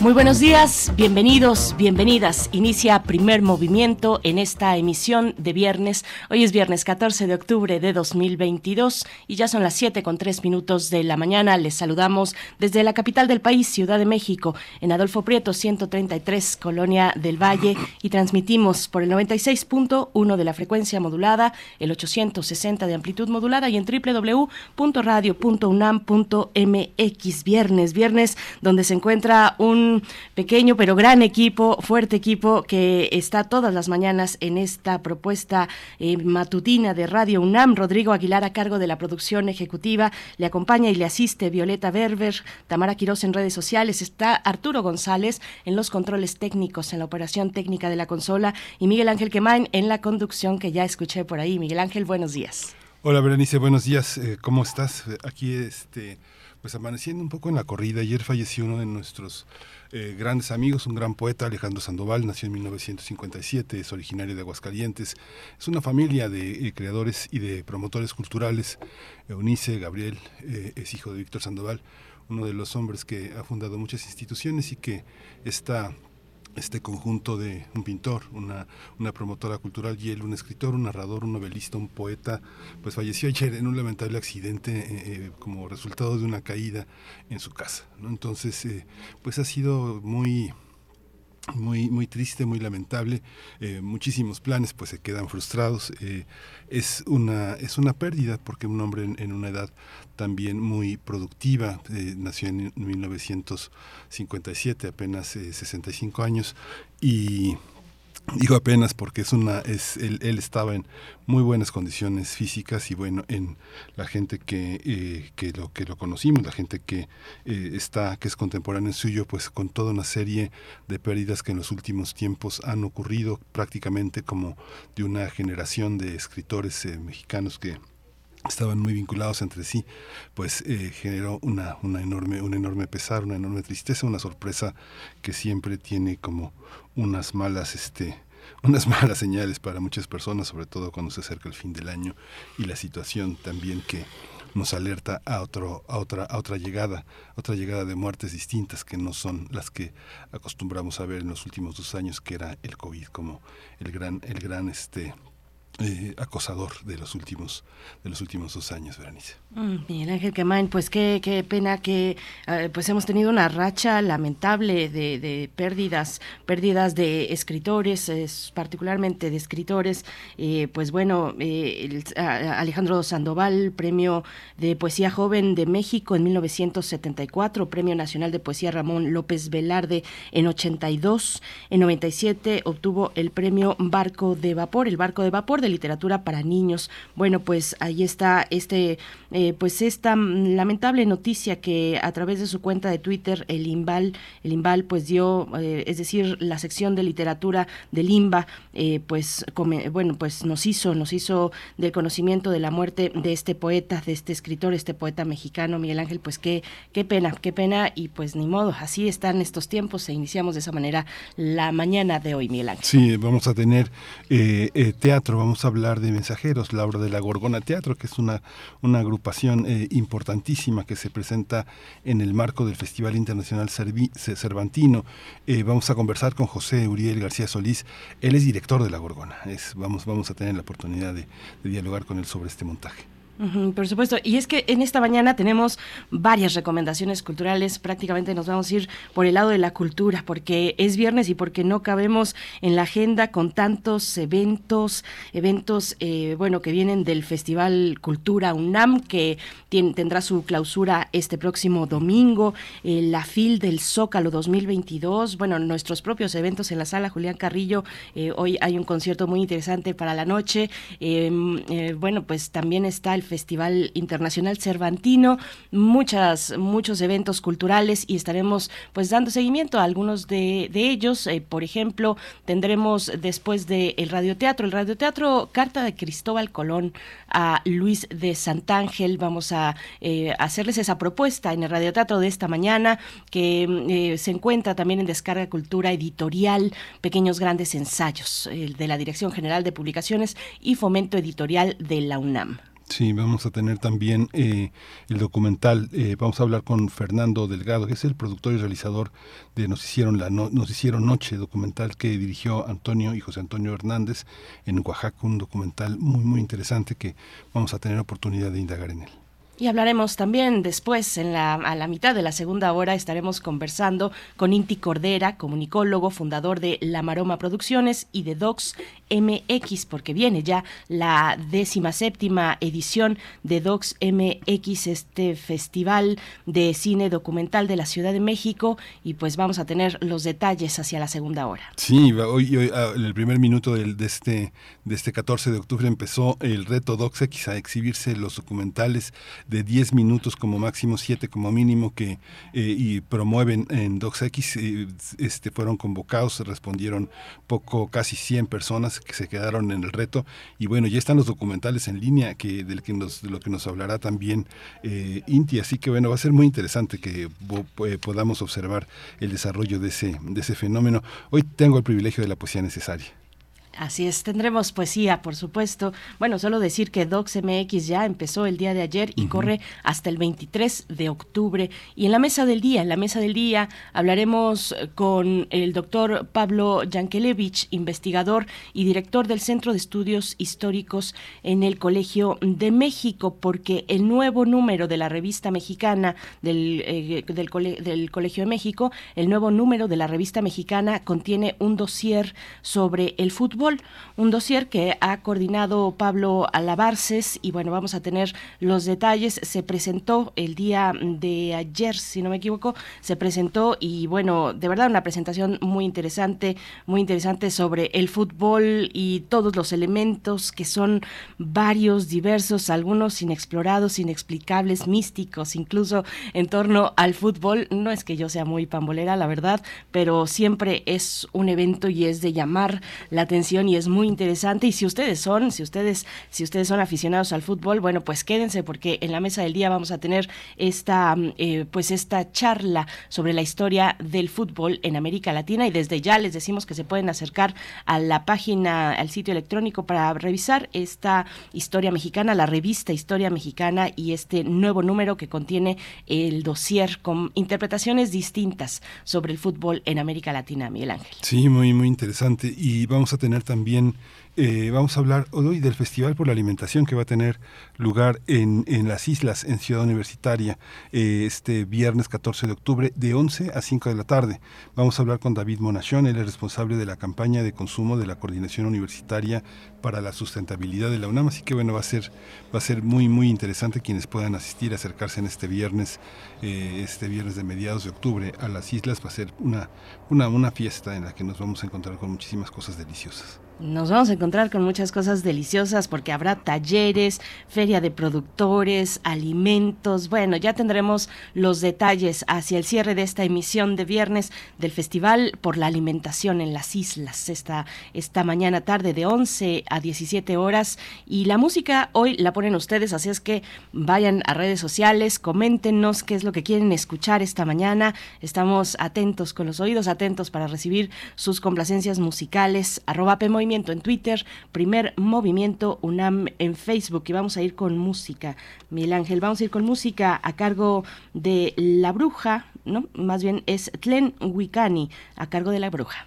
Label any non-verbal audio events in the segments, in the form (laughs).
Muy buenos días, bienvenidos, bienvenidas. Inicia primer movimiento en esta emisión de viernes. Hoy es viernes 14 de octubre de 2022 y ya son las 7 con 3 minutos de la mañana. Les saludamos desde la capital del país, Ciudad de México, en Adolfo Prieto 133, Colonia del Valle, y transmitimos por el 96.1 de la frecuencia modulada, el 860 de amplitud modulada y en www.radio.unam.mx. Viernes, viernes, donde se encuentra un pequeño pero gran equipo, fuerte equipo que está todas las mañanas en esta propuesta eh, matutina de Radio UNAM. Rodrigo Aguilar a cargo de la producción ejecutiva, le acompaña y le asiste Violeta Berber, Tamara Quiroz en redes sociales, está Arturo González en los controles técnicos, en la operación técnica de la consola y Miguel Ángel Quemain en la conducción que ya escuché por ahí. Miguel Ángel, buenos días. Hola Berenice, buenos días. Eh, ¿Cómo estás? Aquí este pues amaneciendo un poco en la corrida. Ayer falleció uno de nuestros eh, grandes amigos, un gran poeta, Alejandro Sandoval, nació en 1957, es originario de Aguascalientes. Es una familia de eh, creadores y de promotores culturales. Eunice, Gabriel, eh, es hijo de Víctor Sandoval, uno de los hombres que ha fundado muchas instituciones y que está este conjunto de un pintor, una, una promotora cultural y él un escritor, un narrador, un novelista, un poeta, pues falleció ayer en un lamentable accidente eh, eh, como resultado de una caída en su casa. ¿no? Entonces, eh, pues ha sido muy muy muy triste muy lamentable. Eh, muchísimos planes pues se quedan frustrados. Eh, es una es una pérdida porque un hombre en, una edad también muy productiva eh, nació en 1957 apenas 65 años y Digo apenas porque es una, es, él, él, estaba en muy buenas condiciones físicas y bueno, en la gente que, eh, que, lo, que lo conocimos, la gente que eh, está, que es contemporáneo suyo, pues con toda una serie de pérdidas que en los últimos tiempos han ocurrido prácticamente como de una generación de escritores eh, mexicanos que estaban muy vinculados entre sí, pues eh, generó una, una enorme, un enorme pesar, una enorme tristeza, una sorpresa que siempre tiene como unas malas, este, (laughs) unas malas señales para muchas personas, sobre todo cuando se acerca el fin del año y la situación también que nos alerta a otro a otra a otra llegada otra llegada de muertes distintas que no son las que acostumbramos a ver en los últimos dos años que era el covid como el gran el gran este eh, acosador de los últimos de los últimos dos años, Berenice. Mm, Miguel Ángel Quemain, pues qué, qué pena que eh, pues hemos tenido una racha lamentable de, de pérdidas, pérdidas de escritores, particularmente de escritores. Eh, pues bueno, Alejandro Sandoval, premio de poesía joven de México en 1974, premio nacional de poesía Ramón López Velarde en 82, en 97 obtuvo el premio Barco de Vapor, el Barco de Vapor de literatura para niños. Bueno, pues ahí está este, eh, pues esta lamentable noticia que a través de su cuenta de Twitter el Imbal, el Imbal pues dio, eh, es decir, la sección de literatura del IMBA, eh, pues bueno, pues nos hizo, nos hizo del conocimiento de la muerte de este poeta, de este escritor, este poeta mexicano Miguel Ángel, pues qué, qué pena, qué pena y pues ni modo, así están estos tiempos e iniciamos de esa manera la mañana de hoy, Miguel Ángel. Sí, vamos a tener teatro, vamos a hablar de Mensajeros, la obra de la Gorgona Teatro, que es una, una agrupación eh, importantísima que se presenta en el marco del Festival Internacional Cervantino. Eh, vamos a conversar con José Uriel García Solís, él es director de la Gorgona. Vamos, vamos a tener la oportunidad de dialogar con él sobre este montaje por supuesto. Y es que en esta mañana tenemos varias recomendaciones culturales. Prácticamente nos vamos a ir por el lado de la cultura, porque es viernes y porque no cabemos en la agenda con tantos eventos, eventos, eh, bueno, que vienen del Festival Cultura UNAM, que tendrá su clausura este próximo domingo, eh, la FIL del Zócalo 2022, bueno, nuestros propios eventos en la sala Julián Carrillo. Eh, hoy hay un concierto muy interesante para la noche. Em, bueno, pues también está el Festival Internacional Cervantino, muchas, muchos eventos culturales y estaremos pues dando seguimiento a algunos de, ellos. Eh, por ejemplo, tendremos después del el radioteatro, el radioteatro Carta de Cristóbal Colón a Luis de Santángel. Vamos a eh, hacerles esa propuesta en el radioteatro de esta mañana que eh, se encuentra también en Descarga Cultura Editorial, Pequeños Grandes Ensayos, de la Dirección General de Publicaciones y Fomento Editorial de la UNAM. Sí, vamos a tener también eh, el documental, eh, vamos a hablar con Fernando Delgado, que es el productor y realizador de Nos hicieron, la Nos hicieron Noche, documental que dirigió Antonio y José Antonio Hernández en Oaxaca, un documental muy, muy interesante que vamos a tener oportunidad de indagar en él. Y hablaremos también después, en la, a la mitad de la segunda hora, estaremos conversando con Inti Cordera, comunicólogo, fundador de La Maroma Producciones y de Docs MX, porque viene ya la décima séptima edición de Docs MX, este festival de cine documental de la Ciudad de México, y pues vamos a tener los detalles hacia la segunda hora. Sí, hoy, ah, en el primer minuto de, este, de este 14 de octubre empezó el reto Docs X a exhibirse los documentales de 10 minutos como máximo, 7 como mínimo, que eh, y promueven en DocsX. Eh, este, fueron convocados, respondieron poco, casi 100 personas que se quedaron en el reto. Y bueno, ya están los documentales en línea que, del que nos, de lo que nos hablará también eh, Inti. Así que bueno, va a ser muy interesante que podamos observar el desarrollo de ese, de ese fenómeno. Hoy tengo el privilegio de la poesía necesaria. Así es, tendremos poesía, por supuesto. Bueno, solo decir que Docs MX ya empezó el día de ayer y corre hasta el 23 de octubre. Y en la mesa del día, en la mesa del día hablaremos con el doctor Pablo Yankelevich, investigador y director del Centro de Estudios Históricos en el Colegio de México, porque el nuevo número de la revista mexicana del, eh, del, del Colegio de México, el nuevo número de la revista mexicana contiene un dossier sobre el fútbol un dossier que ha coordinado Pablo Alabarces y bueno, vamos a tener los detalles. Se presentó el día de ayer, si no me equivoco, se presentó y bueno, de verdad una presentación muy interesante, muy interesante sobre el fútbol y todos los elementos que son varios, diversos, algunos inexplorados, inexplicables, místicos, incluso en torno al fútbol. No es que yo sea muy pambolera, la verdad, pero siempre es un evento y es de llamar la atención y es muy interesante. Y si ustedes son, si ustedes, si ustedes son aficionados al fútbol, bueno, pues quédense porque en la mesa del día vamos a tener esta, mm, eh, pues esta charla sobre la historia del fútbol en América Latina y desde ya les decimos que se pueden acercar a la página, al sitio electrónico para revisar esta historia mexicana, la revista Historia Mexicana y este nuevo número que contiene el dossier con interpretaciones distintas sobre el fútbol en América Latina, Miguel Ángel. Sí, muy, muy interesante. Y vamos a tener también, eh, vamos a hablar hoy del Festival por la Alimentación que va a tener lugar en, las islas, en Ciudad Universitaria, eh, este viernes 14 de octubre, de 11 a 5 de la tarde. Vamos a hablar con David Monachón, él es responsable de la campaña de consumo de la Coordinación Universitaria para la Sustentabilidad de la UNAM, así que bueno, va a ser, va a ser muy, muy interesante quienes puedan asistir, acercarse en este viernes, eh, este viernes de mediados de octubre a las islas, va a ser una, una, una fiesta en la que nos vamos a encontrar con muchísimas cosas deliciosas. Nos vamos a encontrar con muchas cosas deliciosas porque habrá talleres, feria de productores, alimentos. Bueno, ya tendremos los detalles hacia el cierre de esta emisión de viernes del Festival por la Alimentación en las Islas, esta, esta mañana tarde de 11 a 17 horas. Y la música hoy la ponen ustedes, así es que vayan a redes sociales, coméntenos qué es lo que quieren escuchar esta mañana. Estamos atentos, con los oídos atentos para recibir sus complacencias musicales. Arroba en Twitter, Primer Movimiento UNAM en Facebook y vamos a ir con música. Miguel Ángel, vamos a ir con música a cargo de La Bruja, ¿no? Más bien es Tlen Wicani a cargo de La Bruja.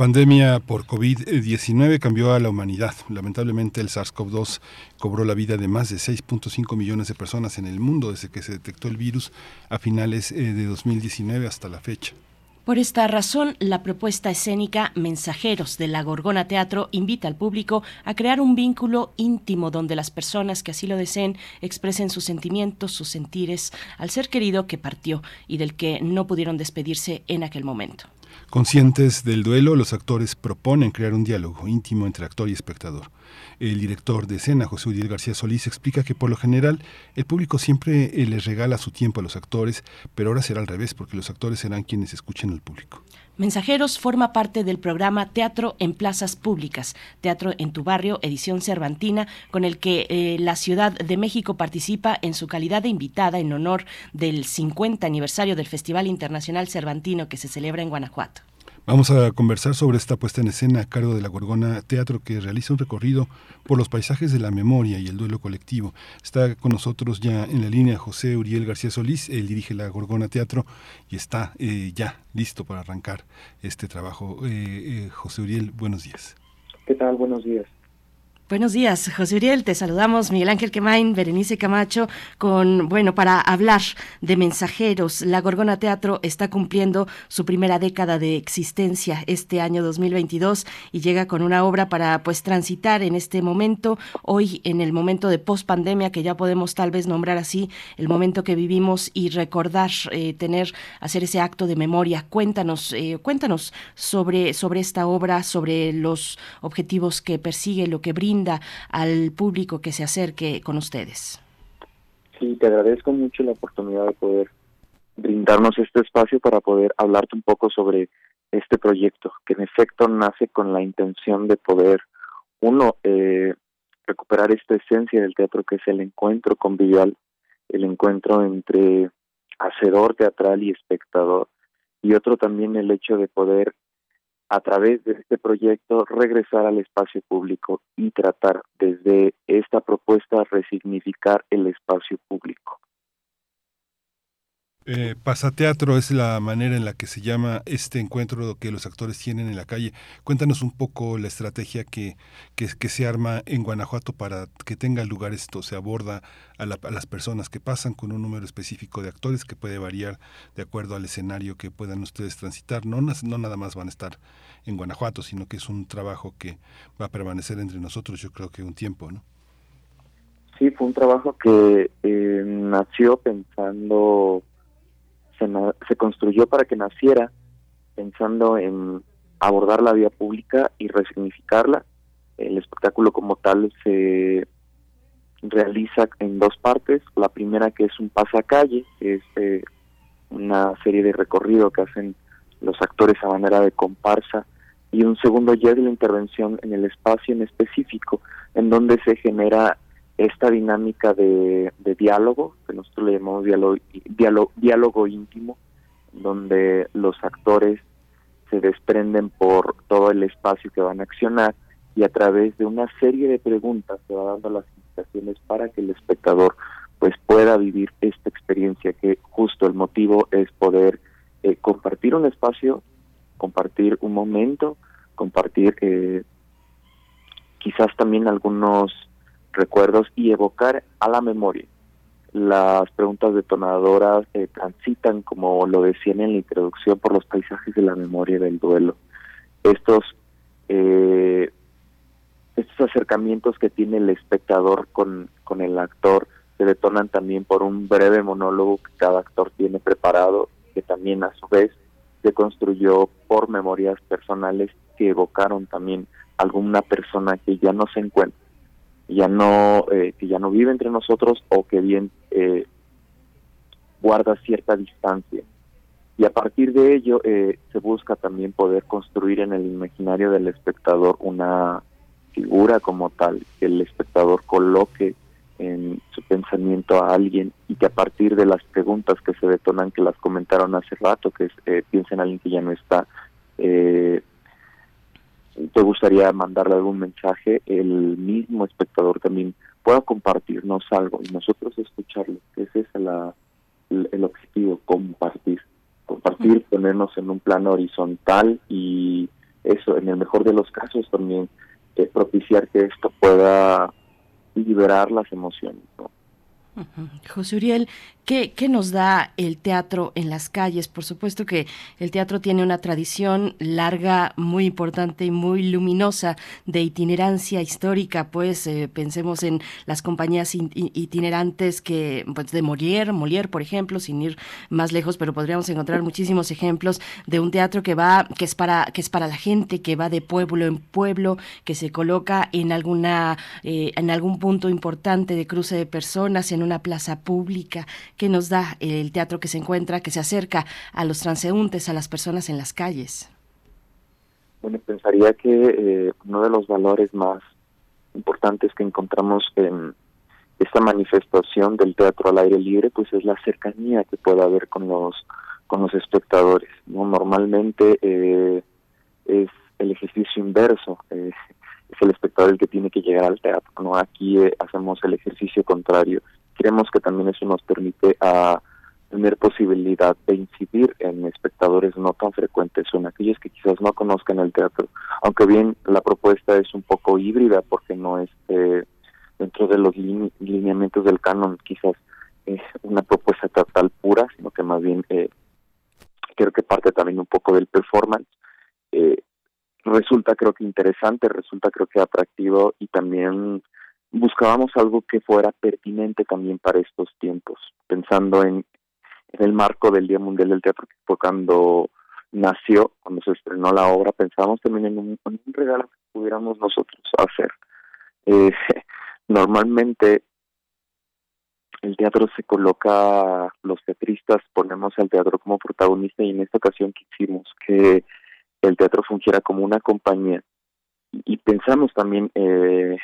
Pandemia por COVID-19 cambió a la humanidad. Lamentablemente el SARS-CoV-2 cobró la vida de más de 6.5 millones de personas en el mundo desde que se detectó el virus a finales eh, de 2019 hasta la fecha. Por esta razón, la propuesta escénica Mensajeros de la Gorgona Teatro invita al público a crear un vínculo íntimo donde las personas que así lo deseen expresen sus sentimientos, sus sentires al ser querido que partió y del que no pudieron despedirse en aquel momento. Conscientes del duelo, los actores proponen crear un diálogo íntimo entre actor y espectador. El director de escena, José Uriel García Solís, explica que por lo general el público siempre eh, les regala su tiempo a los actores, pero ahora será al revés, porque los actores serán quienes escuchen al público. Mensajeros forma parte del programa Teatro en Plazas Públicas, Teatro en tu Barrio, edición cervantina, con el que eh, la Ciudad de México participa en su calidad de invitada en honor del 50 aniversario del Festival Internacional Cervantino que se celebra en Guanajuato. Vamos a conversar sobre esta puesta en escena a cargo de la Gorgona Teatro que realiza un recorrido por los paisajes de la memoria y el duelo colectivo. Está con nosotros ya en la línea José Uriel García Solís, él dirige la Gorgona Teatro y está eh, ya listo para arrancar este trabajo. Eh, eh, José Uriel, buenos días. ¿Qué tal? Buenos días. Buenos días, José Uriel. Te saludamos, Miguel Ángel Quemain, Berenice Camacho, con, bueno, para hablar de mensajeros. La Gorgona Teatro está cumpliendo su primera década de existencia este año 2022 y llega con una obra para, pues, transitar en este momento, hoy en el momento de pospandemia, que ya podemos tal vez nombrar así, el momento que vivimos y recordar, eh, tener, hacer ese acto de memoria. Cuéntanos, eh, cuéntanos sobre, sobre esta obra, sobre los objetivos que persigue, lo que brinda al público que se acerque con ustedes. Sí, te agradezco mucho la oportunidad de poder brindarnos este espacio para poder hablarte un poco sobre este proyecto, que en efecto nace con la intención de poder, uno, eh, recuperar esta esencia del teatro que es el encuentro convivial, el encuentro entre hacedor teatral y espectador, y otro también el hecho de poder a través de este proyecto regresar al espacio público y tratar desde esta propuesta resignificar el espacio público. Eh, pasateatro es la manera en la que se llama este encuentro que los actores tienen en la calle. Cuéntanos un poco la estrategia que, se arma en Guanajuato para que tenga lugar esto. Se aborda a, las personas que pasan con un número específico de actores que puede variar de acuerdo al escenario que puedan ustedes transitar. No, no nada más van a estar en Guanajuato, sino que es un trabajo que va a permanecer entre nosotros yo creo que un tiempo, ¿no? Sí, fue un trabajo que eh, nació pensando se, construyó para que naciera pensando en abordar la vía pública y resignificarla. El espectáculo como tal se realiza en dos partes. La primera que es un pasacalle, que es eh, una serie de recorrido que hacen los actores a manera de comparsa y un segundo ya es la intervención en el espacio en específico, en donde se genera esta dinámica de, diálogo, que nosotros le llamamos diálogo, diálogo, íntimo, donde los actores se desprenden por todo el espacio que van a accionar y a través de una serie de preguntas se va dando las indicaciones para que el espectador pues pueda vivir esta experiencia que justo el motivo es poder eh, compartir un espacio, compartir un momento, compartir eh, quizás también algunos recuerdos y evocar a la memoria. Las preguntas detonadoras eh, transitan, como lo decían en la introducción, por los paisajes de la memoria del duelo. Estos, eh, estos acercamientos que tiene el espectador con, con el actor se detonan también por un breve monólogo que cada actor tiene preparado, que también a su vez se construyó por memorias personales que evocaron también alguna persona que ya no se encuentra ya no eh, que ya no vive entre nosotros o que bien eh, guarda cierta distancia. Y a partir de ello eh, se busca también poder construir en el imaginario del espectador una figura como tal que el espectador coloque en su pensamiento a alguien y que a partir de las preguntas que se detonan que las comentaron hace rato que es, eh, piensa en alguien que ya no está eh, te gustaría mandarle algún mensaje, el mismo espectador también pueda compartirnos algo y nosotros escucharlo. Ese es el, objetivo, compartir. Compartir, ponernos en un plano horizontal y eso, en el mejor de los casos también, eh, propiciar que esto pueda liberar las emociones. ¿no? José Uriel, ¿qué, nos da el teatro en las calles? Por supuesto que el teatro tiene una tradición larga, muy importante y muy luminosa de itinerancia histórica, pues eh, pensemos en las compañías itinerantes que, pues, de Molière, Molière, por ejemplo, sin ir más lejos, pero podríamos encontrar muchísimos ejemplos de un teatro que va, que es para, que es para la gente, que va de pueblo en pueblo, que se coloca en alguna, eh, en algún punto importante de cruce de personas, en una plaza pública, que nos da el teatro que se encuentra, que se acerca a los transeúntes, a las personas en las calles. Bueno, pensaría que eh, uno de los valores más importantes que encontramos en esta manifestación del teatro al aire libre, pues es la cercanía que puede haber con los con los espectadores. ¿no? Normalmente eh, es el ejercicio inverso. Eh, es el espectador el que tiene que llegar al teatro. no Aquí hacemos el ejercicio contrario creemos que también eso nos permite a tener posibilidad de incidir en espectadores no tan frecuentes o en aquellos que quizás no conozcan el teatro, aunque bien la propuesta es un poco híbrida porque no es eh, dentro de los lineamientos del canon quizás es una propuesta teatral pura, sino que más bien eh, creo que parte también un poco del performance. Eh, resulta creo que interesante, resulta creo que atractivo y también buscábamos algo que fuera pertinente también para estos tiempos, pensando en, el marco del Día Mundial del Teatro, que fue cuando nació, cuando se estrenó la obra, pensábamos también en un, regalo que pudiéramos nosotros hacer. Eh, (laughs) normalmente el teatro se coloca, los teatristas ponemos al teatro como protagonista y en esta ocasión quisimos que el teatro fungiera como una compañía y pensamos también eh,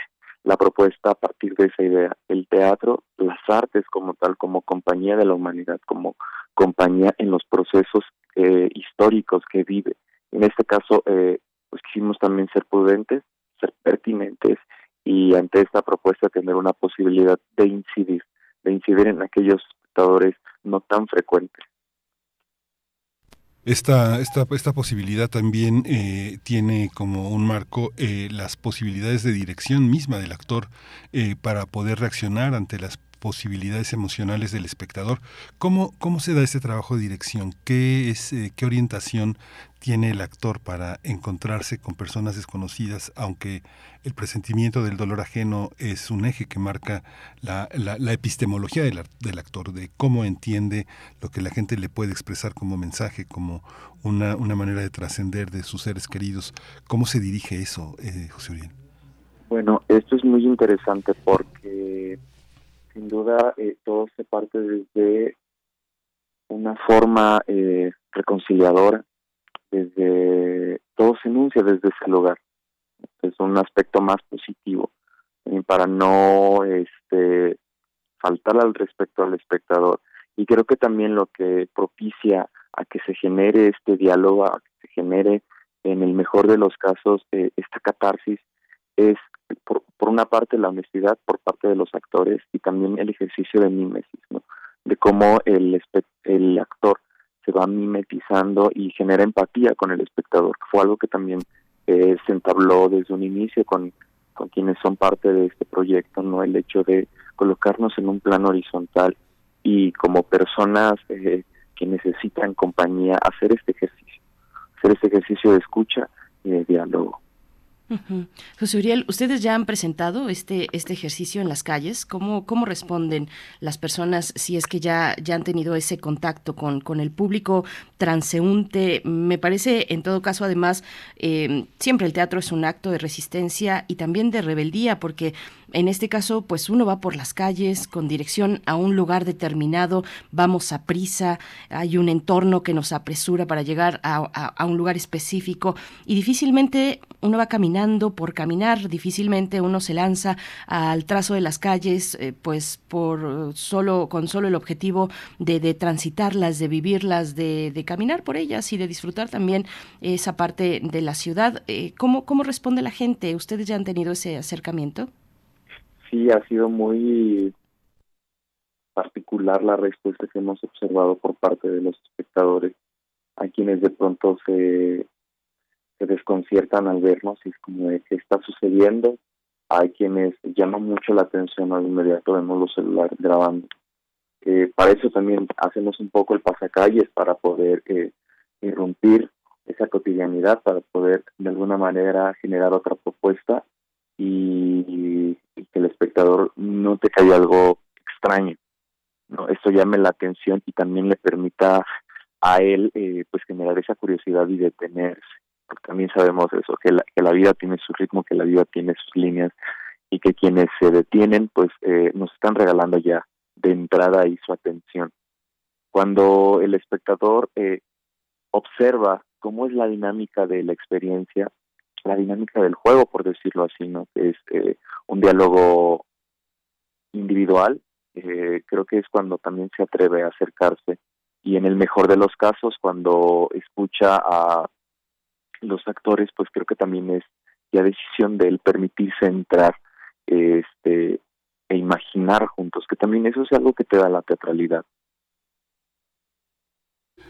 la propuesta a partir de esa idea, el teatro, las artes como tal, como compañía de la humanidad, como compañía en los procesos eh, históricos que vive. En este caso, eh, pues quisimos también ser prudentes, ser pertinentes y ante esta propuesta tener una posibilidad de incidir, de incidir en aquellos espectadores no tan frecuentes. Esta, esta, esta posibilidad también eh, tiene como un marco eh, las posibilidades de dirección misma del actor eh, para poder reaccionar ante las posibilidades emocionales del espectador. ¿Cómo, cómo se da este trabajo de dirección? ¿Qué, es, eh, ¿Qué orientación tiene el actor para encontrarse con personas desconocidas, aunque el presentimiento del dolor ajeno es un eje que marca la, la, epistemología del, del, actor, de cómo entiende lo que la gente le puede expresar como mensaje, como una, una manera de trascender de sus seres queridos? ¿Cómo se dirige eso, eh, José Uriel? Bueno, esto es muy interesante porque sin duda eh, todo se parte desde una forma eh, reconciliadora, desde todo se enuncia desde ese lugar. Es un aspecto más positivo eh, para no este faltar al respecto al espectador. Y creo que también lo que propicia a que se genere este diálogo, a que se genere en el mejor de los casos esta catarsis, es por, por una parte la honestidad por parte de los actores y también el ejercicio de mimesis, ¿no? de cómo el, el actor se va mimetizando y genera empatía con el espectador, que fue algo que también eh, se entabló desde un inicio con, con quienes son parte de este proyecto, no el hecho de colocarnos en un plano horizontal y como personas eh, que necesitan compañía hacer este ejercicio, hacer este ejercicio de escucha y de diálogo. José Uriel, ustedes ya han presentado este, este ejercicio en las calles. ¿Cómo, ¿Cómo responden las personas si es que ya, ya han tenido ese contacto con, con el público transeúnte? Me parece, en todo caso, además, eh, siempre el teatro es un acto de resistencia y también de rebeldía, porque en este caso, pues uno va por las calles con dirección a un lugar determinado, vamos a prisa, hay un entorno que nos apresura para llegar a, un lugar específico y difícilmente uno va caminando por caminar, difícilmente uno se lanza al trazo de las calles, eh, pues por solo con solo el objetivo de, transitarlas, de vivirlas, de, caminar por ellas y de disfrutar también esa parte de la ciudad. Eh, ¿cómo, ¿Cómo responde la gente? ¿Ustedes ya han tenido ese acercamiento? sí ha sido muy particular la respuesta que hemos observado por parte de los espectadores. Hay quienes de pronto se, se desconciertan al vernos y es como de qué está sucediendo. Hay quienes llaman mucho la atención al inmediato vemos los celulares grabando. Eh, para eso también hacemos un poco el pasacalles para poder eh, irrumpir esa cotidianidad, para poder de alguna manera generar otra propuesta y, que el espectador no te caiga algo extraño. ¿no? Esto llame la atención y también le permita a él eh, pues generar esa curiosidad y detenerse, porque también sabemos eso, que la, que la vida tiene su ritmo, que la vida tiene sus líneas y que quienes se detienen pues eh, nos están regalando ya de entrada ahí su atención. Cuando el espectador eh, observa cómo es la dinámica de la experiencia, la dinámica del juego, por decirlo así, ¿no? Es eh, un diálogo individual, eh, creo que es cuando también se atreve a acercarse y en el mejor de los casos, cuando escucha a los actores, pues creo que también es ya decisión de él permitirse entrar este e imaginar juntos, que también eso es algo que te da la teatralidad.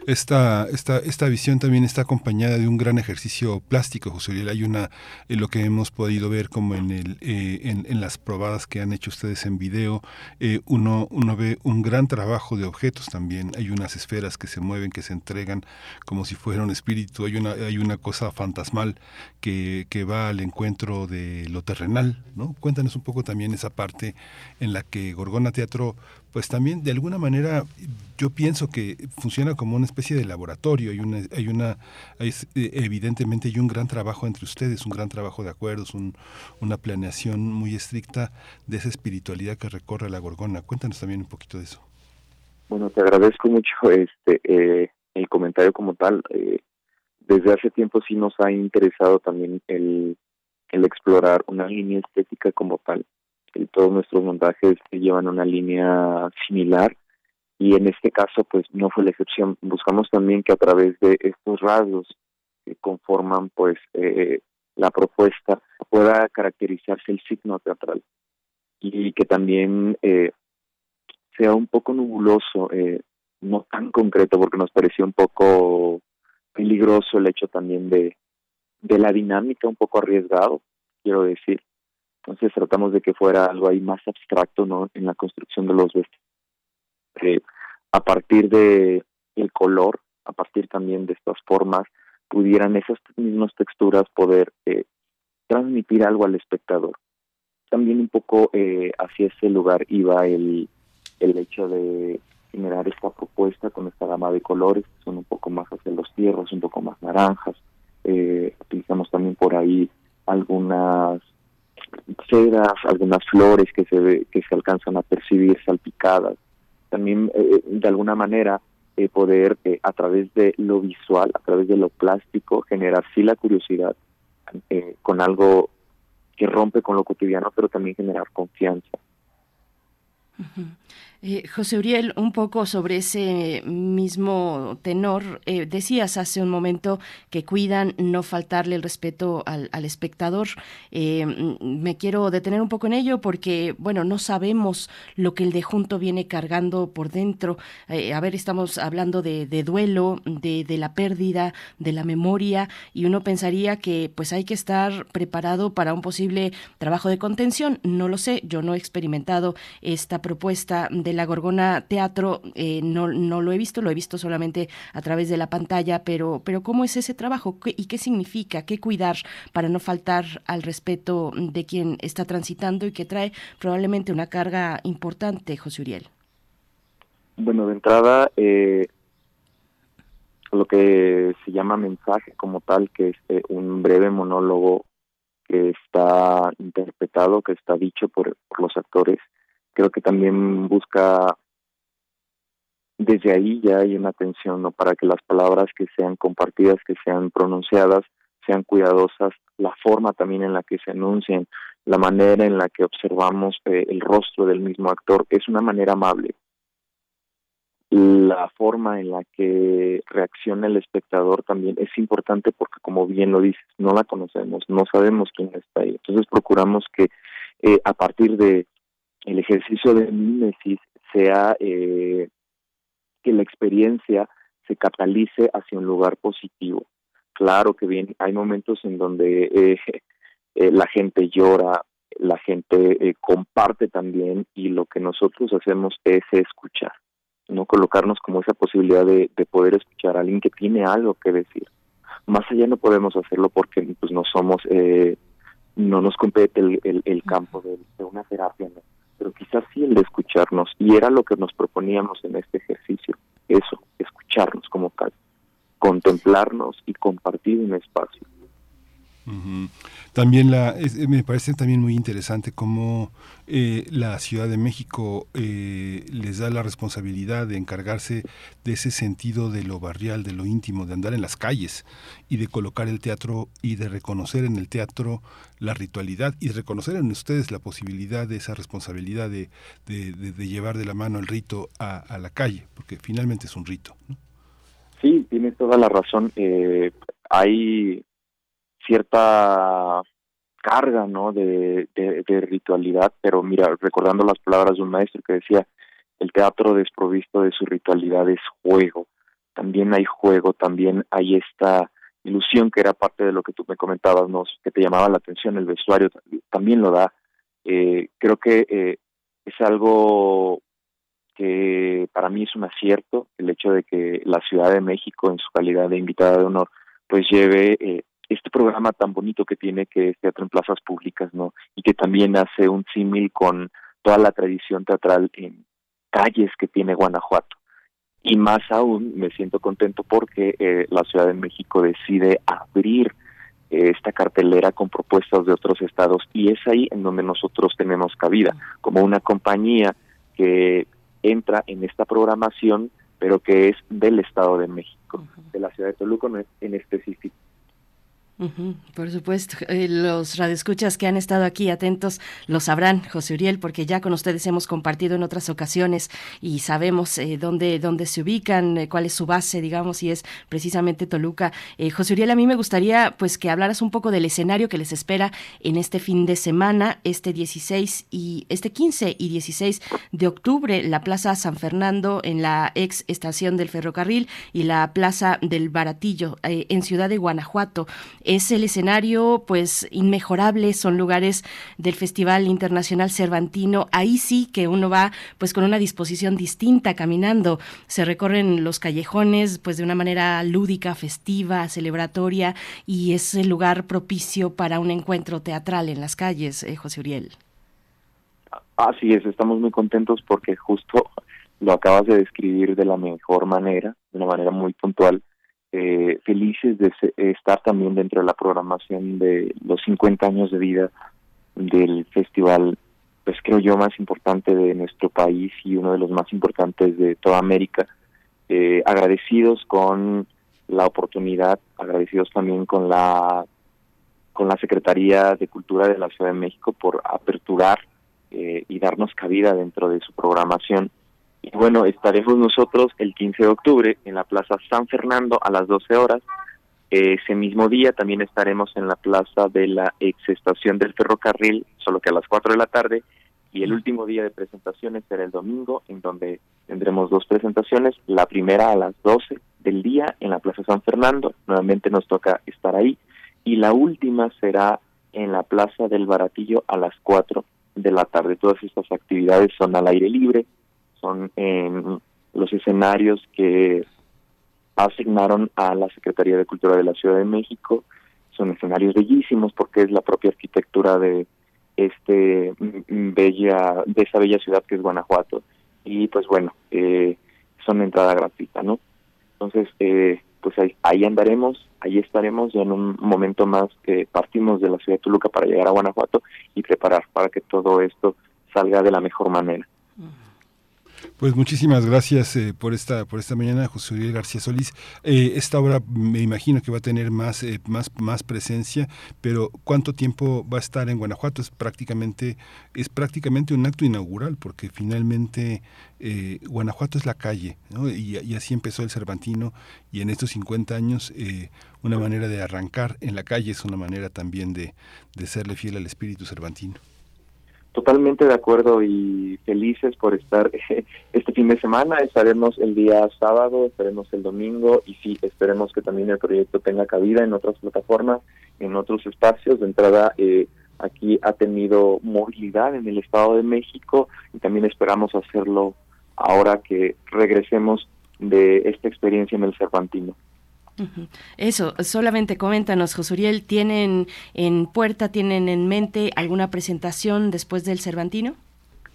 Esta, esta, esta visión también está acompañada de un gran ejercicio plástico, José Uriel. Hay una, eh, lo que hemos podido ver como en, el, eh, en, las probadas que han hecho ustedes en video, eh, uno, uno ve un gran trabajo de objetos también. Hay unas esferas que se mueven, que se entregan como si fuera un espíritu. Hay una, hay una cosa fantasmal que, que va al encuentro de lo terrenal. ¿no? Cuéntanos un poco también esa parte en la que Gorgona Teatro pues también de alguna manera yo pienso que funciona como una especie de laboratorio. Hay una, hay una, hay, evidentemente hay un gran trabajo entre ustedes, un gran trabajo de acuerdos, un, una planeación muy estricta de esa espiritualidad que recorre la Gorgona. Cuéntanos también un poquito de eso. Bueno, te agradezco mucho este eh, el comentario como tal. Eh, desde hace tiempo sí nos ha interesado también el, el explorar una línea estética como tal todos nuestros montajes llevan una línea similar. Y en este caso pues no fue la excepción. Buscamos también que a través de estos rasgos que conforman pues eh, la propuesta pueda caracterizarse el signo teatral. Y que también eh, sea un poco nubuloso, eh, no tan concreto porque nos pareció un poco peligroso el hecho también de, de la dinámica, un poco arriesgado, quiero decir, entonces tratamos de que fuera algo ahí más abstracto, ¿no? En la construcción de los vestidos. Eh, a partir de el color, a partir también de estas formas, pudieran esas mismas texturas poder eh, transmitir algo al espectador. También un poco eh, hacia ese lugar iba el, el hecho de generar esta propuesta con esta gama de colores que son un poco más hacia los tierras, un poco más naranjas. Eh, utilizamos también por ahí algunas ceras, algunas flores que se que se alcanzan a percibir salpicadas. También eh, de alguna manera eh, poder eh, a través de lo visual, a través de lo plástico, generar sí la curiosidad con algo que rompe con lo cotidiano, pero también generar confianza. Eh, José Uriel, un poco sobre ese mismo tenor, eh, decías hace un momento que cuidan no faltarle el respeto al, espectador. Eh, me quiero detener un poco en ello porque, bueno, no sabemos lo que el de junto viene cargando por dentro. a ver, estamos hablando de, duelo, de, la pérdida, de la memoria, y uno pensaría que pues hay que estar preparado para un posible trabajo de contención. No lo sé, yo no he experimentado esta propuesta la Gorgona Teatro eh, no, no lo he visto, lo he visto solamente a través de la pantalla, pero, pero ¿cómo es ese trabajo y qué significa? ¿Qué cuidar para no faltar al respeto de quien está transitando y que trae probablemente una carga importante, José Uriel? Bueno, de entrada, eh, lo que se llama mensaje como tal, que es eh, un breve monólogo que está interpretado, que está dicho por los actores, creo que también busca desde ahí ya hay una atención no para que las palabras que sean compartidas que sean pronunciadas sean cuidadosas la forma también en la que se anuncian la manera en la que observamos eh, el rostro del mismo actor es una manera amable. La forma en la que reacciona el espectador también es importante porque como bien lo dices no la conocemos no sabemos quién está ahí. Entonces procuramos que eh, a partir de el ejercicio de mímesis sea eh, que la experiencia se catalice hacia un lugar positivo. Claro que bien, hay momentos en donde eh, (laughs) eh, la gente llora, la gente comparte también y lo que nosotros hacemos es escuchar, no colocarnos como esa posibilidad de, poder escuchar a alguien que tiene algo que decir. Más allá no podemos hacerlo porque pues no somos, no nos compete el, el, campo de, de, una terapia, ¿no? Pero quizás sí el de escucharnos, y era lo que nos proponíamos en este ejercicio, eso, escucharnos como tal, contemplarnos y compartir un espacio. También la, me parece también muy interesante cómo eh, la Ciudad de México eh, les da la responsabilidad de encargarse de ese sentido de lo barrial, de lo íntimo, de andar en las calles y de colocar el teatro y de reconocer en el teatro la ritualidad y reconocer en ustedes la posibilidad de esa responsabilidad de, llevar de la mano el rito a, la calle, porque finalmente es un rito. Sí, tienes toda la razón. Eh, hay cierta carga no de, ritualidad pero mira recordando las palabras de un maestro que decía el teatro desprovisto de su ritualidad es juego también hay juego, también hay esta ilusión que era parte de lo que tú me comentabas, ¿no? que te llamaba la atención, el vestuario también lo da. Eh, creo que eh, es algo que para mí es un acierto el hecho de que la Ciudad de México, en su calidad de invitada de honor, pues lleve eh, este programa tan bonito que tiene que es Teatro en Plazas Públicas, ¿no? Y que también hace un símil con toda la tradición teatral en calles que tiene Guanajuato. Y más aún me siento contento porque eh, la Ciudad de México decide abrir eh, esta cartelera con propuestas de otros estados y es ahí en donde nosotros tenemos cabida, como una compañía que entra en esta programación, pero que es del Estado de México, de la ciudad de Toluca en específico por supuesto, eh, los radioescuchas que han estado aquí atentos lo sabrán, José Uriel, porque ya con ustedes hemos compartido en otras ocasiones y sabemos eh, dónde, dónde se ubican, eh, cuál es su base, digamos, y es precisamente Toluca. José Uriel, a mí me gustaría pues que hablaras un poco del escenario que les espera en este fin de semana, este 16 y este 15 y 16 de octubre, la Plaza San Fernando en la ex estación del ferrocarril y la Plaza del Baratillo en Ciudad de Guanajuato es el escenario pues inmejorable, son lugares del Festival Internacional Cervantino, ahí sí que uno va pues con una disposición distinta caminando, se recorren los callejones pues de una manera lúdica, festiva, celebratoria y es el lugar propicio para un encuentro teatral en las calles, eh, José Uriel. Así es, estamos muy contentos porque justo lo acabas de describir de la mejor manera, de una manera muy puntual eh, felices de estar también dentro de la programación de los 50 años de vida del festival, pues creo yo más importante de nuestro país y uno de los más importantes de toda América. Eh, agradecidos con la oportunidad, agradecidos también con la con la Secretaría de Cultura de la Ciudad de México por aperturar eh, y darnos cabida dentro de su programación y bueno, estaremos nosotros el 15 de octubre en la Plaza San Fernando a las 12 horas. Ese mismo día también estaremos en la plaza de la ex estación del ferrocarril, solo que a las 4 de la tarde. Y el último día de presentaciones será el domingo, en donde tendremos dos presentaciones. La primera a las 12 del día en la Plaza San Fernando, nuevamente nos toca estar ahí. Y la última será en la Plaza del Baratillo a las 4 de la tarde. Todas estas actividades son al aire libre, son en los escenarios que asignaron a la Secretaría de Cultura de la Ciudad de México. Son escenarios bellísimos porque es la propia arquitectura de este bella de esa bella ciudad que es Guanajuato. Y pues bueno eh, son entrada gratuita no entonces eh, pues ahí, ahí andaremos ahí estaremos ya en un momento más que partimos de la ciudad de Toluca para llegar a Guanajuato y preparar para que todo esto salga de la mejor manera pues muchísimas gracias eh, por esta por esta mañana, José Uriel García Solís. Eh, esta obra me imagino que va a tener más eh, más más presencia, pero ¿cuánto tiempo va a estar en Guanajuato? Es prácticamente es prácticamente un acto inaugural, porque finalmente Guanajuato es la calle, y, así empezó el Cervantino y en estos 50 años una manera de arrancar en la calle es una manera también de, de serle fiel al espíritu cervantino. Totalmente de acuerdo y felices por estar (laughs) este fin de semana. Estaremos el día sábado, estaremos el domingo y sí, esperemos que también el proyecto tenga cabida en otras plataformas, en otros espacios. De entrada, eh, aquí ha tenido movilidad en el Estado de México y también esperamos hacerlo ahora que regresemos de esta experiencia en el Cervantino. Eso, solamente coméntanos, Josuriel, ¿tienen en puerta, tienen en mente alguna presentación después del Cervantino?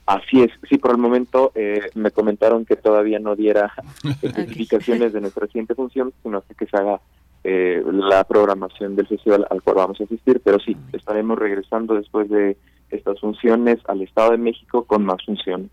Así es, sí, por el momento eh, me comentaron que todavía no diera (laughs) especificaciones de nuestra siguiente función, sino que se haga eh, la programación del festival al cual vamos a asistir, pero sí, estaremos regresando después de estas funciones al Estado de México con más funciones.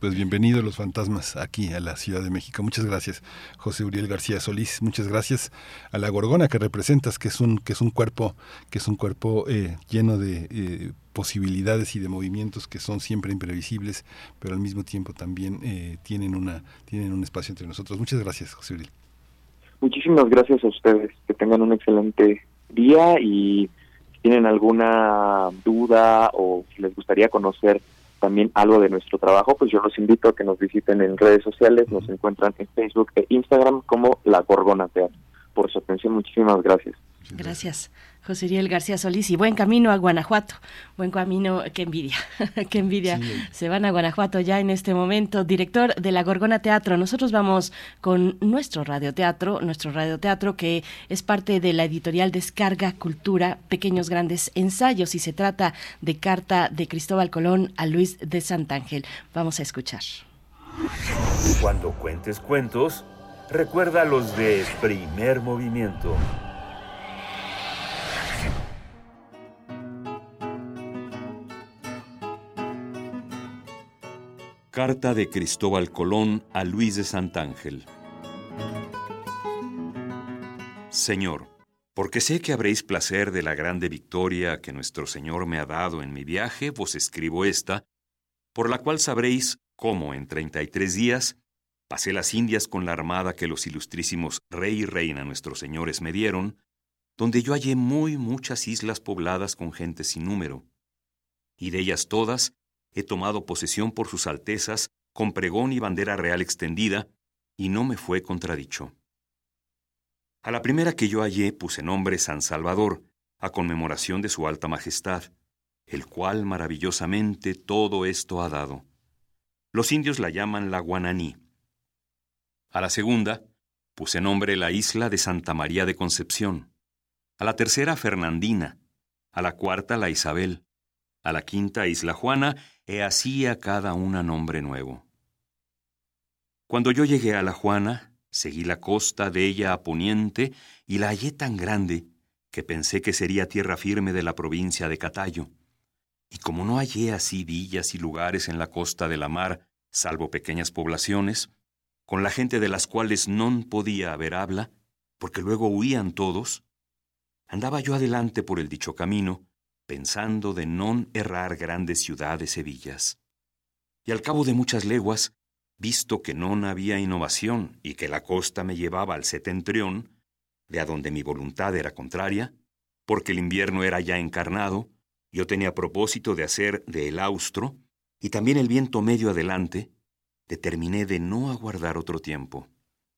Pues bienvenidos los fantasmas aquí a la Ciudad de México. Muchas gracias, José Uriel García Solís. Muchas gracias a la Gorgona que representas, que es un que es un cuerpo que es un cuerpo eh, lleno de eh, posibilidades y de movimientos que son siempre imprevisibles, pero al mismo tiempo también eh, tienen una tienen un espacio entre nosotros. Muchas gracias, José Uriel. Muchísimas gracias a ustedes. Que tengan un excelente día y si tienen alguna duda o si les gustaría conocer también algo de nuestro trabajo, pues yo los invito a que nos visiten en redes sociales, nos encuentran en Facebook e Instagram como La Gorgona Teatro. Por su atención, muchísimas gracias. Gracias. José Riel García Solís y buen camino a Guanajuato. Buen camino, qué envidia, (laughs) qué envidia. Se van a Guanajuato ya en este momento. Director de la Gorgona Teatro, nosotros vamos con nuestro radioteatro, nuestro radioteatro que es parte de la editorial Descarga Cultura, Pequeños Grandes Ensayos y se trata de Carta de Cristóbal Colón a Luis de Santángel. Vamos a escuchar. Cuando cuentes cuentos, recuerda los de primer movimiento. Carta de Cristóbal Colón a Luis de Santángel. Señor, porque sé que habréis placer de la grande victoria que nuestro Señor me ha dado en mi viaje, vos escribo esta, por la cual sabréis cómo en treinta y tres días pasé las Indias con la armada que los ilustrísimos rey y reina nuestros señores me dieron, donde yo hallé muy muchas islas pobladas con gente sin número, y de ellas todas he tomado posesión por sus altezas con pregón y bandera real extendida, y no me fue contradicho. A la primera que yo hallé puse nombre San Salvador, a conmemoración de su alta majestad, el cual maravillosamente todo esto ha dado. Los indios la llaman la Guananí. A la segunda puse nombre la isla de Santa María de Concepción, a la tercera Fernandina, a la cuarta la Isabel, a la quinta Isla Juana, e así a cada una nombre nuevo. Cuando yo llegué a la Juana, seguí la costa de ella a poniente y la hallé tan grande que pensé que sería tierra firme de la provincia de Catayo. Y como no hallé así villas y lugares en la costa de la mar, salvo pequeñas poblaciones, con la gente de las cuales no podía haber habla, porque luego huían todos, andaba yo adelante por el dicho camino, pensando de non errar grandes ciudades e villas. Y al cabo de muchas leguas, visto que non había innovación y que la costa me llevaba al setentrión, de adonde mi voluntad era contraria, porque el invierno era ya encarnado, yo tenía propósito de hacer de el austro, y también el viento medio adelante, determiné de no aguardar otro tiempo,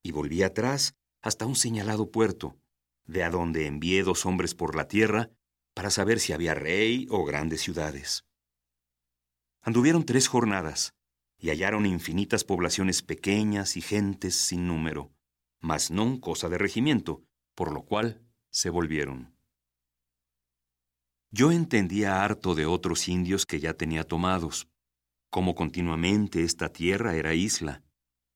y volví atrás hasta un señalado puerto, de adonde envié dos hombres por la tierra para saber si había rey o grandes ciudades. Anduvieron tres jornadas y hallaron infinitas poblaciones pequeñas y gentes sin número, mas no cosa de regimiento, por lo cual se volvieron. Yo entendía harto de otros indios que ya tenía tomados, como continuamente esta tierra era isla,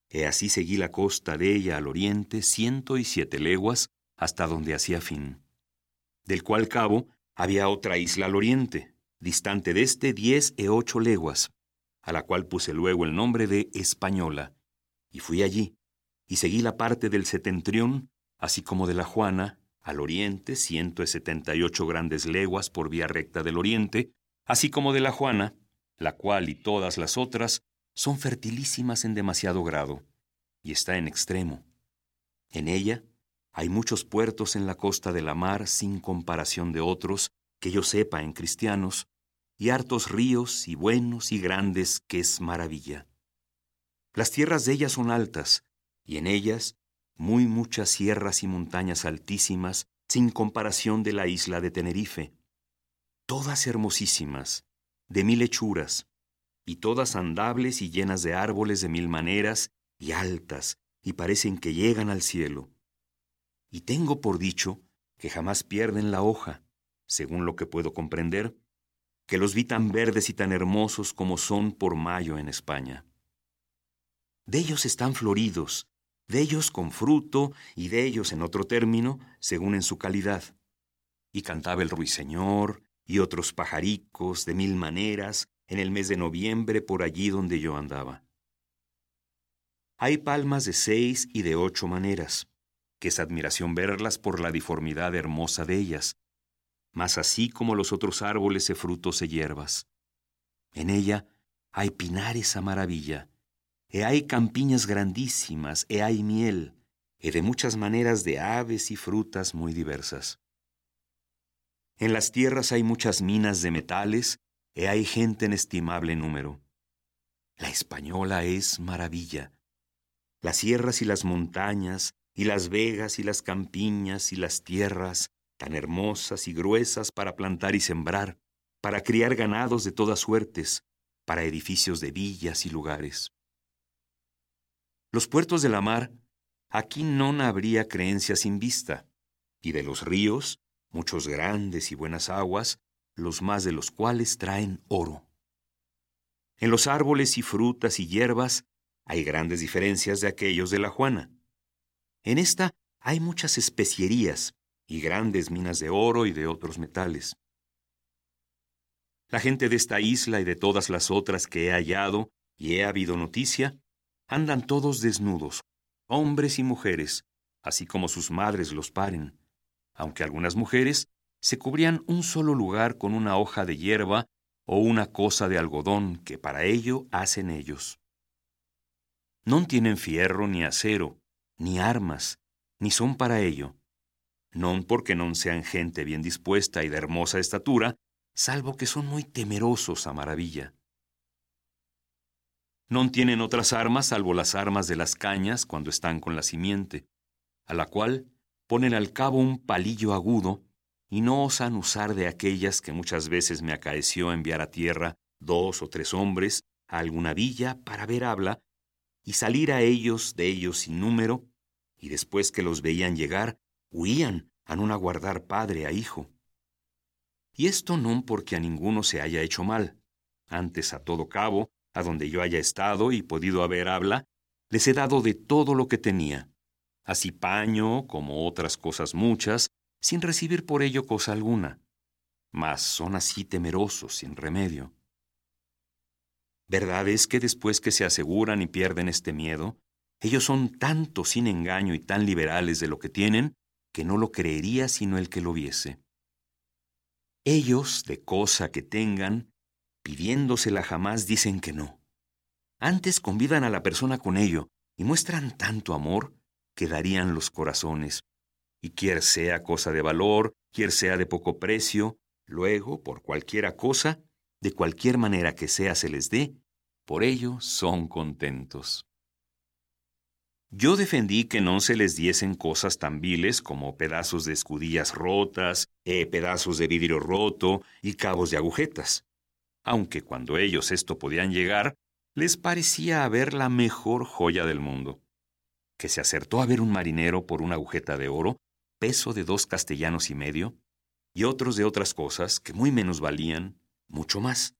e así seguí la costa de ella al oriente ciento y siete leguas hasta donde hacía fin, del cual cabo había otra isla al oriente, distante de este diez e ocho leguas, a la cual puse luego el nombre de Española, y fui allí, y seguí la parte del setentrión, así como de la Juana, al oriente, ciento setenta y ocho grandes leguas por vía recta del oriente, así como de la Juana, la cual y todas las otras son fertilísimas en demasiado grado, y está en extremo. En ella hay muchos puertos en la costa de la mar sin comparación de otros, que yo sepa en cristianos, y hartos ríos y buenos y grandes que es maravilla. Las tierras de ellas son altas, y en ellas muy muchas sierras y montañas altísimas, sin comparación de la isla de Tenerife, todas hermosísimas, de mil hechuras, y todas andables y llenas de árboles de mil maneras, y altas, y parecen que llegan al cielo y tengo por dicho que jamás pierden la hoja, según lo que puedo comprender, que los vi tan verdes y tan hermosos como son por mayo en España. De ellos están floridos, de ellos con fruto y de ellos en otro término, según en su calidad. Y cantaba el ruiseñor y otros pajaricos de mil maneras en el mes de noviembre por allí donde yo andaba. Hay palmas de seis y de ocho maneras que es admiración verlas por la diformidad hermosa de ellas, mas así como los otros árboles de frutos y hierbas. En ella hay pinares a maravilla, e hay campiñas grandísimas, e hay miel, e de muchas maneras de aves y frutas muy diversas. En las tierras hay muchas minas de metales, he hay gente en estimable número. La española es maravilla. Las sierras y las montañas, y las vegas y las campiñas y las tierras, tan hermosas y gruesas para plantar y sembrar, para criar ganados de todas suertes, para edificios de villas y lugares. Los puertos de la mar, aquí no habría creencia sin vista, y de los ríos, muchos grandes y buenas aguas, los más de los cuales traen oro. En los árboles y frutas y hierbas hay grandes diferencias de aquellos de la Juana. En esta hay muchas especierías y grandes minas de oro y de otros metales. La gente de esta isla y de todas las otras que he hallado y he habido noticia, andan todos desnudos, hombres y mujeres, así como sus madres los paren, aunque algunas mujeres se cubrían un solo lugar con una hoja de hierba o una cosa de algodón que para ello hacen ellos. No tienen fierro ni acero, ni armas, ni son para ello. Non porque non sean gente bien dispuesta y de hermosa estatura, salvo que son muy temerosos a maravilla. Non tienen otras armas salvo las armas de las cañas cuando están con la simiente, a la cual ponen al cabo un palillo agudo y no osan usar de aquellas que muchas veces me acaeció enviar a tierra dos o tres hombres a alguna villa para ver habla y salir a ellos de ellos sin número, y después que los veían llegar, huían a no aguardar padre a hijo. Y esto no porque a ninguno se haya hecho mal, antes a todo cabo, a donde yo haya estado y podido haber habla, les he dado de todo lo que tenía, así paño como otras cosas muchas, sin recibir por ello cosa alguna. Mas son así temerosos, sin remedio. Verdad es que después que se aseguran y pierden este miedo, ellos son tanto sin engaño y tan liberales de lo que tienen, que no lo creería sino el que lo viese. Ellos, de cosa que tengan, pidiéndosela jamás dicen que no. Antes convidan a la persona con ello y muestran tanto amor que darían los corazones, y quier sea cosa de valor, quier sea de poco precio, luego, por cualquiera cosa, de cualquier manera que sea se les dé, por ello son contentos. Yo defendí que no se les diesen cosas tan viles como pedazos de escudillas rotas, eh, pedazos de vidrio roto y cabos de agujetas, aunque cuando ellos esto podían llegar, les parecía haber la mejor joya del mundo que se acertó a ver un marinero por una agujeta de oro, peso de dos castellanos y medio, y otros de otras cosas que muy menos valían, mucho más.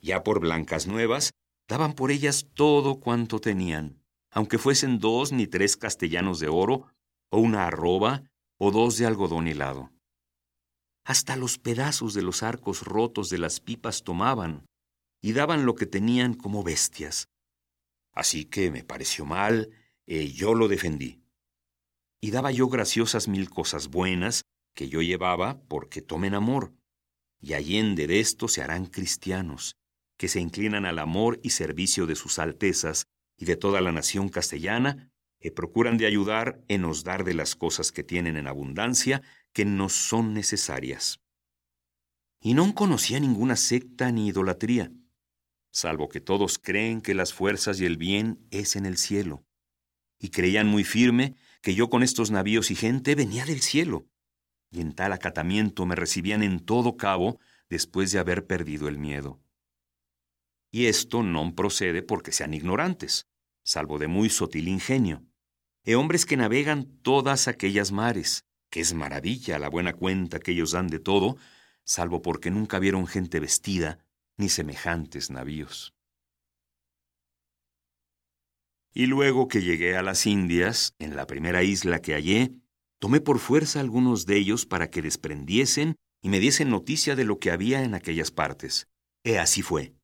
Ya por blancas nuevas, daban por ellas todo cuanto tenían, aunque fuesen dos ni tres castellanos de oro, o una arroba, o dos de algodón helado. Hasta los pedazos de los arcos rotos de las pipas tomaban, y daban lo que tenían como bestias. Así que me pareció mal eh, yo lo defendí. Y daba yo graciosas mil cosas buenas que yo llevaba porque tomen amor, y allende de esto se harán cristianos, que se inclinan al amor y servicio de sus altezas y de toda la nación castellana, que procuran de ayudar en nos dar de las cosas que tienen en abundancia que nos son necesarias. Y no conocía ninguna secta ni idolatría, salvo que todos creen que las fuerzas y el bien es en el cielo, y creían muy firme que yo con estos navíos y gente venía del cielo, y en tal acatamiento me recibían en todo cabo después de haber perdido el miedo. Y esto no procede porque sean ignorantes, salvo de muy sotil ingenio, e hombres que navegan todas aquellas mares, que es maravilla la buena cuenta que ellos dan de todo, salvo porque nunca vieron gente vestida ni semejantes navíos. Y luego que llegué a las Indias, en la primera isla que hallé, tomé por fuerza algunos de ellos para que desprendiesen y me diesen noticia de lo que había en aquellas partes. E así fue.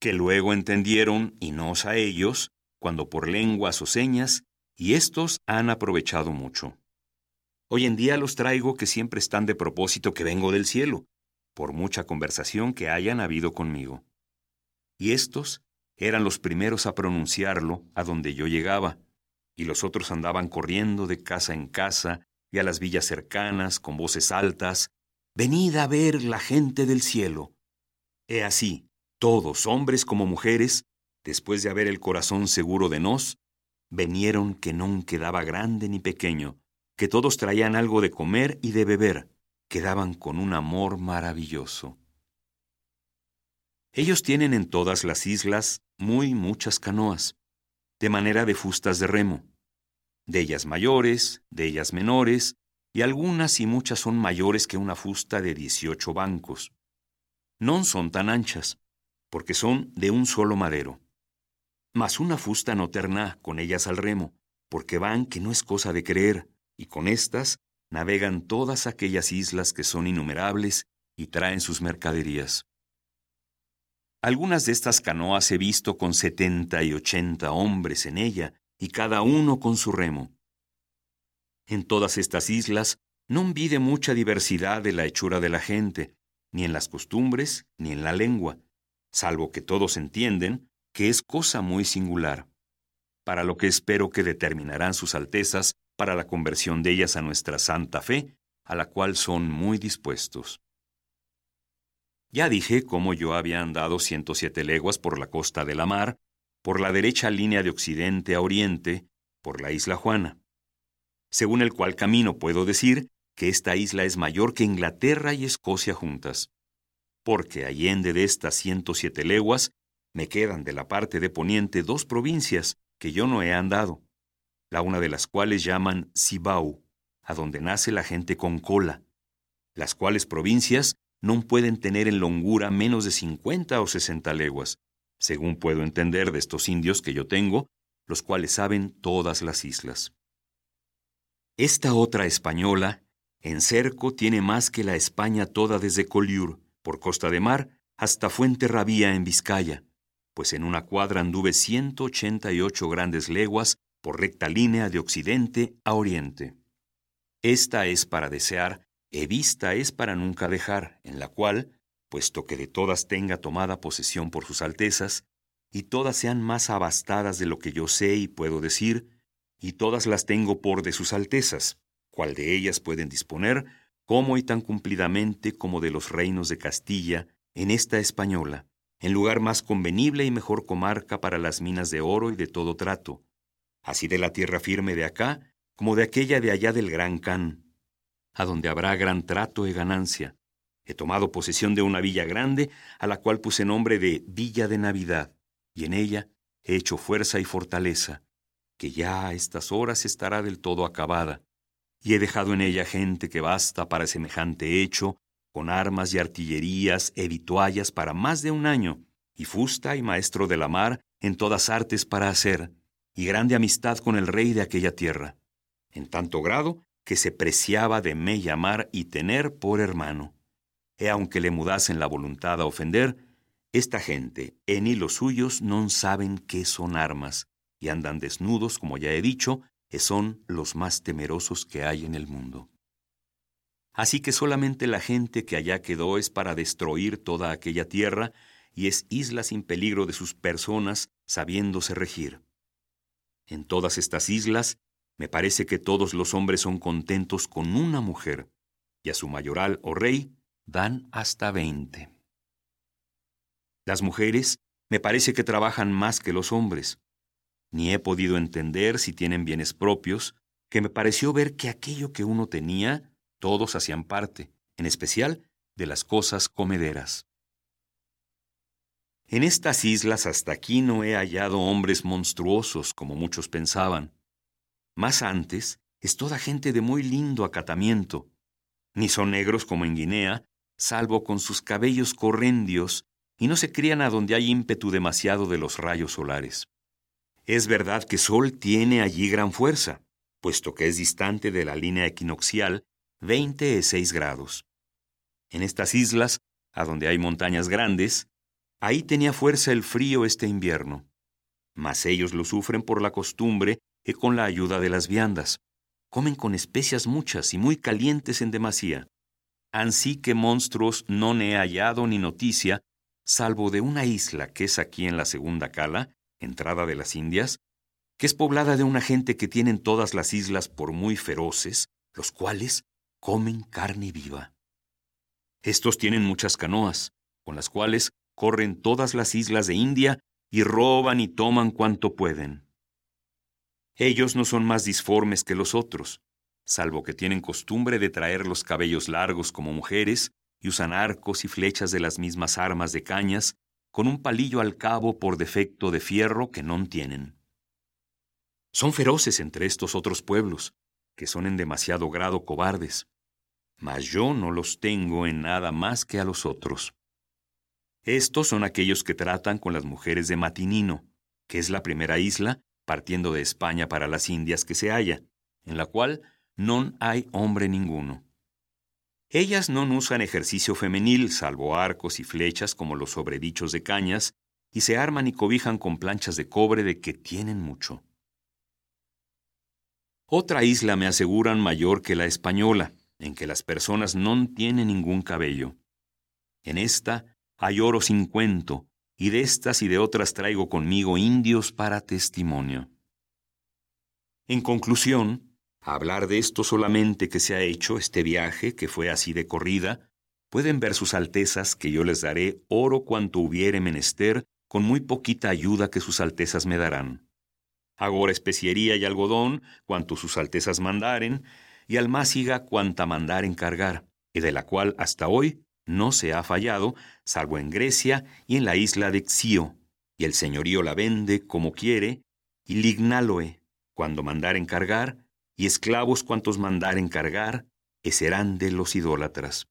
Que luego entendieron, y nos a ellos, cuando por lenguas o señas, y estos han aprovechado mucho. Hoy en día los traigo que siempre están de propósito que vengo del cielo, por mucha conversación que hayan habido conmigo. Y estos eran los primeros a pronunciarlo a donde yo llegaba, y los otros andaban corriendo de casa en casa y a las villas cercanas con voces altas, Venid a ver la gente del cielo, He así, todos, hombres como mujeres, después de haber el corazón seguro de nos, vinieron que no quedaba grande ni pequeño, que todos traían algo de comer y de beber, quedaban con un amor maravilloso. Ellos tienen en todas las islas muy muchas canoas, de manera de fustas de remo, de ellas mayores, de ellas menores, y algunas y muchas son mayores que una fusta de dieciocho bancos. No son tan anchas, porque son de un solo madero. Mas una fusta no terna con ellas al remo, porque van que no es cosa de creer, y con estas navegan todas aquellas islas que son innumerables y traen sus mercaderías. Algunas de estas canoas he visto con setenta y ochenta hombres en ella, y cada uno con su remo. En todas estas islas no vi de mucha diversidad de la hechura de la gente, ni en las costumbres, ni en la lengua, salvo que todos entienden que es cosa muy singular, para lo que espero que determinarán sus altezas para la conversión de ellas a nuestra santa fe, a la cual son muy dispuestos. Ya dije cómo yo había andado 107 leguas por la costa de la mar, por la derecha línea de occidente a oriente, por la isla Juana. Según el cual camino puedo decir que esta isla es mayor que Inglaterra y Escocia juntas, porque allende de estas 107 leguas me quedan de la parte de poniente dos provincias que yo no he andado, la una de las cuales llaman Cibao, a donde nace la gente con cola, las cuales provincias no pueden tener en longura menos de 50 o 60 leguas, según puedo entender de estos indios que yo tengo, los cuales saben todas las islas. Esta otra española, en cerco, tiene más que la España toda desde Colliur, por costa de mar, hasta Fuente Rabía en Vizcaya, pues en una cuadra anduve 188 grandes leguas por recta línea de occidente a oriente. Esta es para desear He vista es para nunca dejar, en la cual, puesto que de todas tenga tomada posesión por sus altezas, y todas sean más abastadas de lo que yo sé y puedo decir, y todas las tengo por de sus altezas, cual de ellas pueden disponer, como y tan cumplidamente como de los reinos de Castilla, en esta española, en lugar más convenible y mejor comarca para las minas de oro y de todo trato, así de la tierra firme de acá, como de aquella de allá del Gran Can, a donde habrá gran trato y ganancia. He tomado posesión de una villa grande, a la cual puse nombre de Villa de Navidad, y en ella he hecho fuerza y fortaleza, que ya a estas horas estará del todo acabada, y he dejado en ella gente que basta para semejante hecho, con armas y artillerías e vituallas para más de un año, y fusta y maestro de la mar en todas artes para hacer, y grande amistad con el rey de aquella tierra, en tanto grado que se preciaba de me llamar y tener por hermano. E aunque le mudasen la voluntad a ofender, esta gente, en y los suyos, no saben qué son armas, y andan desnudos, como ya he dicho, que son los más temerosos que hay en el mundo. Así que solamente la gente que allá quedó es para destruir toda aquella tierra, y es isla sin peligro de sus personas, sabiéndose regir. En todas estas islas me parece que todos los hombres son contentos con una mujer, y a su mayoral o rey dan hasta veinte. Las mujeres me parece que trabajan más que los hombres. Ni he podido entender si tienen bienes propios, que me pareció ver que aquello que uno tenía, todos hacían parte, en especial de las cosas comederas. En estas islas hasta aquí no he hallado hombres monstruosos como muchos pensaban. Más antes, es toda gente de muy lindo acatamiento. Ni son negros como en Guinea, salvo con sus cabellos correndios, y no se crían a donde hay ímpetu demasiado de los rayos solares. Es verdad que Sol tiene allí gran fuerza, puesto que es distante de la línea equinoccial 26 grados. En estas islas, a donde hay montañas grandes, ahí tenía fuerza el frío este invierno. Mas ellos lo sufren por la costumbre y con la ayuda de las viandas. Comen con especias muchas y muy calientes en demasía. Ansí que monstruos no he hallado ni noticia, salvo de una isla que es aquí en la segunda cala, entrada de las Indias, que es poblada de una gente que tienen todas las islas por muy feroces, los cuales comen carne viva. Estos tienen muchas canoas, con las cuales corren todas las islas de India y roban y toman cuanto pueden. Ellos no son más disformes que los otros, salvo que tienen costumbre de traer los cabellos largos como mujeres y usan arcos y flechas de las mismas armas de cañas, con un palillo al cabo por defecto de fierro que no tienen. Son feroces entre estos otros pueblos, que son en demasiado grado cobardes, mas yo no los tengo en nada más que a los otros. Estos son aquellos que tratan con las mujeres de Matinino, que es la primera isla, partiendo de España para las Indias que se halla, en la cual no hay hombre ninguno. Ellas no usan ejercicio femenil, salvo arcos y flechas como los sobredichos de cañas, y se arman y cobijan con planchas de cobre de que tienen mucho. Otra isla me aseguran mayor que la española, en que las personas no tienen ningún cabello. En esta hay oro sin cuento, y de estas y de otras traigo conmigo indios para testimonio. En conclusión, hablar de esto solamente que se ha hecho este viaje, que fue así de corrida, pueden ver sus altezas que yo les daré oro cuanto hubiere menester, con muy poquita ayuda que sus altezas me darán. Agora especiería y algodón, cuanto sus altezas mandaren, y almáciga cuanta mandar encargar, y de la cual hasta hoy no se ha fallado, salvo en Grecia y en la isla de Xio, y el señorío la vende como quiere, y lignaloe, cuando mandar encargar, y esclavos cuantos mandar encargar, que serán de los idólatras.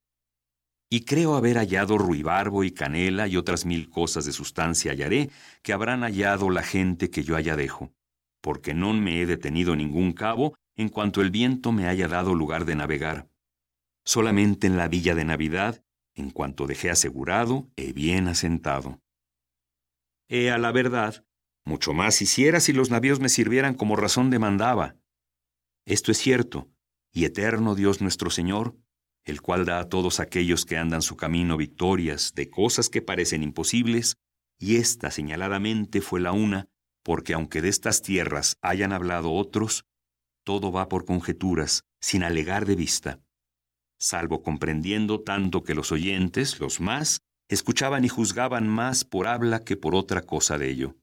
Y creo haber hallado ruibarbo y canela y otras mil cosas de sustancia hallaré, que habrán hallado la gente que yo haya dejo, porque no me he detenido ningún cabo en cuanto el viento me haya dado lugar de navegar. Solamente en la villa de Navidad en cuanto dejé asegurado e bien asentado. He a la verdad, mucho más hiciera si los navíos me sirvieran como razón demandaba. Esto es cierto, y eterno Dios nuestro Señor, el cual da a todos aquellos que andan su camino victorias de cosas que parecen imposibles, y esta señaladamente fue la una, porque aunque de estas tierras hayan hablado otros, todo va por conjeturas, sin alegar de vista salvo comprendiendo tanto que los oyentes, los más, escuchaban y juzgaban más por habla que por otra cosa de ello.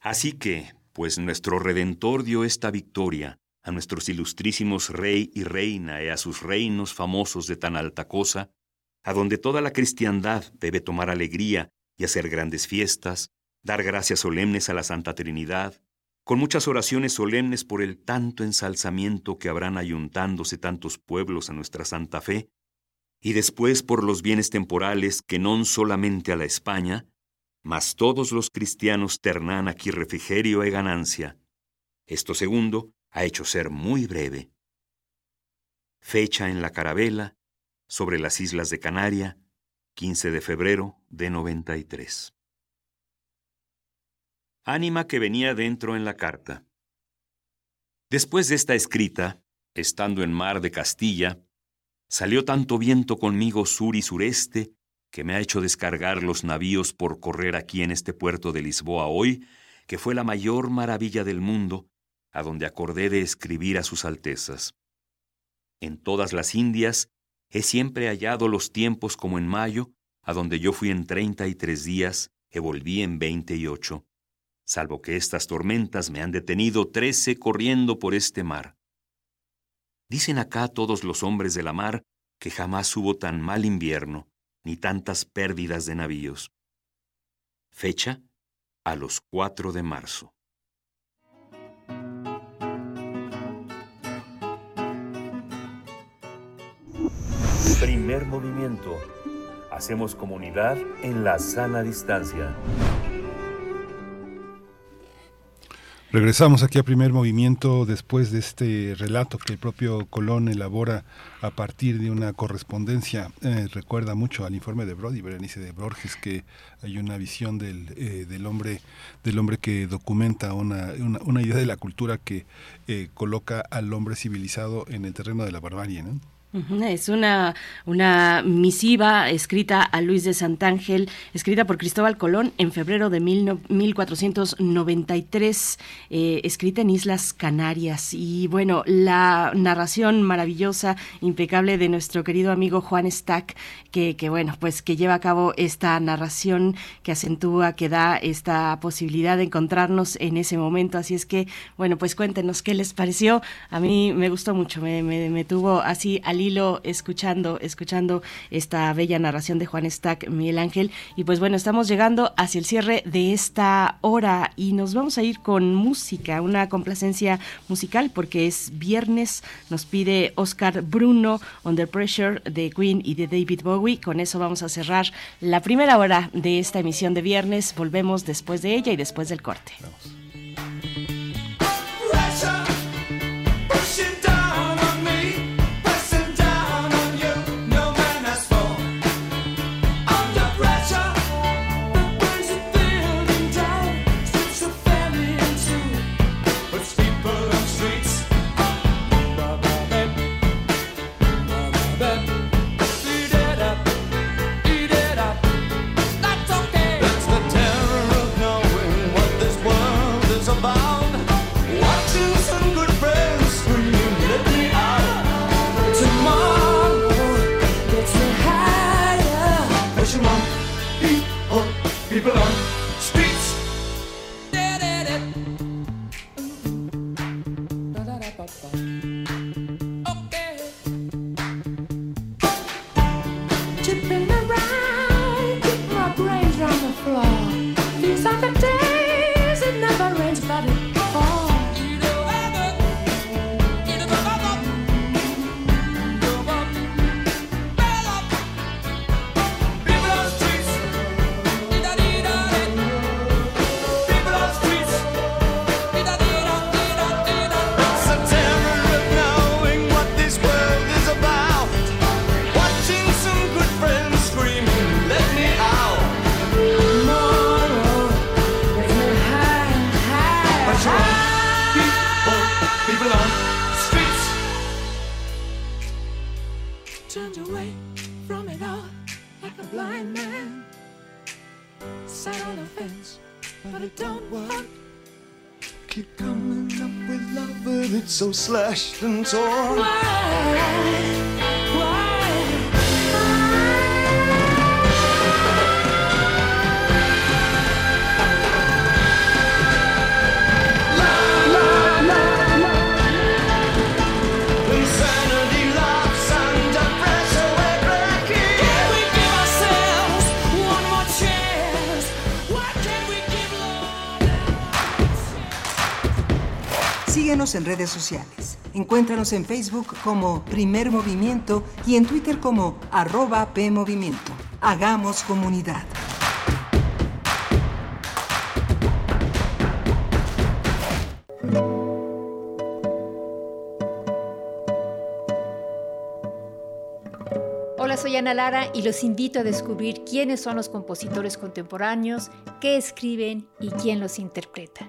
Así que, pues nuestro Redentor dio esta victoria a nuestros ilustrísimos rey y reina y a sus reinos famosos de tan alta cosa, a donde toda la cristiandad debe tomar alegría y hacer grandes fiestas, dar gracias solemnes a la Santa Trinidad, con muchas oraciones solemnes por el tanto ensalzamiento que habrán ayuntándose tantos pueblos a nuestra santa fe, y después por los bienes temporales que non solamente a la España, mas todos los cristianos ternan aquí refrigerio e ganancia. Esto segundo ha hecho ser muy breve. Fecha en la carabela, sobre las islas de Canaria, 15 de febrero de 93 ánima que venía dentro en la carta. Después de esta escrita, estando en mar de Castilla, salió tanto viento conmigo sur y sureste que me ha hecho descargar los navíos por correr aquí en este puerto de Lisboa hoy, que fue la mayor maravilla del mundo, a donde acordé de escribir a sus altezas. En todas las Indias he siempre hallado los tiempos como en mayo, a donde yo fui en treinta y tres días y volví en veinte y ocho salvo que estas tormentas me han detenido trece corriendo por este mar. Dicen acá todos los hombres de la mar que jamás hubo tan mal invierno, ni tantas pérdidas de navíos. Fecha a los 4 de marzo. Primer movimiento. Hacemos comunidad en la sana distancia. Regresamos aquí a primer movimiento después de este relato que el propio Colón elabora a partir de una correspondencia. Eh, recuerda mucho al informe de Brody, Berenice de Borges, que hay una visión del, eh, del hombre del hombre que documenta una, una, idea de la cultura que eh, coloca al hombre civilizado en el terreno de la barbarie. Es una, una misiva escrita a Luis de Santángel, escrita por Cristóbal Colón en febrero de mil 1493, eh, escrita en Islas Canarias. Y bueno, la narración maravillosa, impecable de nuestro querido amigo Juan Stack, que, que bueno, pues que lleva a cabo esta narración que acentúa, que da esta posibilidad de encontrarnos en ese momento. Así es que, bueno, pues cuéntenos qué les pareció. A mí me gustó mucho, me, me, me tuvo así al hilo escuchando, escuchando esta bella narración de Juan Stack, Miguel Ángel. Y pues bueno, estamos llegando hacia el cierre de esta hora y nos vamos a ir con música, una complacencia musical porque es viernes, nos pide Oscar Bruno, Under Pressure de Queen y de David Bowie. Con eso vamos a cerrar la primera hora de esta emisión de viernes. Volvemos después de ella y después del corte. Slashed and torn. En redes sociales. Encuéntranos en Facebook como Primer Movimiento y en Twitter como arroba PMovimiento. Hagamos comunidad. Hola, soy Ana Lara y los invito a descubrir quiénes son los compositores contemporáneos, qué escriben y quién los interpreta.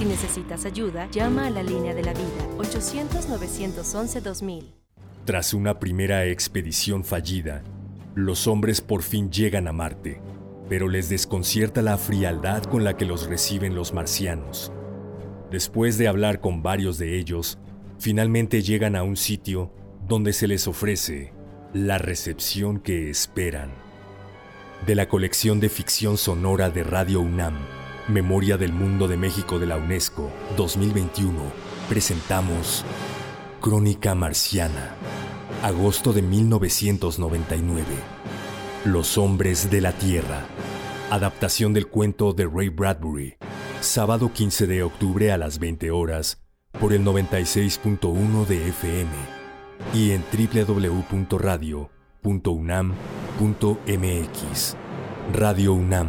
Si necesitas ayuda, llama a la línea de la vida 800-911-2000. Tras una primera expedición fallida, los hombres por fin llegan a Marte, pero les desconcierta la frialdad con la que los reciben los marcianos. Después de hablar con varios de ellos, finalmente llegan a un sitio donde se les ofrece la recepción que esperan. De la colección de ficción sonora de Radio UNAM, Memoria del Mundo de México de la UNESCO 2021, presentamos Crónica Marciana, agosto de 1999. Los hombres de la Tierra, adaptación del cuento de Ray Bradbury, sábado 15 de octubre a las 20 horas, por el 96.1 de FM y en www.radio.unam.mx. Radio UNAM,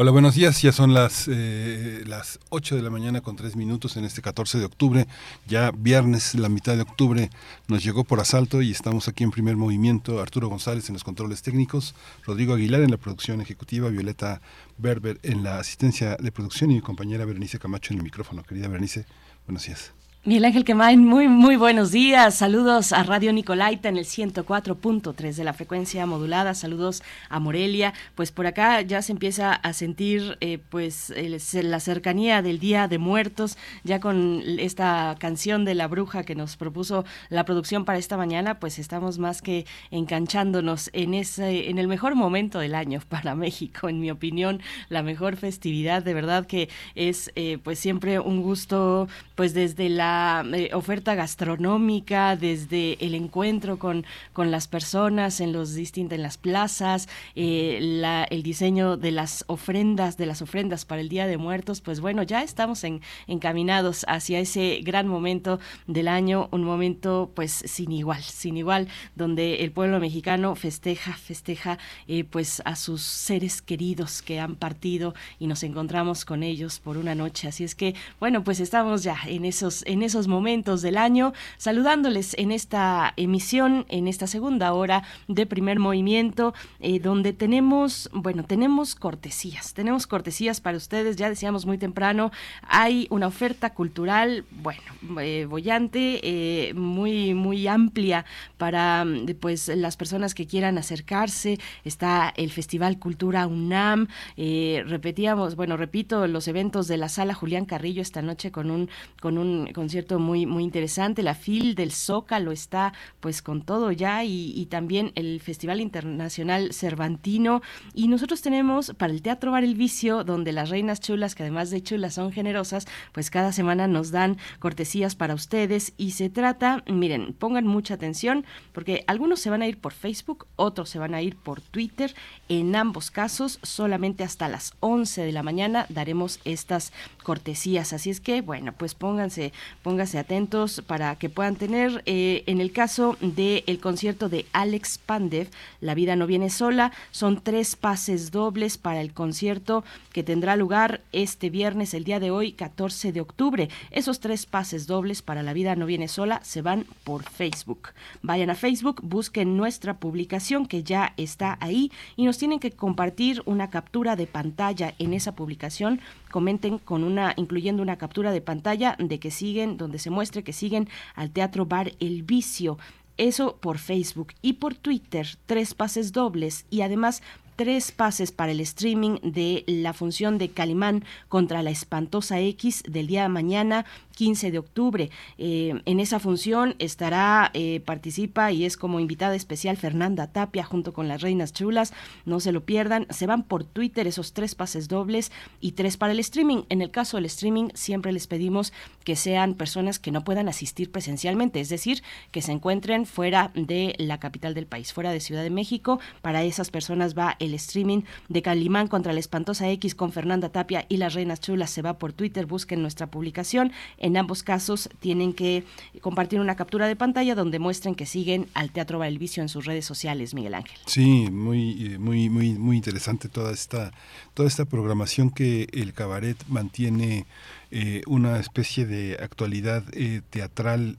Hola, buenos días. Ya son las, eh, las 8 de la mañana con 3 minutos en este 14 de octubre. Ya viernes, la mitad de octubre, nos llegó por asalto y estamos aquí en primer movimiento. Arturo González en los controles técnicos, Rodrigo Aguilar en la producción ejecutiva, Violeta Berber en la asistencia de producción y mi compañera Berenice Camacho en el micrófono. Querida Berenice, buenos días. Miguel Ángel Quemain, muy, muy buenos días. Saludos a Radio Nicolaita en el 104.3 de la frecuencia modulada. Saludos a Morelia. Pues por acá ya se empieza a sentir eh, pues la cercanía del Día de Muertos, ya con esta canción de la bruja que nos propuso la producción para esta mañana, pues estamos más que enganchándonos en ese, en el mejor momento del año (laughs) para México, en mi opinión, la mejor festividad, de verdad que es eh, pues siempre un gusto, pues desde la eh, oferta gastronómica, desde el encuentro con, con las personas en los distintos, en las plazas, eh, la- el diseño de las ofrendas, de las ofrendas para el Día de Muertos, pues bueno, ya estamos en, encaminados hacia ese gran momento del año, un momento pues sin igual, sin igual, donde el pueblo mexicano festeja, festeja eh, pues a sus seres queridos que han partido y nos encontramos con ellos por una noche. Así es que, bueno, pues estamos ya en esos, esos momentos del año, saludándoles en esta emisión, en esta segunda hora de primer movimiento, eh, donde tenemos, bueno, tenemos cortesías, tenemos cortesías para ustedes, ya decíamos muy temprano, hay una oferta cultural, bueno, eh, bollante, eh, muy, muy amplia para mm, pues las personas que quieran acercarse, está el Festival Cultura UNAM, eh, repetíamos, bueno, repito, los eventos de la sala Julián Carrillo esta noche con un, con un concierto muy, muy interesante, la FIL del Zócalo está pues con todo ya y, y también el Festival Internacional Cervantino. Y nosotros tenemos para el Teatro Bar El Vicio, donde las reinas chulas, que además de chulas son generosas, pues cada semana nos dan cortesías para ustedes. Y se trata, miren, pongan mucha atención porque algunos se van a ir por Facebook, otros se van a ir por Twitter, en ambos casos solamente hasta las 11 de la mañana daremos estas cortesías, así es que bueno, pues pónganse, pónganse atentos para que puedan tener eh, en el caso del el concierto de Alex Pandev, La vida no viene sola, son tres pases dobles para el concierto que tendrá lugar este viernes, el día de hoy, 14 de octubre. Esos tres pases dobles para La vida no viene sola se van por Facebook. Vayan a Facebook, busquen nuestra publicación que ya está ahí y nos tienen que compartir una captura de pantalla en esa publicación comenten con una incluyendo una captura de pantalla de que siguen donde se muestre que siguen al Teatro Bar El Vicio. Eso por Facebook y por Twitter, tres pases dobles y además tres pases para el streaming de la función de Calimán contra la espantosa X del día de mañana, 15 de octubre. Eh, en esa función estará, eh, participa y es como invitada especial Fernanda Tapia junto con las Reinas Chulas. No se lo pierdan. Se van por Twitter esos tres pases dobles y tres para el streaming. En el caso del streaming, siempre les pedimos que sean personas que no puedan asistir presencialmente, es decir, que se encuentren fuera de la capital del país, fuera de Ciudad de México. Para esas personas va el streaming de Calimán contra la espantosa X con Fernanda Tapia y las Reinas Chulas. Se va por Twitter, busquen nuestra publicación. En ambos casos tienen que compartir una captura de pantalla donde muestren que siguen al Teatro Valvicio en sus redes sociales, Miguel Ángel. Sí, muy, eh, muy, muy, muy interesante toda esta, toda esta programación que el cabaret mantiene eh, una especie de actualidad eh, teatral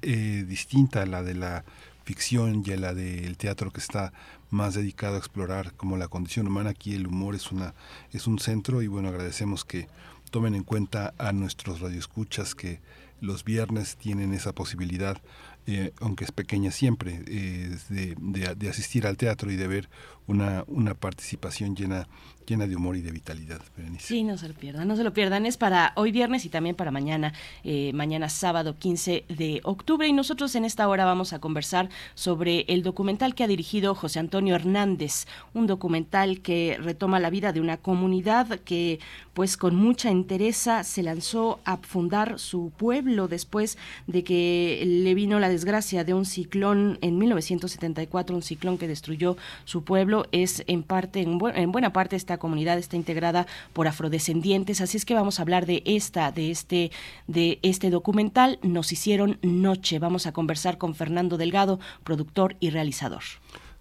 distinta a la de la ficción y a la del teatro que está más dedicado a explorar como la condición humana. Aquí el humor es una es un centro y bueno agradecemos que tomen en cuenta a nuestros radioescuchas que los viernes tienen esa posibilidad, eh, aunque es pequeña siempre, eh, de, de, asistir al teatro y de ver una, una participación llena llena de humor y de vitalidad. Sí, no se lo pierdan, no se lo pierdan. Es para hoy viernes y también para mañana, eh, mañana sábado 15 de octubre. Y nosotros en esta hora vamos a conversar sobre el documental que ha dirigido José Antonio Hernández, un documental que retoma la vida de una comunidad que pues con mucha entereza se lanzó a fundar su pueblo después de que le vino la desgracia de un ciclón en 1974, un ciclón que destruyó su pueblo. Es en parte, en, en buena parte esta comunidad está integrada por afrodescendientes, así es que vamos a hablar de esta, de este, de este documental. Nos hicieron noche. Vamos a conversar con Fernando Delgado, productor y realizador.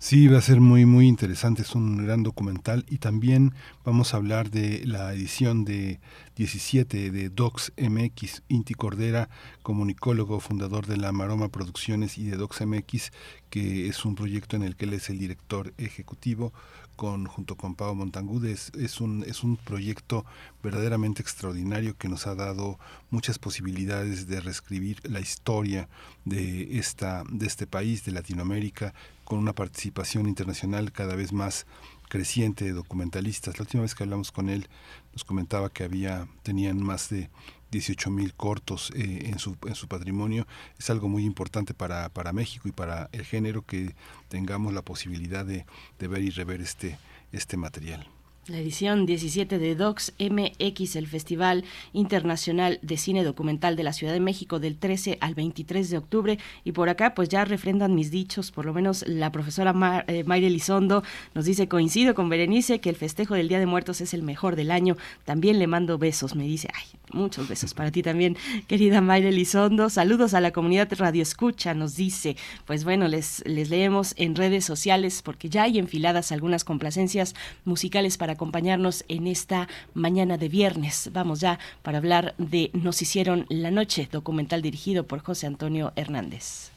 Sí, va a ser muy, muy interesante, es un gran documental. Y también vamos a hablar de la edición de 17 de Docs MX, Inti Cordera, comunicólogo, fundador de la Maroma Producciones y de Docs MX, que es un proyecto en el que él es el director ejecutivo, con, junto con Pau Montangudes. Es un, es un proyecto verdaderamente extraordinario que nos ha dado muchas posibilidades de reescribir la historia de, esta, de este país, de Latinoamérica, con una participación internacional cada vez más creciente de documentalistas. La última vez que hablamos con él nos comentaba que había tenían más de 18 mil cortos eh, en, su, en su patrimonio. Es algo muy importante para, para México y para el género que tengamos la posibilidad de, ver y rever este, este material. La edición 17 de Docs MX, el Festival Internacional de Cine Documental de la Ciudad de México del 13 al 23 de octubre. Y por acá, pues ya refrendan mis dichos, por lo menos la profesora Mar, eh, Mayre Lizondo nos dice, coincido con Berenice, que el festejo del Día de Muertos es el mejor del año. También le mando besos, me dice, ay, muchos besos para ti también, querida Mayre Lizondo. Saludos a la comunidad Radio Escucha, nos dice. Pues bueno, les, les leemos en redes sociales porque ya hay enfiladas algunas complacencias musicales para acompañarnos en esta mañana de viernes. Vamos ya para hablar de Nos hicieron la noche, documental dirigido por José Antonio Hernández.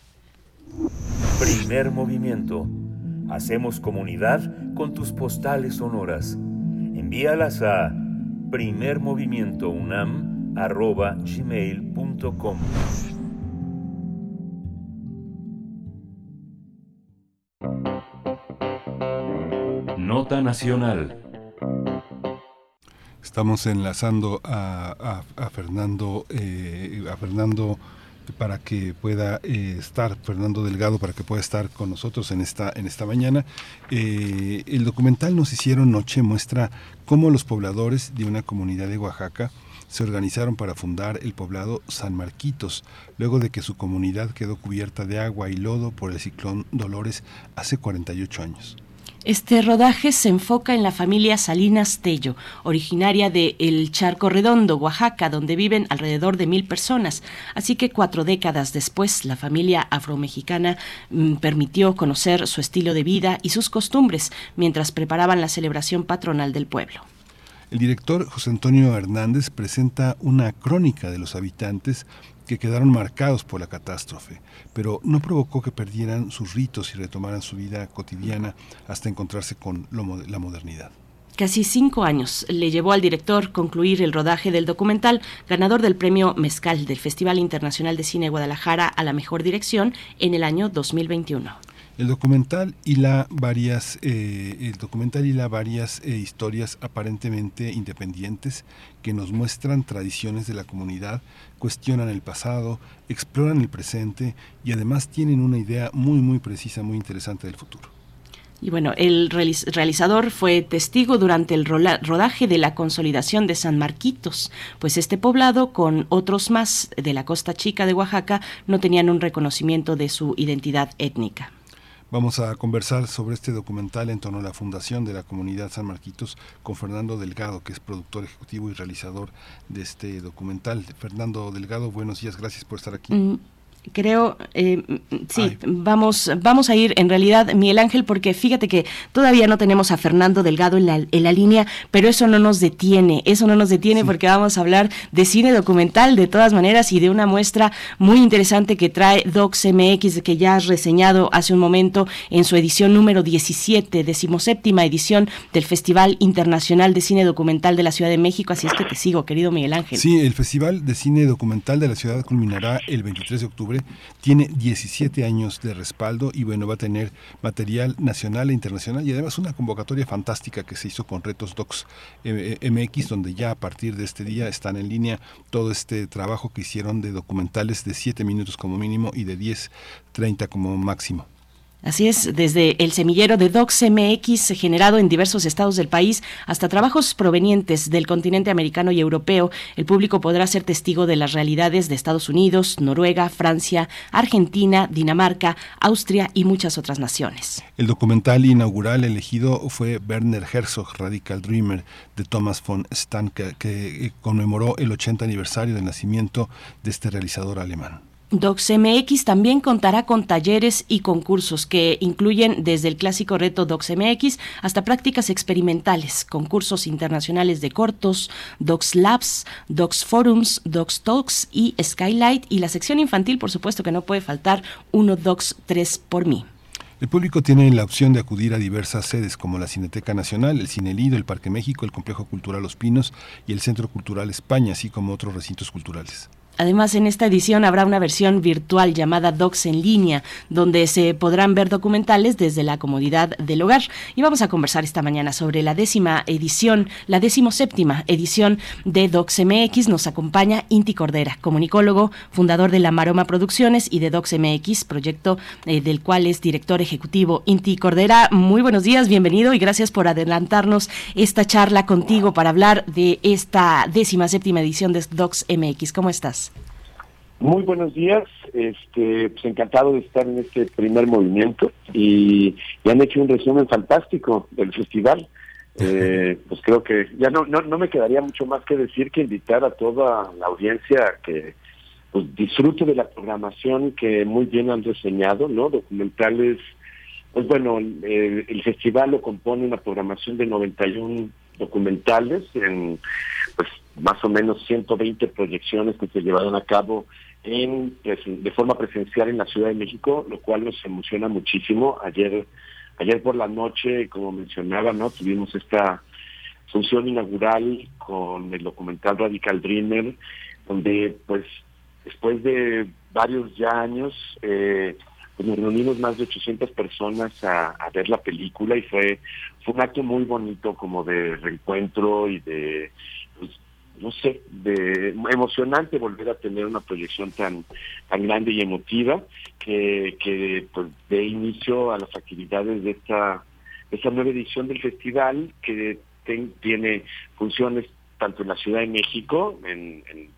Primer movimiento. Hacemos comunidad con tus postales sonoras. Envíalas a primermovimientounam.gmail.com Nota Nacional. Estamos enlazando a, Fernando, eh, a Fernando para que pueda eh, estar, Fernando Delgado, para que pueda estar con nosotros en esta, en esta mañana. Eh, el documental Nos hicieron noche muestra cómo los pobladores de una comunidad de Oaxaca se organizaron para fundar el poblado San Marquitos, luego de que su comunidad quedó cubierta de agua y lodo por el ciclón Dolores hace 48 años. Este rodaje se enfoca en la familia Salinas Tello, originaria de El Charco Redondo, Oaxaca, donde viven alrededor de mil personas. Así que cuatro décadas después, la familia afromexicana mm, permitió conocer su estilo de vida y sus costumbres mientras preparaban la celebración patronal del pueblo. El director José Antonio Hernández presenta una crónica de los habitantes que quedaron marcados por la catástrofe, pero no provocó que perdieran sus ritos y retomaran su vida cotidiana hasta encontrarse con la modernidad. Casi cinco años le llevó al director concluir el rodaje del documental, ganador del premio Mezcal del Festival Internacional de Cine Guadalajara a la mejor dirección en el año 2021. El documental y la varias, eh, el documental y la varias eh, historias aparentemente independientes que nos muestran tradiciones de la comunidad, cuestionan el pasado, exploran el presente y además tienen una idea muy muy precisa, muy interesante del futuro. Y bueno, el realizador fue testigo durante el rodaje de la consolidación de San Marquitos, pues este poblado con otros más de la costa chica de Oaxaca no tenían un reconocimiento de su identidad étnica. Vamos a conversar sobre este documental en torno a la fundación de la comunidad San Marquitos con Fernando Delgado, que es productor ejecutivo y realizador de este documental. Fernando Delgado, buenos días, gracias por estar aquí. Mm, Creo, eh, sí, vamos, vamos a ir en realidad, Miguel Ángel, porque fíjate que todavía no tenemos a Fernando Delgado en la, en la línea, pero eso no nos detiene, eso no nos detiene porque vamos a hablar de cine documental de todas maneras y de una muestra muy interesante que trae Docs MX, que ya has reseñado hace un momento en su edición número 17, decimoséptima edición del Festival Internacional de Cine Documental de la Ciudad de México. Así es que te sigo, querido Miguel Ángel. Sí, el Festival de Cine Documental de la Ciudad culminará el 23 de octubre tiene 17 años de respaldo y bueno, va a tener material nacional e internacional y además una convocatoria fantástica que se hizo con Retos Docs eh, MX, donde ya a partir de este día están en línea todo este trabajo que hicieron de documentales de 7 minutos como mínimo y de 10, 30 como máximo. Así es, desde el semillero de Docs MX generado en diversos estados del país hasta trabajos provenientes del continente americano y europeo, el público podrá ser testigo de las realidades de Estados Unidos, Noruega, Francia, Argentina, Dinamarca, Austria y muchas otras naciones. El documental inaugural elegido fue Werner Herzog, Radical Dreamer, de Thomas von Stanke, que conmemoró el 80 aniversario del nacimiento de este realizador alemán. DocsMX también contará con talleres y concursos que incluyen desde el clásico reto DocsMX hasta prácticas experimentales, concursos internacionales de cortos, Docs Labs, Docs Forums, Docs Talks y Skylight y la sección infantil, por supuesto que no puede faltar, uno Docs 3 por mí. El público tiene la opción de acudir a diversas sedes como la Cineteca Nacional, el Cine Lido, el Parque México, el Complejo Cultural Los Pinos y el Centro Cultural España, así como otros recintos culturales. Además, en esta edición habrá una versión virtual llamada Docs en línea, donde se podrán ver documentales desde la comodidad del hogar. Y vamos a conversar esta mañana sobre la décima edición, la séptima edición de Docs MX. Nos acompaña Inti Cordera, comunicólogo, fundador de la Maroma Producciones y de Docs MX, proyecto eh, del cual es director ejecutivo. Inti Cordera, muy buenos días, bienvenido y gracias por adelantarnos esta charla contigo para hablar de esta décima séptima edición de Docs MX. ¿Cómo estás? Muy buenos días, este, pues encantado de estar en este primer movimiento y, han hecho un resumen fantástico del festival. (laughs) Eh, pues creo que ya no, no, no me quedaría mucho más que decir que invitar a toda la audiencia que pues disfrute de la programación que muy bien han reseñado, ¿no? Documentales, pues bueno, el, el festival lo compone una programación de 91 documentales en pues más o menos 120 proyecciones que se llevaron a cabo en, de forma presencial en la Ciudad de México, lo cual nos emociona muchísimo. Ayer, ayer por la noche, como mencionaba, no tuvimos esta función inaugural con el documental Radical Dreamer, donde pues después de varios ya años eh, pues nos reunimos más de 800 personas a, a, ver la película y fue, fue un acto muy bonito como de reencuentro y de no sé, de emocionante volver a tener una proyección tan tan grande y emotiva que, que pues, dé inicio a las actividades de esta, esta nueva edición del festival que tiene funciones tanto en la Ciudad de México, en, en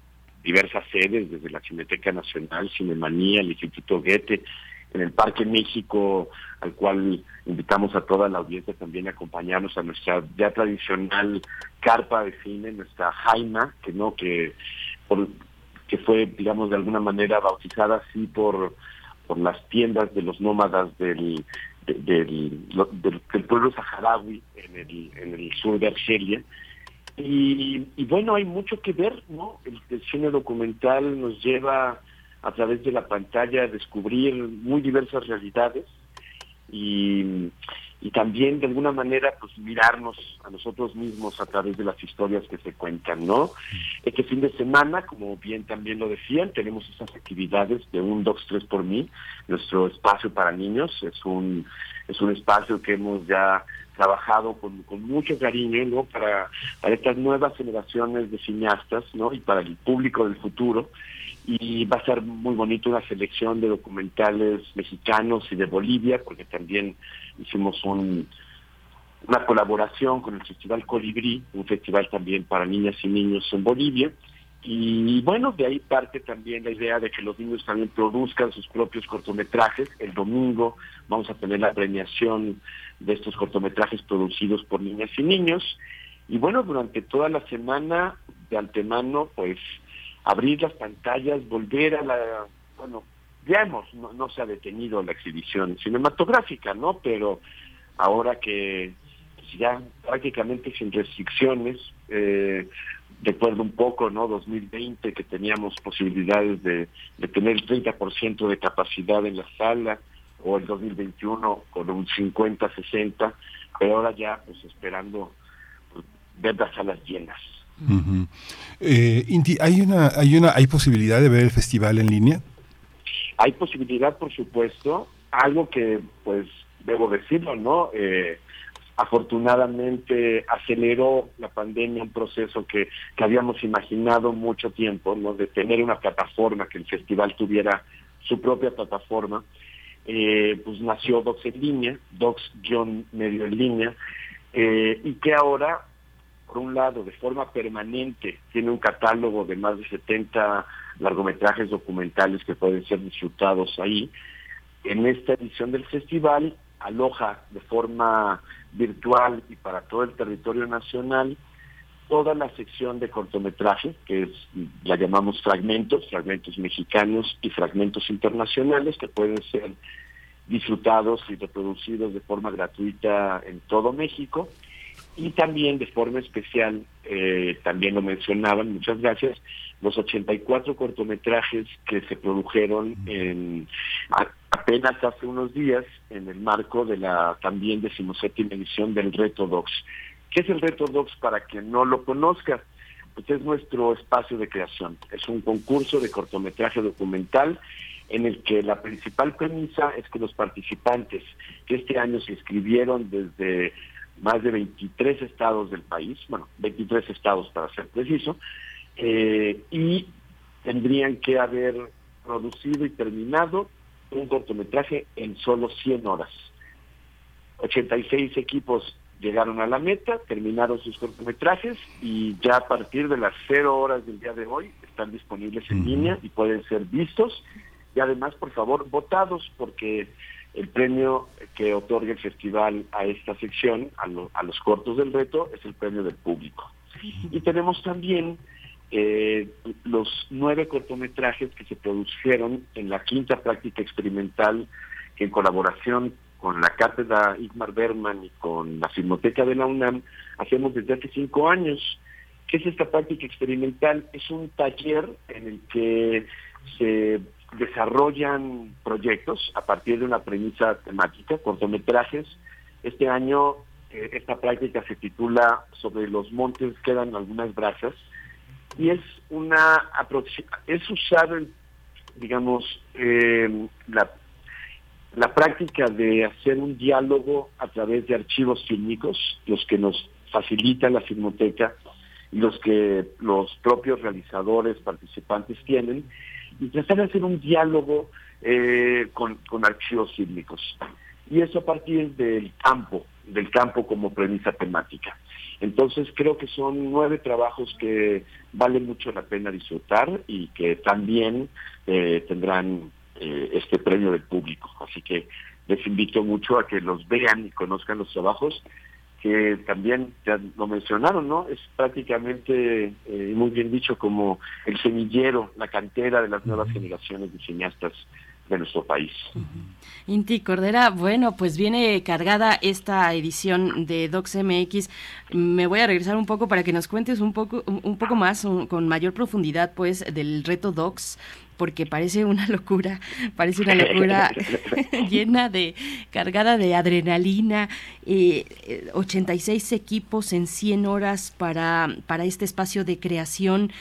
diversas sedes, desde la Cineteca Nacional, Cinemanía, el Instituto Goethe, en el Parque México, al cual invitamos a toda la audiencia también a acompañarnos a nuestra ya tradicional carpa de cine, nuestra Jaima, que no, que que fue, digamos, de alguna manera bautizada así por, por las tiendas de los nómadas del, del, del, pueblo saharaui en el, en el sur de Argelia. Y, y bueno, hay mucho que ver, ¿no? El cine documental nos lleva a través de la pantalla descubrir muy diversas realidades y, también de alguna manera pues mirarnos a nosotros mismos a través de las historias que se cuentan, ¿no? Este fin de semana, como bien también lo decían, tenemos esas actividades de un Docs 3 por mí, nuestro espacio para niños, es un es un espacio que hemos ya trabajado con, con mucho cariño, ¿no? Para, para estas nuevas generaciones de cineastas, ¿no? Y para el público del futuro y va a ser muy bonito una selección de documentales mexicanos y de Bolivia, porque también hicimos un, una colaboración con el Festival Colibrí, un festival también para niñas y niños en Bolivia, Y bueno, de ahí parte también la idea de que los niños también produzcan sus propios cortometrajes. El domingo vamos a tener la premiación de estos cortometrajes producidos por niñas y niños. Y bueno, durante toda la semana de antemano, pues abrir las pantallas, volver a la, bueno, hemos, no, no se ha detenido la exhibición cinematográfica, ¿no? Pero ahora que pues, ya prácticamente sin restricciones, eh, recuerdo un poco, ¿no? 2020 que teníamos posibilidades de, de tener el 30% de capacidad en la sala, o el 2021 con un 50-60, pero ahora ya pues esperando ver las salas llenas. Ujú. Eh, Inti, ¿hay una, hay una, hay posibilidad de ver el festival en línea? Hay posibilidad, por supuesto, algo que, pues, debo decirlo, ¿no? Eh, afortunadamente aceleró la pandemia un proceso que, que habíamos imaginado mucho tiempo, ¿no? De tener una plataforma, que el festival tuviera su propia plataforma. Eh, pues nació Docs en línea, Docs-medio en línea, eh, y que ahora, por un lado, de forma permanente, tiene un catálogo de más de 70 largometrajes documentales que pueden ser disfrutados ahí. En esta edición del festival aloja de forma virtual y para todo el territorio nacional toda la sección de cortometraje, que es, la llamamos fragmentos, fragmentos mexicanos y fragmentos internacionales, que pueden ser disfrutados y reproducidos de forma gratuita en todo México y también de forma especial, eh, también lo mencionaban, muchas gracias, los 84 cortometrajes que se produjeron en, a- apenas hace unos días en el marco de la también decimoséptima edición del Reto Docs. ¿Qué es el Reto Docs para quien no lo conozca? Pues es nuestro espacio de creación. Es un concurso de cortometraje documental en el que la principal premisa es que los participantes que este año se inscribieron desde más de 23 estados del país, bueno, 23 estados para ser preciso, eh, y tendrían que haber producido y terminado un cortometraje en solo 100 horas. 86 equipos llegaron a la meta, terminaron sus cortometrajes y ya a partir de las 0 horas del día de hoy están disponibles en línea y pueden ser vistos y además, por favor, votados porque el premio que otorga el festival a esta sección, a, lo- a los cortos del reto, es el premio del público. Y tenemos también eh, los nueve cortometrajes que se produjeron en la quinta práctica experimental que en colaboración con la cátedra Igmar Berman y con la Filmoteca de la UNAM hacemos desde hace cinco años. ¿Qué es esta práctica experimental? Es un taller en el que se desarrollan proyectos a partir de una premisa temática, cortometrajes. Este año eh, esta práctica se titula Sobre los montes quedan algunas brasas y es una es usar digamos eh, la la práctica de hacer un diálogo a través de archivos fílmicos, los que nos facilita la filmoteca y los que los propios realizadores, participantes tienen, de hacer un diálogo eh, con, con archivos fílmicos. Y eso a partir del campo, del campo como premisa temática. Entonces creo que son nueve trabajos que vale mucho la pena disfrutar y que también eh, tendrán eh, este premio del público. Así que les invito mucho a que los vean y conozcan los trabajos que también ya lo mencionaron, ¿no? Es prácticamente, eh, muy bien dicho, como el semillero, la cantera de las nuevas generaciones de cineastas de nuestro país. Inti Cordera, bueno, pues viene cargada esta edición de Docs MX. Me voy a regresar un poco para que nos cuentes un poco, un poco más, un- con mayor profundidad, pues, del reto Docs, porque parece una locura, parece una locura (laughs) llena de, cargada de adrenalina, eh, eh, 86 equipos en 100 horas para, para este espacio de creación.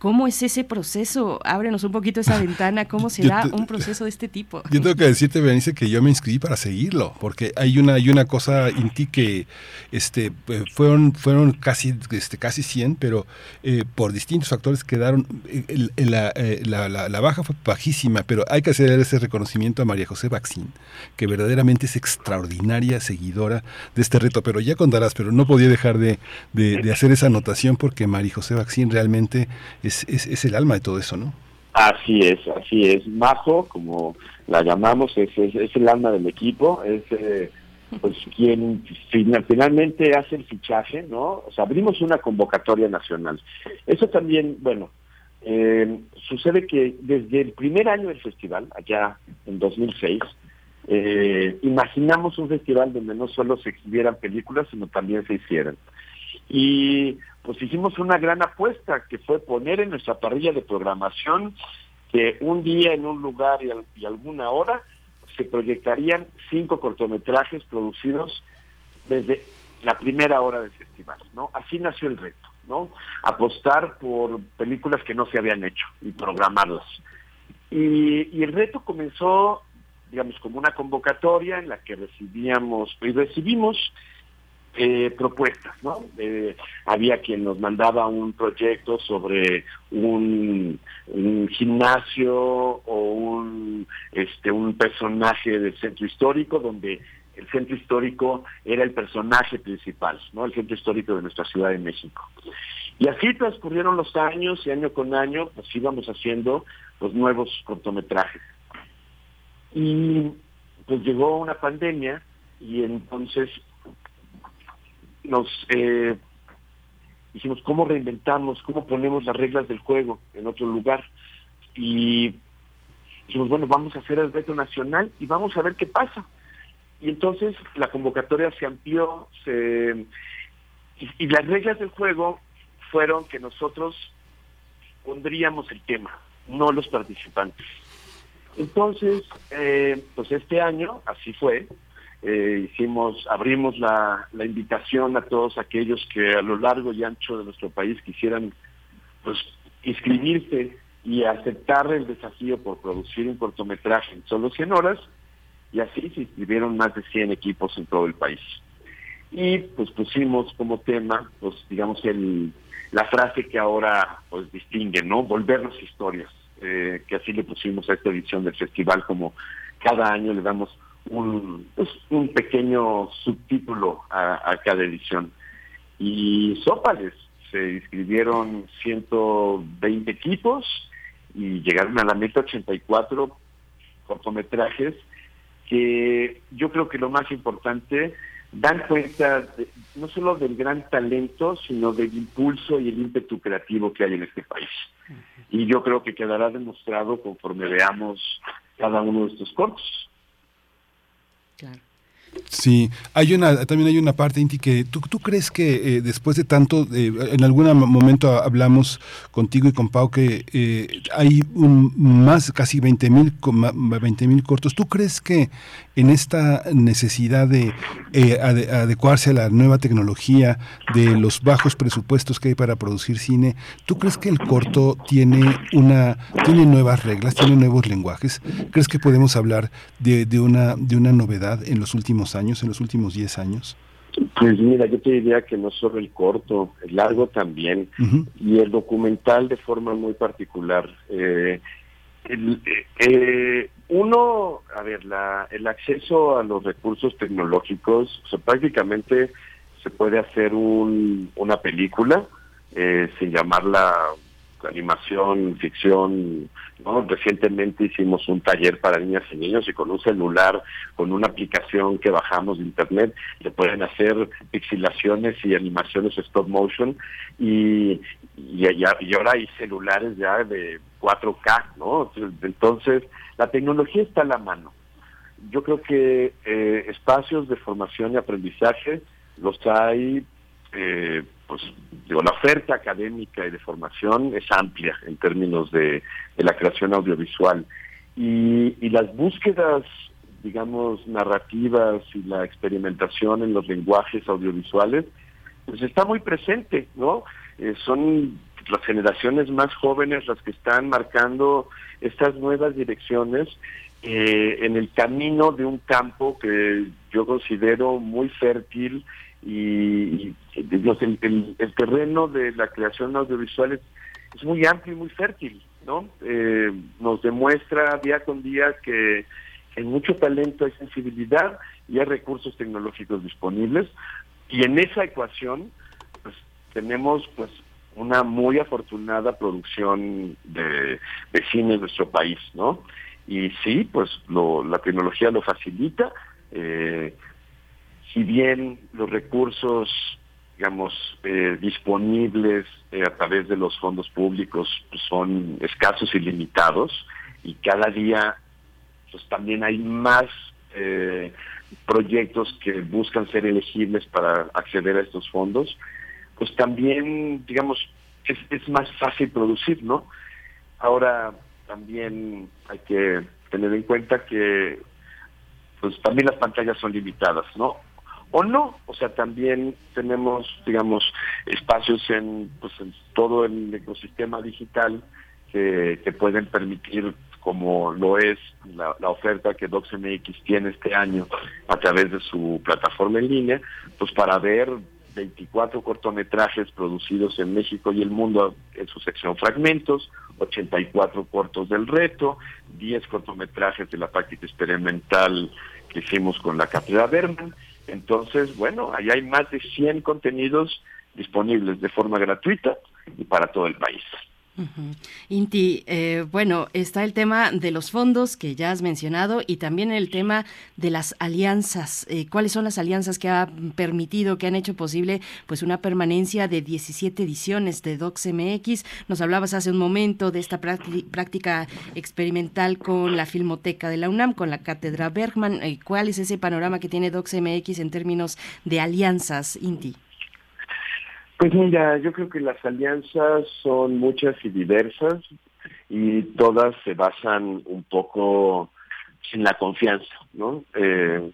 ¿Cómo es ese proceso? Ábrenos un poquito esa ventana. ¿Cómo (laughs) se da te- un proceso de este tipo? Yo tengo que decirte, Berenice, que yo me inscribí para seguirlo, porque hay una, hay una cosa en ti que este, eh, fueron, fueron casi, este, casi 100, pero eh, por distintos factores quedaron, eh, el- el- la, la- la- la baja fue bajísima, pero hay que hacer ese reconocimiento a María José Baxín, que verdaderamente es extraordinaria seguidora de este reto, pero ya contarás, pero no podía dejar de, de- de hacer esa anotación porque María José Baxín realmente es, es, el alma de todo eso, ¿no? Así es, así es. Majo, como la llamamos, es, es, el alma del equipo, es eh, pues quien finalmente hace el fichaje, ¿no? O sea, abrimos una convocatoria nacional. Eso también, bueno, eh, sucede que desde el primer año del festival, allá en 2006, eh, imaginamos un festival donde no solo se exhibieran películas, sino también se hicieran. Y pues hicimos una gran apuesta, que fue poner en nuestra parrilla de programación que un día en un lugar y, alguna hora se proyectarían cinco cortometrajes producidos desde la primera hora del festival, ¿no? Así nació el reto, ¿no? Apostar por películas que no se habían hecho y programarlas. Y, el reto comenzó, digamos, como una convocatoria en la que recibíamos, y recibimos eh, propuestas, ¿no? Eh, había quien nos mandaba un proyecto sobre un, gimnasio o un, este, un personaje del centro histórico donde el centro histórico era el personaje principal, ¿no? El centro histórico de nuestra Ciudad de México. Y así transcurrieron los años y año con año, pues íbamos haciendo los nuevos cortometrajes. Y pues llegó una pandemia y entonces nos eh, dijimos cómo reinventamos, cómo ponemos las reglas del juego en otro lugar. Y dijimos, bueno, vamos a hacer el reto nacional y vamos a ver qué pasa. Y entonces la convocatoria se amplió, se, y, las reglas del juego fueron que nosotros pondríamos el tema, no los participantes. Entonces, eh, pues este año, así fue, eh, hicimos, abrimos la, invitación a todos aquellos que a lo largo y ancho de nuestro país quisieran pues inscribirse y aceptar el desafío por producir un cortometraje en solo 100 horas y así se inscribieron más de 100 equipos en todo el país. Y pues pusimos como tema, pues digamos, el, la frase que ahora pues distingue, ¿no? Volvernos historias, eh, que así le pusimos a esta edición del festival, como cada año le damos un, pues, un pequeño subtítulo a, cada edición. Y Sópales, se inscribieron 120 equipos y llegaron a la meta 84 cortometrajes que yo creo que lo más importante dan cuenta no solo del gran talento, sino del impulso y el ímpetu creativo que hay en este país. Y yo creo que quedará demostrado conforme veamos cada uno de estos cortos. Claro. Sí, hay una, también hay una parte, Inti, que tú, crees que eh, después de tanto, eh, en algún momento hablamos contigo y con Pau que eh, hay un, más, casi 20 mil 20, cortos. ¿Tú crees que en esta necesidad de adecuarse a la nueva tecnología, de los bajos presupuestos que hay para producir cine, ¿tú crees que el corto tiene, una, tiene nuevas reglas, tiene nuevos lenguajes? ¿Crees que podemos hablar de, de, una, de una novedad en los últimos años, en los últimos 10 años? Pues mira, yo te diría que no solo el corto, el largo también, y el documental de forma muy particular. Eh, eh, uno, a ver, la, el acceso a los recursos tecnológicos, prácticamente se puede hacer un, una película eh, sin llamarla animación, ficción, ¿no? Recientemente hicimos un taller para niñas y niños y con un celular, con una aplicación que bajamos de internet, le pueden hacer pixilaciones y animaciones stop motion y, y, y ahora hay celulares ya de 4K, ¿no? Entonces, la tecnología está a la mano. Yo creo que eh, espacios de formación y aprendizaje los hay eh, pues digo, la oferta académica y de formación es amplia en términos de, la creación audiovisual y, las búsquedas, digamos, narrativas y la experimentación en los lenguajes audiovisuales, pues está muy presente, ¿no? Eh, son las generaciones más jóvenes las que están marcando estas nuevas direcciones eh, en el camino de un campo que yo considero muy fértil y, el, terreno de la creación audiovisual es, muy amplio y muy fértil, ¿no? Eh, nos demuestra día con día que en mucho talento hay sensibilidad y hay recursos tecnológicos disponibles y en esa ecuación pues tenemos pues una muy afortunada producción de, de cine en nuestro país, ¿no? Y sí, pues lo, la tecnología lo facilita. Eh, si bien los recursos, digamos, eh, disponibles eh, a través de los fondos públicos pues, son escasos y limitados, y cada día pues también hay más eh, proyectos que buscan ser elegibles para acceder a estos fondos, pues también, digamos, es, es más fácil producir, ¿no? Ahora también hay que tener en cuenta que pues también las pantallas son limitadas, ¿no? O no, o sea, también tenemos, digamos, espacios en, pues, en todo el ecosistema digital que, que pueden permitir como lo es la, la, oferta que DocsMX tiene este año a través de su plataforma en línea, pues para ver 24 cortometrajes producidos en México y el mundo en su sección fragmentos, 84 cortos del reto, 10 cortometrajes de la práctica experimental que hicimos con la Cátedra Berman. Entonces, bueno, ahí hay más de 100 contenidos disponibles de forma gratuita y para todo el país. Inti, eh, bueno, está el tema de los fondos que ya has mencionado y también el tema de las alianzas. Eh, ¿Cuáles son las alianzas que han permitido, que han hecho posible pues una permanencia de 17 ediciones de DocsMX? Nos hablabas hace un momento de esta práctica experimental con la Filmoteca de la UNAM, con la Cátedra Bergman. Eh, ¿Cuál es ese panorama que tiene DocsMX en términos de alianzas, Inti? Pues mira, yo creo que las alianzas son muchas y diversas y todas se basan un poco en la confianza, ¿no? Eh,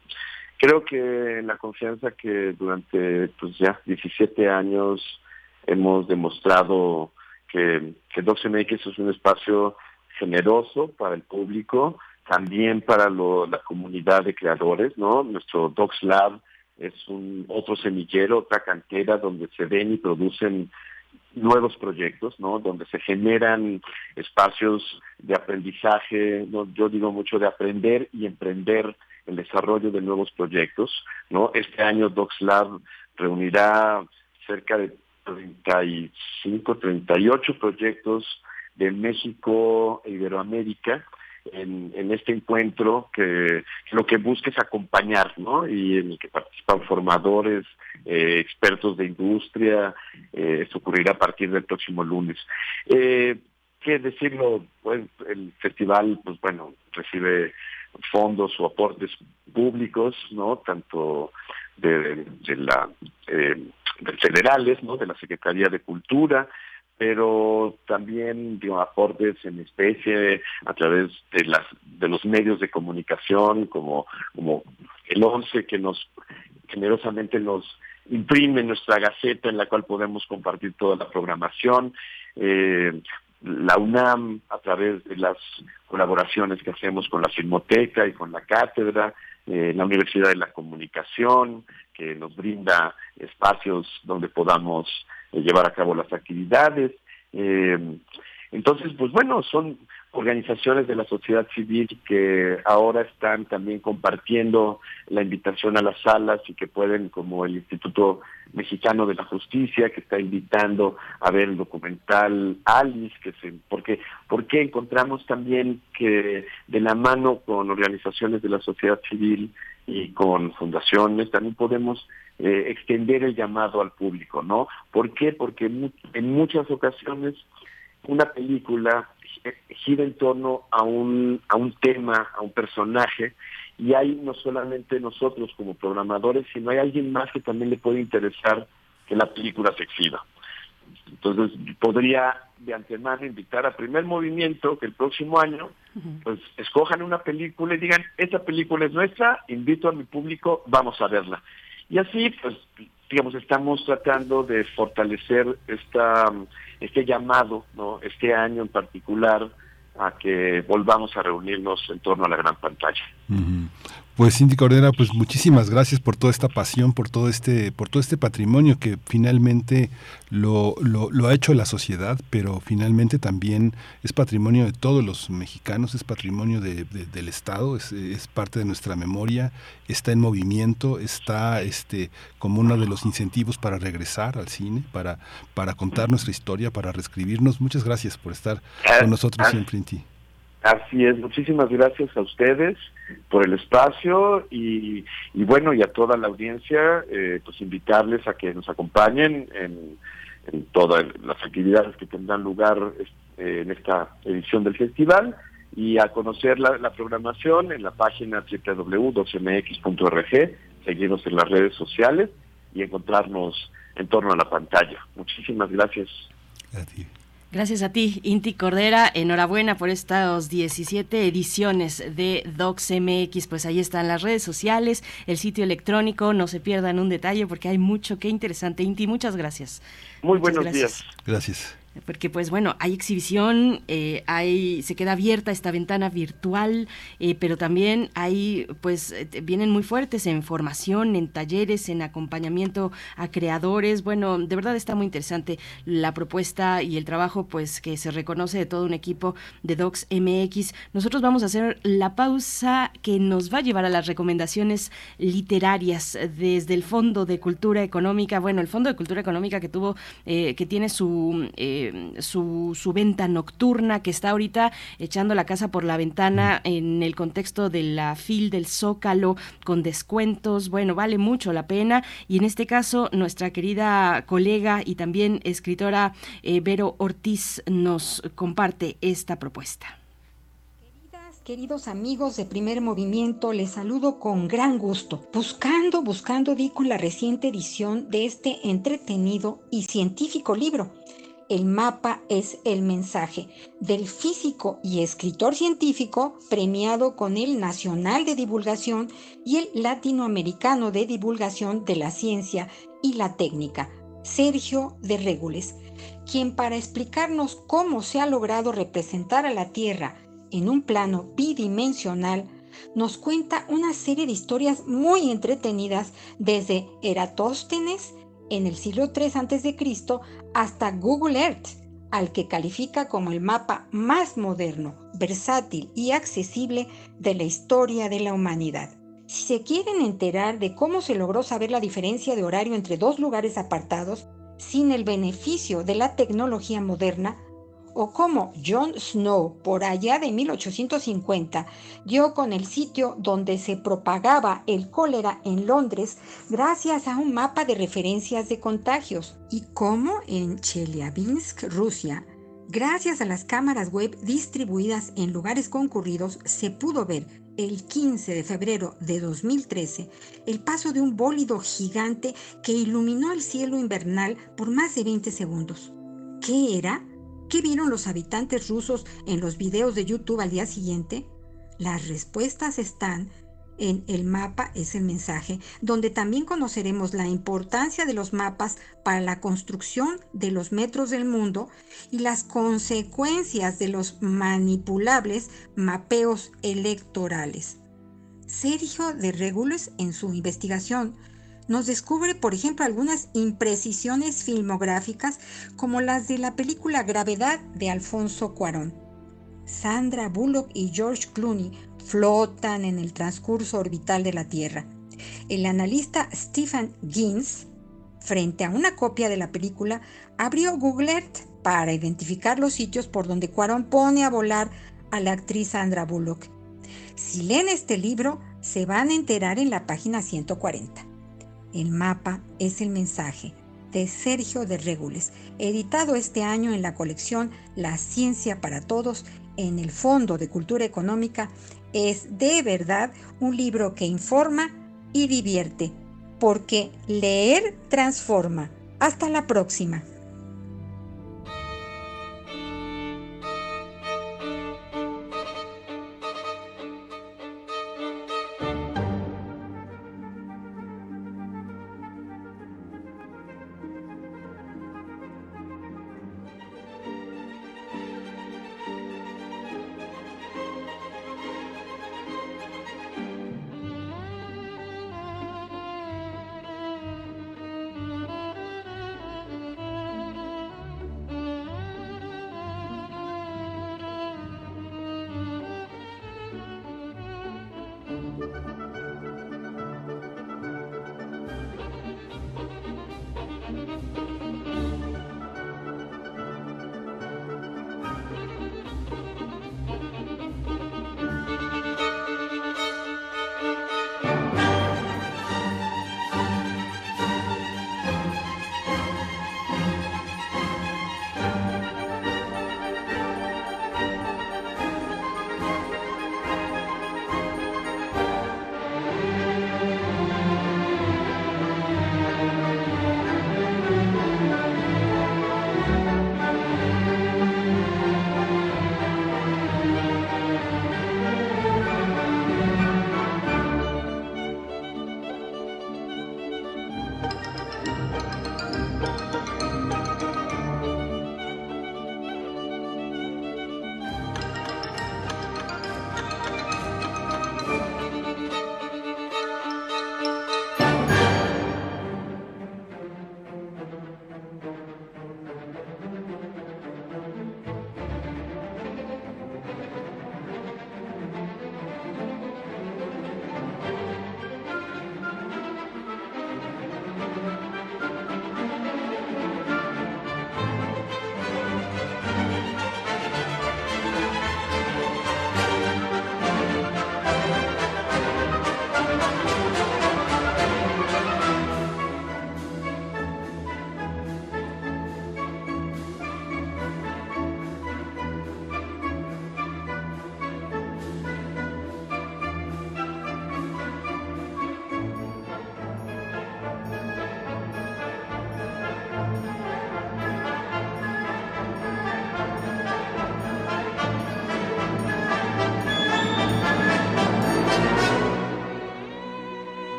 creo que la confianza que durante pues ya 17 años hemos demostrado que, que DocsMX es un espacio generoso para el público, también para lo, la comunidad de creadores, ¿no? Nuestro Docs Lab es un otro semillero, otra cantera donde se ven y producen nuevos proyectos, ¿no? Donde se generan espacios de aprendizaje, ¿no? yo digo mucho de aprender y emprender el desarrollo de nuevos proyectos, ¿no? Este año DocsLab reunirá cerca de 35, 38 proyectos de México e Iberoamérica en, en, este encuentro que, lo que busca es acompañar, ¿no? Y en el que participan formadores, eh, expertos de industria, eh, ocurrirá a partir del próximo lunes. Eh, ¿Qué decirlo? Pues el festival, pues bueno, recibe fondos o aportes públicos, ¿no? Tanto de, de la eh, de federales, ¿no? De la Secretaría de Cultura, pero también digo, aportes en especie a través de las de los medios de comunicación como como el 11 que nos generosamente nos imprime nuestra gaceta en la cual podemos compartir toda la programación eh, la UNAM a través de las colaboraciones que hacemos con la Filmoteca y con la cátedra eh, la Universidad de la Comunicación que nos brinda espacios donde podamos llevar a cabo las actividades. Eh, entonces, pues bueno, son organizaciones de la sociedad civil que ahora están también compartiendo la invitación a las salas y que pueden, como el Instituto Mexicano de la Justicia, que está invitando a ver el documental Alice, que se, porque, porque encontramos también que de la mano con organizaciones de la sociedad civil y con fundaciones también podemos eh, extender el llamado al público, ¿no? ¿Por qué? Porque en muchas ocasiones una película gira en torno a un, a un tema, a un personaje, y hay no solamente nosotros como programadores, sino hay alguien más que también le puede interesar que la película se exhiba. Entonces, podría de antemano invitar a primer movimiento que el próximo año, pues escojan una película y digan, esta película es nuestra, invito a mi público, vamos a verla. Y así, pues, digamos, estamos tratando de fortalecer esta, este llamado, ¿no? Este año en particular, a que volvamos a reunirnos en torno a la gran pantalla. Pues Cindy Cordera, pues muchísimas gracias por toda esta pasión, por todo este, por todo este patrimonio que finalmente lo, lo, ha hecho la sociedad, pero finalmente también es patrimonio de todos los mexicanos, es patrimonio del Estado, es, es, parte de nuestra memoria, está en movimiento, está este como uno de los incentivos para regresar al cine, para, para contar nuestra historia, para reescribirnos. Muchas gracias por estar con nosotros siempre en ti. Así es, muchísimas gracias a ustedes por el espacio y, bueno, y a toda la audiencia, eh, pues invitarles a que nos acompañen en, todas las actividades que tendrán lugar este, en esta edición del festival y a conocer la, programación en la página www.12mx.org, seguirnos en las redes sociales y encontrarnos en torno a la pantalla. Muchísimas gracias. Gracias. Gracias a ti, Inti Cordera. Enhorabuena por estas 17 ediciones de DocsMX. Pues ahí están las redes sociales, el sitio electrónico. No se pierdan un detalle porque hay mucho que interesante. Inti, muchas gracias. Muy buenos días. Gracias porque pues bueno, hay exhibición, eh, hay, se queda abierta esta ventana virtual, eh, pero también hay, pues eh, vienen muy fuertes en formación, en talleres, en acompañamiento a creadores. Bueno, de verdad está muy interesante la propuesta y el trabajo, pues que se reconoce de todo un equipo de Docs MX. Nosotros vamos a hacer la pausa que nos va a llevar a las recomendaciones literarias desde el Fondo de Cultura Económica. Bueno, el Fondo de Cultura Económica que tuvo, que tiene su su, su, venta nocturna que está ahorita echando la casa por la ventana mm. en el contexto de la FIL del Zócalo con descuentos. Bueno, vale mucho la pena. Y en este caso, nuestra querida colega y también escritora eh, Vero Ortiz nos comparte esta propuesta. Queridos amigos de primer movimiento, les saludo con gran gusto. Buscando, buscando, di con la reciente edición de este entretenido y científico libro el mapa es el mensaje del físico y escritor científico premiado con el Nacional de Divulgación y el Latinoamericano de Divulgación de la Ciencia y la Técnica, Sergio de Regules, quien para explicarnos cómo se ha logrado representar a la Tierra en un plano bidimensional, nos cuenta una serie de historias muy entretenidas desde Eratóstenes, en el siglo III a.C. hasta Google Earth, al que califica como el mapa más moderno, versátil y accesible de la historia de la humanidad. Si se quieren enterar de cómo se logró saber la diferencia de horario entre dos lugares apartados, sin el beneficio de la tecnología moderna, o cómo John Snow, por allá de 1850, dio con el sitio donde se propagaba el cólera en Londres gracias a un mapa de referencias de contagios, y cómo en Chelyabinsk, Rusia, gracias a las cámaras web distribuidas en lugares concurridos, se pudo ver el 15 de febrero de 2013 el paso de un bólido gigante que iluminó el cielo invernal por más de 20 segundos. ¿Qué era? ¿Qué vieron los habitantes rusos en los videos de YouTube al día siguiente? Las respuestas están en El mapa es el mensaje, donde también conoceremos la importancia de los mapas para la construcción de los metros del mundo y las consecuencias de los manipulables mapeos electorales. Sergio de Regules, en su investigación, nos descubre, por ejemplo, algunas imprecisiones filmográficas como las de la película Gravedad de Alfonso Cuarón. Sandra Bullock y George Clooney flotan en el transcurso orbital de la Tierra. El analista Stephen Gins, frente a una copia de la película, abrió Google Earth para identificar los sitios por donde Cuarón pone a volar a la actriz Sandra Bullock. Si leen este libro, se van a enterar en la página 140. El mapa es el mensaje de Sergio de Regules, editado este año en la colección La Ciencia para Todos en el Fondo de Cultura Económica, es de verdad un libro que informa y divierte, porque leer transforma. Hasta la próxima.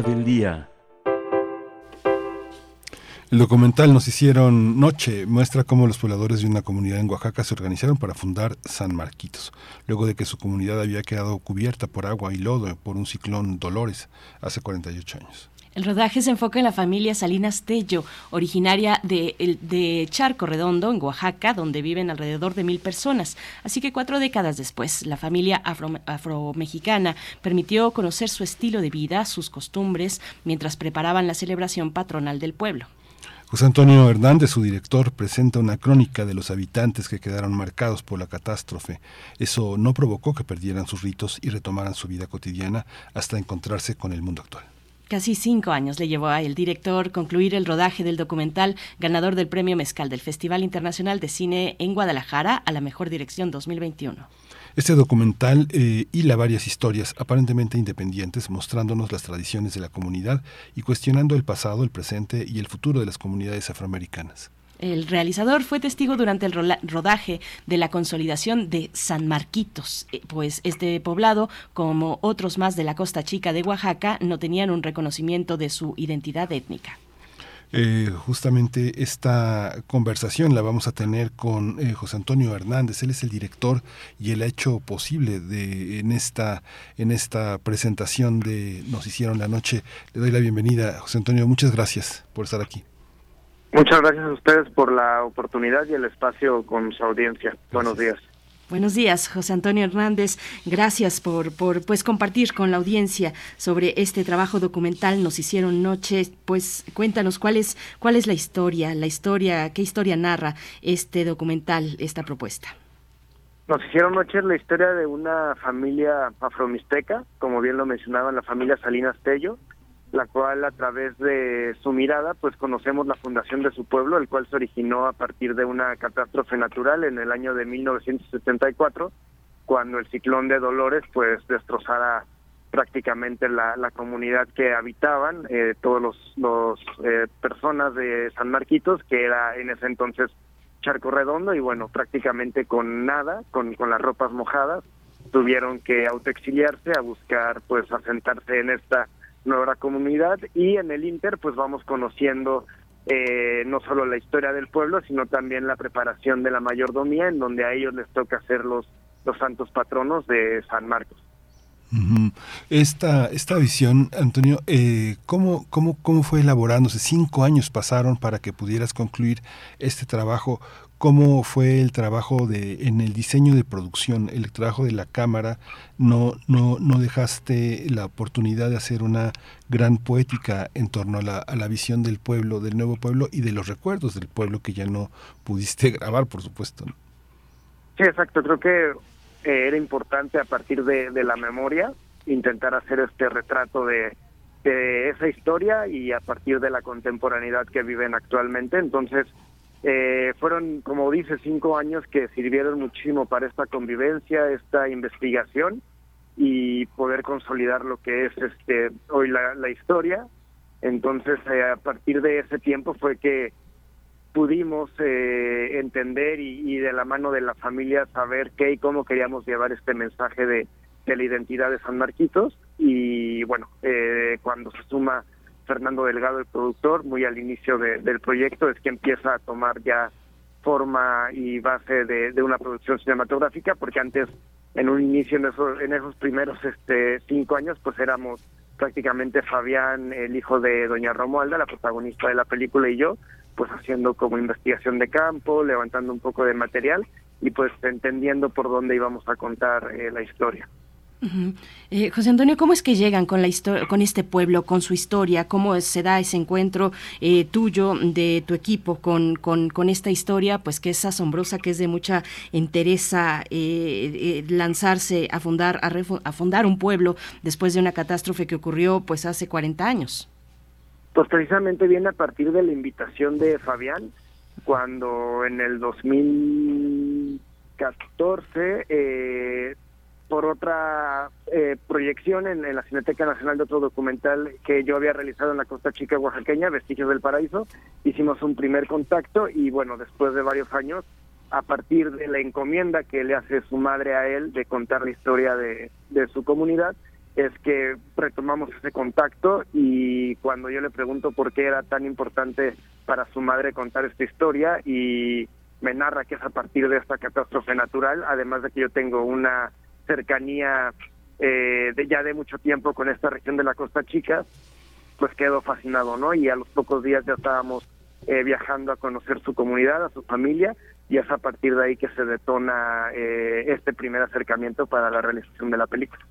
Del día. El documental Nos hicieron noche muestra cómo los pobladores de una comunidad en Oaxaca se organizaron para fundar San Marquitos, luego de que su comunidad había quedado cubierta por agua y lodo por un ciclón Dolores hace 48 años. El rodaje se enfoca en la familia Salinas Tello, originaria de, Charco Redondo, en Oaxaca, donde viven alrededor de mil personas. Así que cuatro décadas después, la familia afro-mexicana permitió conocer su estilo de vida, sus costumbres, mientras preparaban la celebración patronal del pueblo. José Antonio Hernández, su director, presenta una crónica de los habitantes que quedaron marcados por la catástrofe. Eso no provocó que perdieran sus ritos y retomaran su vida cotidiana hasta encontrarse con el mundo actual. Casi cinco años le llevó a el director concluir el rodaje del documental ganador del Premio Mezcal del Festival Internacional de Cine en Guadalajara a la Mejor Dirección 2021. Este documental eh, hila varias historias aparentemente independientes mostrándonos las tradiciones de la comunidad y cuestionando el pasado, el presente y el futuro de las comunidades afroamericanas. El realizador fue testigo durante el rodaje de la consolidación de San Marquitos, eh, pues este poblado, como otros más de la costa chica de Oaxaca, no tenían un reconocimiento de su identidad étnica. Eh, justamente esta conversación la vamos a tener con eh, José Antonio Hernández. Él es el director y él ha hecho posible de esta en esta presentación de Nos hicieron la noche. Le doy la bienvenida, José Antonio. Muchas gracias por estar aquí. Muchas gracias a ustedes por la oportunidad y el espacio con su audiencia. Buenos días. Buenos días, José Antonio Hernández. Gracias por, por pues compartir con la audiencia sobre este trabajo documental. Nos hicieron noche. Pues cuéntanos cuál es cuál es la historia, la historia, qué historia narra este documental, esta propuesta. Nos hicieron noche la historia de una familia afromixteca, como bien lo mencionaban, la familia Salinas Tello, la cual a través de su mirada pues conocemos la fundación de su pueblo, el cual se originó a partir de una catástrofe natural en el año de 1974, cuando el ciclón de Dolores pues destrozara prácticamente la, la comunidad que habitaban, eh, todos los, los eh, personas de San Marquitos, que era en ese entonces Charco Redondo, y bueno, prácticamente con nada, con, con las ropas mojadas, tuvieron que autoexiliarse a buscar pues asentarse en esta nuestra comunidad y en el Inter pues vamos conociendo eh, no solo la historia del pueblo, sino también la preparación de la mayordomía, en donde a ellos les toca ser los, los santos patronos de San Marcos. Esta, esta visión, Antonio, eh, ¿cómo, cómo, ¿cómo fue elaborándose? Cinco años pasaron para que pudieras concluir este trabajo. ¿Cómo fue el trabajo de, en el diseño de producción, el trabajo de la cámara? No, no, no dejaste la oportunidad de hacer una gran poética en torno a la, visión del pueblo, del nuevo pueblo y de los recuerdos del pueblo que ya no pudiste (laughs) grabar, por supuesto. Sí, exacto. Creo que eh, era importante a partir de, la memoria intentar hacer este retrato de esa historia y a partir de la contemporaneidad que viven actualmente. Entonces, eh, fueron, como dice, cinco años que sirvieron muchísimo para esta convivencia, esta investigación y poder consolidar lo que es este hoy la, historia. Entonces, eh, a partir de ese tiempo fue que pudimos eh, entender y, y, de la mano de la familia saber qué y cómo queríamos llevar este mensaje de, de la identidad de San Marquitos. Y bueno, eh, cuando se suma Fernando Delgado, el productor, muy al inicio de, del proyecto, es que empieza a tomar ya forma y base de, una producción cinematográfica, porque antes, en un inicio, en esos, en esos primeros este, cinco años, pues éramos prácticamente Fabián, el hijo de Doña Romualda, la protagonista de la película, y yo, pues haciendo como investigación de campo, levantando un poco de material y pues entendiendo por dónde íbamos a contar eh, la historia. Eh, José Antonio, ¿cómo es que llegan con la con este pueblo, con su historia? ¿Cómo se da ese encuentro eh, tuyo, de tu equipo, con, con, esta historia, pues que es asombrosa, que es de mucha interesa eh, lanzarse a fundar, a, a, fundar un pueblo después de una catástrofe que ocurrió pues hace 40 años? Pues precisamente viene a partir de la invitación de Fabián, cuando en el 2014 eh, por otra eh, proyección en, la Cineteca Nacional de otro documental que yo había realizado en la Costa Chica oaxaqueña, Vestigios del Paraíso. Hicimos un primer contacto y bueno, después de varios años, a partir de la encomienda que le hace su madre a él de contar la historia de su comunidad, es que retomamos ese contacto y cuando yo le pregunto por qué era tan importante para su madre contar esta historia y me narra que es a partir de esta catástrofe natural, además de que yo tengo una cercanía eh, de ya de mucho tiempo con esta región de la Costa Chica, pues quedo fascinado, ¿no? Y a los pocos días ya estábamos eh, viajando a conocer su comunidad, a su familia, y es a partir de ahí que se detona eh, este primer acercamiento para la realización de la película.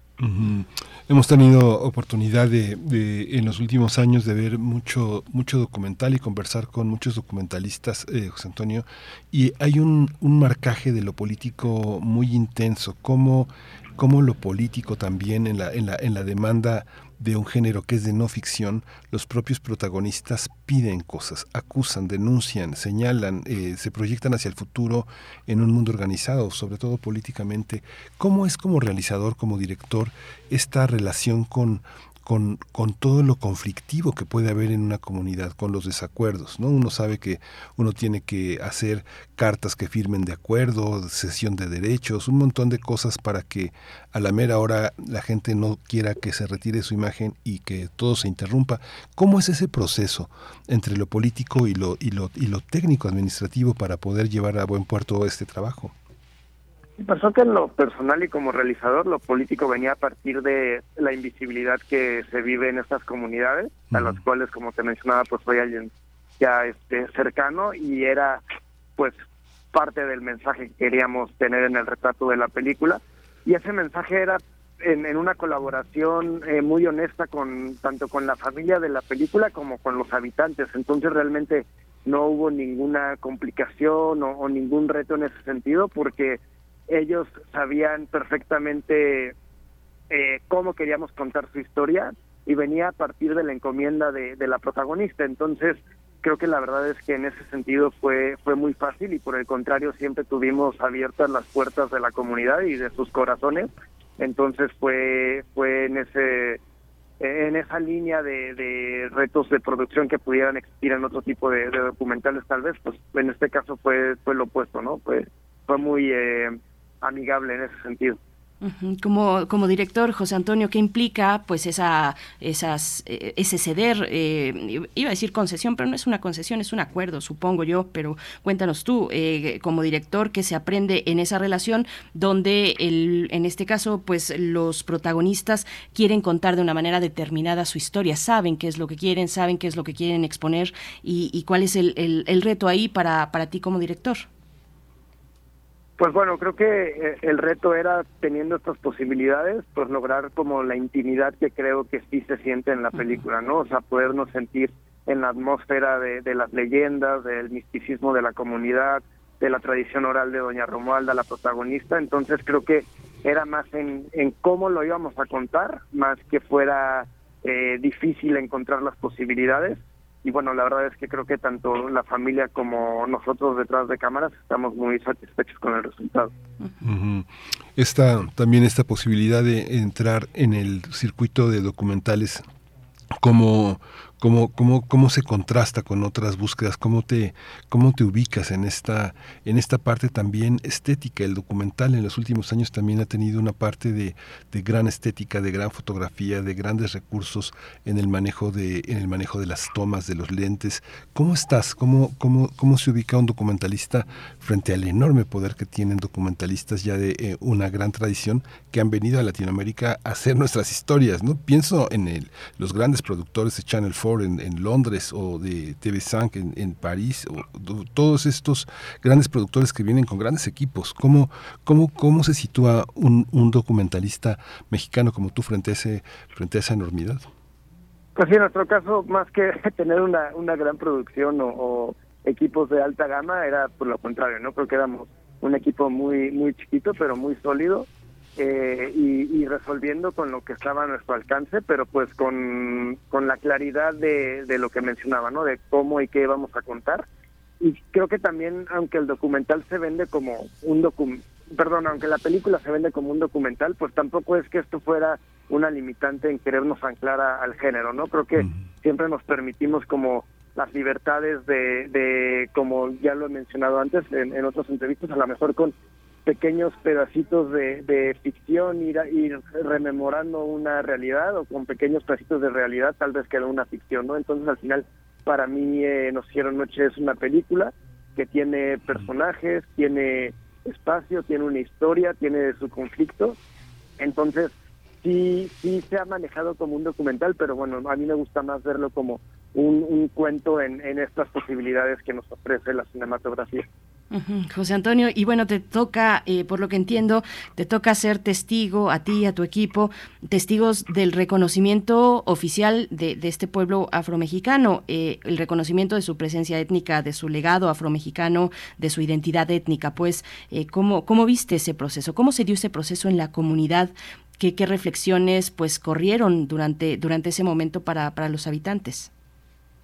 Hemos tenido oportunidad de, de, en los últimos años de ver mucho, mucho documental y conversar con muchos documentalistas, eh, José Antonio, y hay un, un marcaje de lo político muy intenso, como, como lo político también en la, en la, en la demanda de un género que es de no ficción, los propios protagonistas piden cosas, acusan, denuncian, señalan, eh, se proyectan hacia el futuro en un mundo organizado, sobre todo políticamente. ¿Cómo es como realizador, como director, esta relación con con, con, todo lo conflictivo que puede haber en una comunidad, con los desacuerdos. ¿no? Uno sabe que uno tiene que hacer cartas que firmen de acuerdo, cesión de derechos, un montón de cosas para que a la mera hora la gente no quiera que se retire su imagen y que todo se interrumpa. ¿Cómo es ese proceso entre lo político y lo, y lo, y lo técnico administrativo para poder llevar a buen puerto este trabajo? Pasó que en lo personal y como realizador, lo político venía a partir de la invisibilidad que se vive en estas comunidades, a las cuales, como te mencionaba, pues soy alguien ya este, cercano y era pues parte del mensaje que queríamos tener en el retrato de la película. Y ese mensaje era en, en una colaboración eh, muy honesta con tanto con la familia de la película como con los habitantes. Entonces realmente no hubo ninguna complicación o, o ningún reto en ese sentido porque ellos sabían perfectamente eh, cómo queríamos contar su historia y venía a partir de la encomienda de, la protagonista. Entonces, creo que la verdad es que en ese sentido fue, fue muy fácil y por el contrario siempre tuvimos abiertas las puertas de la comunidad y de sus corazones. Entonces fue, fue en ese en esa línea de, retos de producción que pudieran existir en otro tipo de, de, documentales tal vez, pues en este caso fue, fue lo opuesto, ¿no? Fue, fue muy... Eh, amigable en ese sentido. Como, como director, José Antonio, ¿qué implica pues esa, esas, eh, ese ceder? Eh, iba a decir concesión, pero no es una concesión, es un acuerdo, supongo yo, pero cuéntanos tú, eh, como director, ¿qué se aprende en esa relación donde el, en este caso pues los protagonistas quieren contar de una manera determinada su historia, saben qué es lo que quieren, saben qué es lo que quieren exponer y, cuál es el, el, el reto ahí para, para ti como director? Pues bueno, creo que el reto era, teniendo estas posibilidades, pues lograr como la intimidad que creo que sí se siente en la película, ¿no? O sea, podernos sentir en la atmósfera de, de las leyendas, del misticismo de la comunidad, de la tradición oral de Doña Romualda, la protagonista. Entonces creo que era más en, en cómo lo íbamos a contar, más que fuera eh, difícil encontrar las posibilidades y bueno, la verdad es que creo que tanto la familia como nosotros detrás de cámaras estamos muy satisfechos con el resultado. Esta, también esta posibilidad de entrar en el circuito de documentales como cómo, cómo, cómo se contrasta con otras búsquedas, cómo te, cómo te ubicas en esta, en esta parte también estética. El documental en los últimos años también ha tenido una parte de, de gran estética, de gran fotografía, de grandes recursos en el manejo de, en el manejo de las tomas, de los lentes. ¿Cómo estás? ¿Cómo, cómo, cómo se ubica un documentalista frente al enorme poder que tienen documentalistas ya de eh, una gran tradición que han venido a Latinoamérica a hacer nuestras historias? ¿no? Pienso en el, los grandes productores de Channel 4 en, Londres o de TV5 en, en París, o, todos estos grandes productores que vienen con grandes equipos. ¿Cómo, cómo, cómo se sitúa un, un documentalista mexicano como tú frente a, ese, frente a esa enormidad? Pues sí, en nuestro caso, más que (laughs) tener una, una gran producción o, o equipos de alta gama, era por lo contrario, ¿no? Creo que éramos un equipo muy, muy chiquito, pero muy sólido eh, y, y, resolviendo con lo que estaba a nuestro alcance, pero pues con, con la claridad de, de, lo que mencionaba, ¿no? De cómo y qué vamos a contar. Y creo que también, aunque el documental se vende como un documental, perdón, aunque la película se vende como un documental, pues tampoco es que esto fuera una limitante en querernos anclar a, al género, ¿no? Creo que siempre nos permitimos como las libertades de, de, como ya lo he mencionado antes en, en otras entrevistas, a lo mejor con pequeños pedacitos de, de ficción, ir, ir rememorando una realidad o con pequeños pedacitos de realidad tal vez queda una ficción, ¿no? Entonces al final para mí eh, Nos hicieron noche es una película que tiene personajes, tiene espacio, tiene una historia, tiene su conflicto. Entonces, sí, sí se ha manejado como un documental, pero bueno, a mí me gusta más verlo como un, cuento en, en estas posibilidades que nos ofrece la cinematografía. José Antonio, y bueno, te toca, eh, por lo que entiendo, te toca ser testigo a ti, a tu equipo, testigos del reconocimiento oficial de, de este pueblo afromexicano, eh, el reconocimiento de su presencia étnica, de su legado afromexicano, de su identidad étnica. Pues, eh, ¿cómo, ¿cómo viste ese proceso? ¿Cómo se dio ese proceso en la comunidad? ¿Qué, qué reflexiones pues corrieron durante, durante ese momento para, para los habitantes?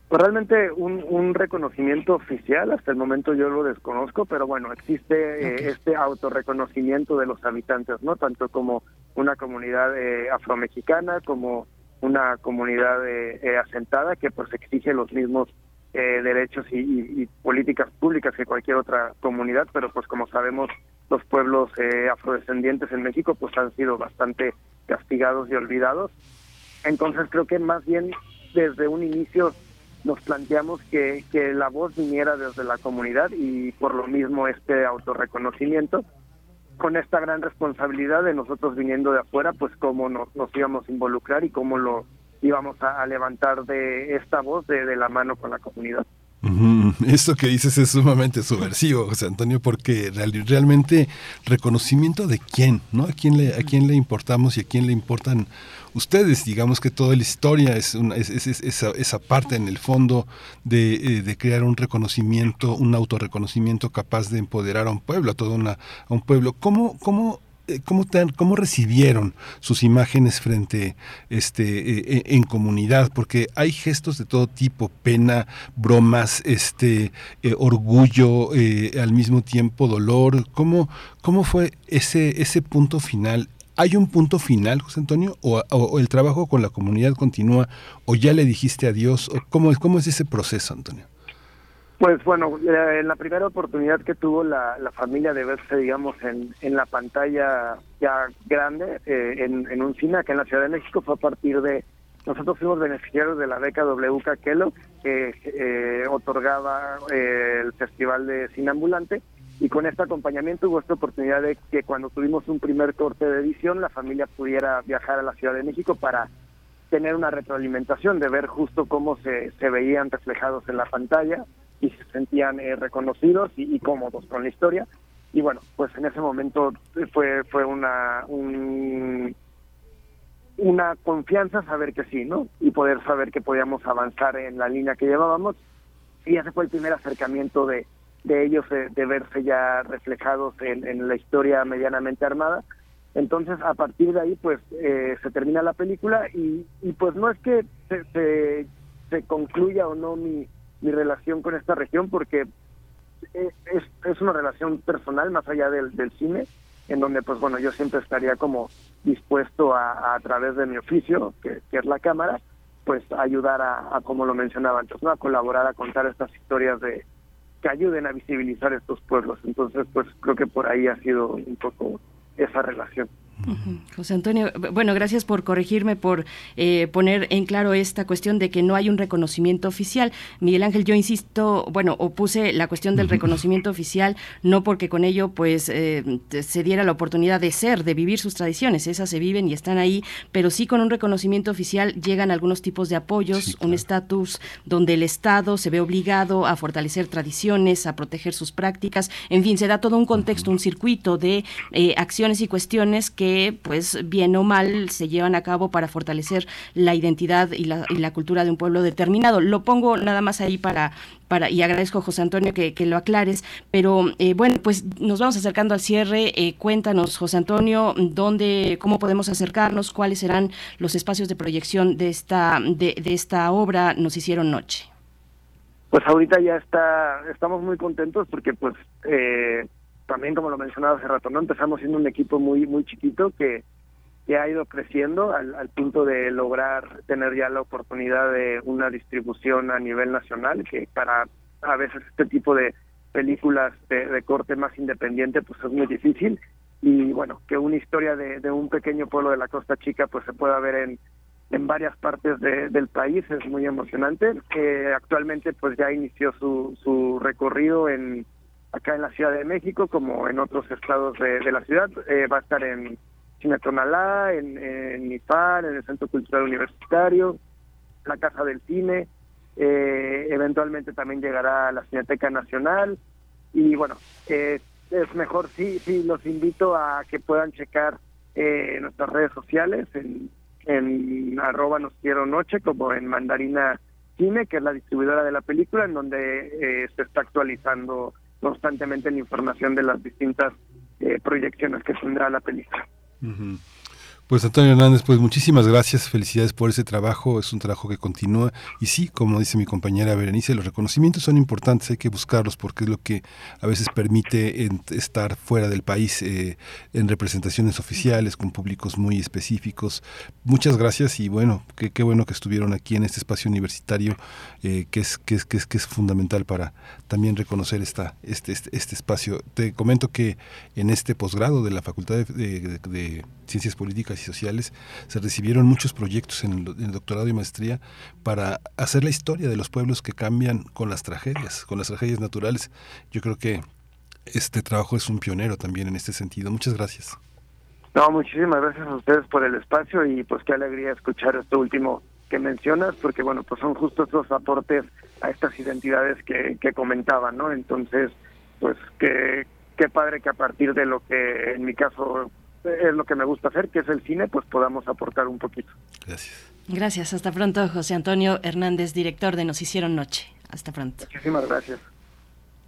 Pues realmente un, un reconocimiento oficial, hasta el momento yo lo desconozco, pero bueno, existe eh, este autorreconocimiento de los habitantes, ¿no? Tanto como una comunidad eh, afromexicana, como una comunidad eh, eh, asentada que pues exige los mismos eh, derechos y, y- y políticas públicas que cualquier otra comunidad, pero pues como sabemos los pueblos eh, afrodescendientes en México pues han sido bastante castigados y olvidados. Entonces creo que más bien desde un inicio nos planteamos que, que la voz viniera desde la comunidad y por lo mismo este autorreconocimiento con esta gran responsabilidad de nosotros viniendo de afuera, pues cómo nos, íbamos a involucrar y cómo lo íbamos a, a levantar de esta voz de, de la mano con la comunidad. Esto que dices es sumamente subversivo, José Antonio, porque real- realmente reconocimiento de quién, ¿no? A quién le a quién le importamos y a quién le importan ustedes. Digamos que toda la historia es, una, es, es- es- esa, parte en el fondo de, eh, de crear un reconocimiento, un autorreconocimiento capaz de empoderar a un pueblo, a todo una, un pueblo. ¿Cómo, cómo eh, ¿Cómo, te han- ¿Cómo recibieron sus imágenes frente este eh, eh, en comunidad? Porque hay gestos de todo tipo, pena, bromas, este orgullo, al mismo tiempo dolor. ¿Cómo, cómo fue ese, ese punto final? ¿Hay un punto final, José Antonio? ¿O, el trabajo con la comunidad continúa? ¿O ya le dijiste adiós? ¿O cómo, es- ¿Cómo es ese proceso, Antonio? Pues bueno, eh, en la primera oportunidad que tuvo la, familia de verse, digamos, en, la pantalla ya grande, eh, en, en un cine acá en la Ciudad de México, fue a partir de, nosotros fuimos beneficiarios de la beca WK Kellogg, que eh, otorgaba eh, el Festival de Cine Ambulante, y con este acompañamiento hubo esta oportunidad de que cuando tuvimos un primer corte de edición, la familia pudiera viajar a la Ciudad de México para tener una retroalimentación, de ver justo cómo se, se veían reflejados en la pantalla y se sentían eh, reconocidos y, y cómodos con la historia. Y bueno, pues en ese momento fue fue una un- una confianza saber que sí, ¿no? Y poder saber que podíamos avanzar en la línea que llevábamos. Y ese fue el primer acercamiento de, de ellos, de, de verse ya reflejados en, en la historia medianamente armada. Entonces, a partir de ahí, pues, eh, se termina la película y, y pues no es que se, se, concluya o no mi, mi relación con esta región, porque eh, es, es una relación personal más allá del, cine, en donde, pues bueno, yo siempre estaría como dispuesto a, a, través de mi oficio, que, es la cámara, pues ayudar a, como lo mencionaba antes, a colaborar a contar estas historias de que ayuden a visibilizar estos pueblos. Entonces, pues creo que por ahí ha sido un poco esa relación. José Antonio, bueno, gracias por corregirme, por eh, poner en claro esta cuestión de que no hay un reconocimiento oficial. Miguel Ángel, yo insisto, bueno, opuse la cuestión del reconocimiento oficial, no porque con ello pues eh, se diera la oportunidad de ser, de vivir sus tradiciones, esas se viven y están ahí, pero sí con un reconocimiento oficial llegan algunos tipos de apoyos, un estatus donde el Estado se ve obligado a fortalecer tradiciones, a proteger sus prácticas, en fin, se da todo un contexto, un circuito de eh, acciones y cuestiones que, pues, bien o mal, se llevan a cabo para fortalecer la identidad y la, y la cultura de un pueblo determinado. Lo pongo nada más ahí para, para y agradezco, José Antonio, que, que lo aclares, pero eh, bueno, pues nos vamos acercando al cierre. Eh, cuéntanos, José Antonio, dónde, cómo podemos acercarnos, cuáles serán los espacios de proyección de esta, de, de esta obra Nos hicieron noche. Pues ahorita ya está, estamos muy contentos porque pues eh, también como lo mencionaba hace rato, no empezamos siendo un equipo muy muy chiquito que, que ha ido creciendo al, al punto de lograr tener ya la oportunidad de una distribución a nivel nacional que para a veces este tipo de, películas de, corte más independiente, pues es muy difícil. Y bueno, que una historia de, un pequeño pueblo de la Costa Chica pues se pueda ver en, en varias partes del país es muy emocionante. Eh, actualmente pues ya inició su, su recorrido en acá en la Ciudad de México como en otros estados de, la ciudad. Eh, va a estar en Chimetonalá, en, en en el Centro Cultural Universitario, la Casa del Cine, eh, eventualmente también llegará a la Cineteca Nacional y bueno, es mejor sí, sí, los invito a que puedan checar eh, nuestras redes sociales en, en arroba nos quiero noche como en Mandarina Cine, que es la distribuidora de la película, en donde eh, se está actualizando constantemente la información de las distintas eh, proyecciones que tendrá la película. Pues Antonio Hernández, pues muchísimas gracias, felicidades por ese trabajo, es un trabajo que continúa y sí, como dice mi compañera Berenice, los reconocimientos son importantes, hay que buscarlos porque es lo que a veces permite estar fuera del país eh, en representaciones oficiales con públicos muy específicos. Muchas gracias y bueno, qué bueno que estuvieron aquí en este espacio universitario eh, que, es, que, es, que, es, que es fundamental para también reconocer esta, este, este, este espacio. Te comento que en este posgrado de la Facultad de Ciencias Políticas y Sociales, se recibieron muchos proyectos en el, doctorado y maestría para hacer la historia de los pueblos que cambian con las tragedias, con las tragedias naturales. Yo creo que este trabajo es un pionero también en este sentido. Muchas gracias. No, muchísimas gracias a ustedes por el espacio y pues qué alegría escuchar esto último que mencionas, porque bueno, pues son justo estos aportes a estas identidades que, que comentaban, ¿no? Entonces, pues qué, qué padre que a partir de lo que en mi caso es lo que me gusta hacer, que es el cine, pues podamos aportar un poquito. Gracias. Gracias, hasta pronto, José Antonio Hernández, director de Nos Hicieron Noche. Hasta pronto. Muchísimas gracias.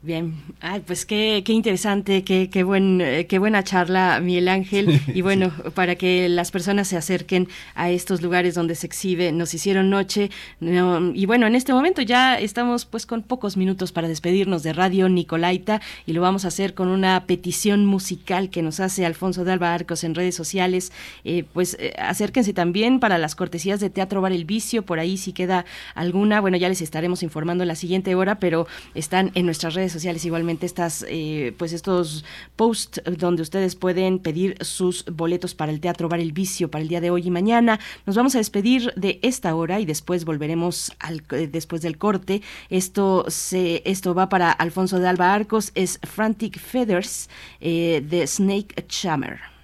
Bien, Ay, pues qué, qué interesante, qué, qué, buen, eh, qué buena charla, Miguel Ángel. (laughs) Y bueno, para que las personas se acerquen a estos lugares donde se exhibe, nos hicieron noche. y bueno, en este momento ya estamos pues con pocos minutos para despedirnos de Radio Nicolaita y lo vamos a hacer con una petición musical que nos hace Alfonso de Alba Arcos en redes sociales. Eh, pues eh, acérquense también para las cortesías de Teatro Bar El Vicio, por ahí si queda alguna, bueno, ya les estaremos informando en la siguiente hora, pero están en nuestras redes sociales igualmente estas eh, pues estos posts donde ustedes pueden pedir sus boletos para el Teatro Bar El Vicio para el día de hoy y mañana. Nos vamos a despedir de esta hora y después volveremos al, eh, después del corte. Esto se esto va para Alfonso de Alba Arcos es Frantic Feathers eh, de Snake Chammer.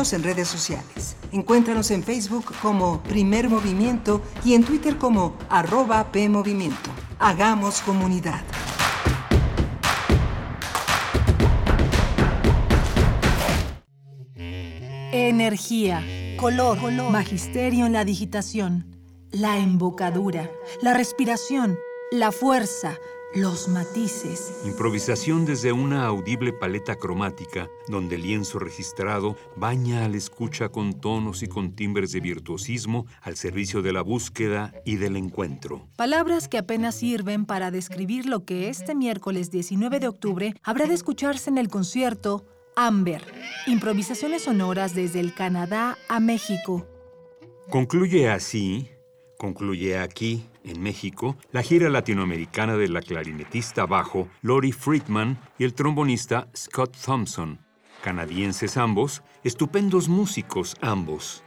En redes sociales. Encuéntranos en Facebook como Primer Movimiento y en Twitter como arroba PMovimiento. Hagamos comunidad. Energía, color, magisterio en la digitación, la embocadura, la respiración, la fuerza, los matices. Improvisación desde una audible paleta cromática, donde el lienzo registrado baña al escucha con tonos y con timbres de virtuosismo al servicio de la búsqueda y del encuentro. Palabras que apenas sirven para describir lo que este miércoles 19 de octubre habrá de escucharse en el concierto Amber, improvisaciones sonoras desde el Canadá a México. Concluye así, concluye aquí, en México, la gira latinoamericana de la clarinetista bajo Lori Friedman y el trombonista Scott Thompson. Canadienses ambos, estupendos músicos ambos.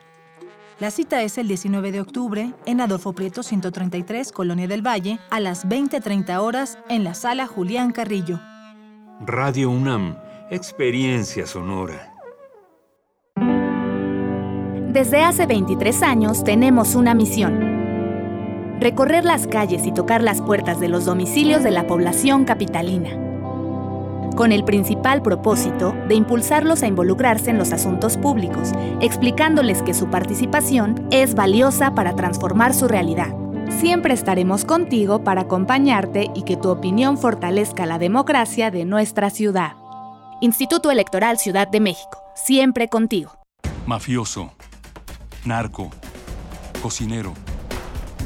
La cita es el 19 de octubre en Adolfo Prieto 133, Colonia del Valle, a las 20.30 horas en la sala Julián Carrillo. Radio UNAM, experiencia sonora. Desde hace 23 años tenemos una misión. Recorrer las calles y tocar las puertas de los domicilios de la población capitalina. Con el principal propósito de impulsarlos a involucrarse en los asuntos públicos, explicándoles que su participación es valiosa para transformar su realidad. Siempre estaremos contigo para acompañarte y que tu opinión fortalezca la democracia de nuestra ciudad. Instituto Electoral Ciudad de México, siempre contigo. Mafioso, narco, cocinero,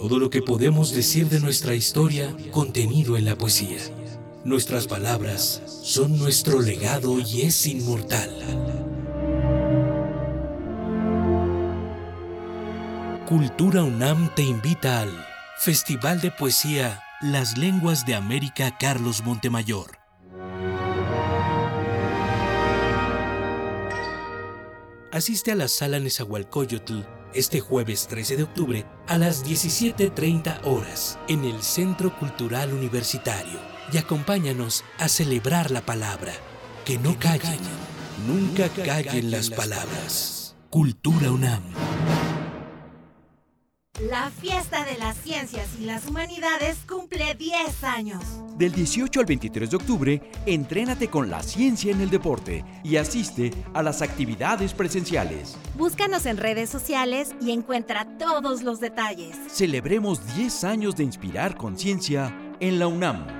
Todo lo que podemos decir de nuestra historia contenido en la poesía. Nuestras palabras son nuestro legado y es inmortal. Cultura UNAM te invita al Festival de Poesía Las Lenguas de América Carlos Montemayor. Asiste a la sala Nezahualcóyotl este jueves 13 de octubre a las 17.30 horas en el Centro Cultural Universitario y acompáñanos a celebrar la palabra. Que no callen, nunca callen las palabras. Cultura UNAM. La fiesta de las ciencias y las humanidades cumple 10 años. Del 18 al 23 de octubre, entrénate con la ciencia en el deporte y asiste a las actividades presenciales. Búscanos en redes sociales y encuentra todos los detalles. Celebremos 10 años de inspirar conciencia en la UNAM.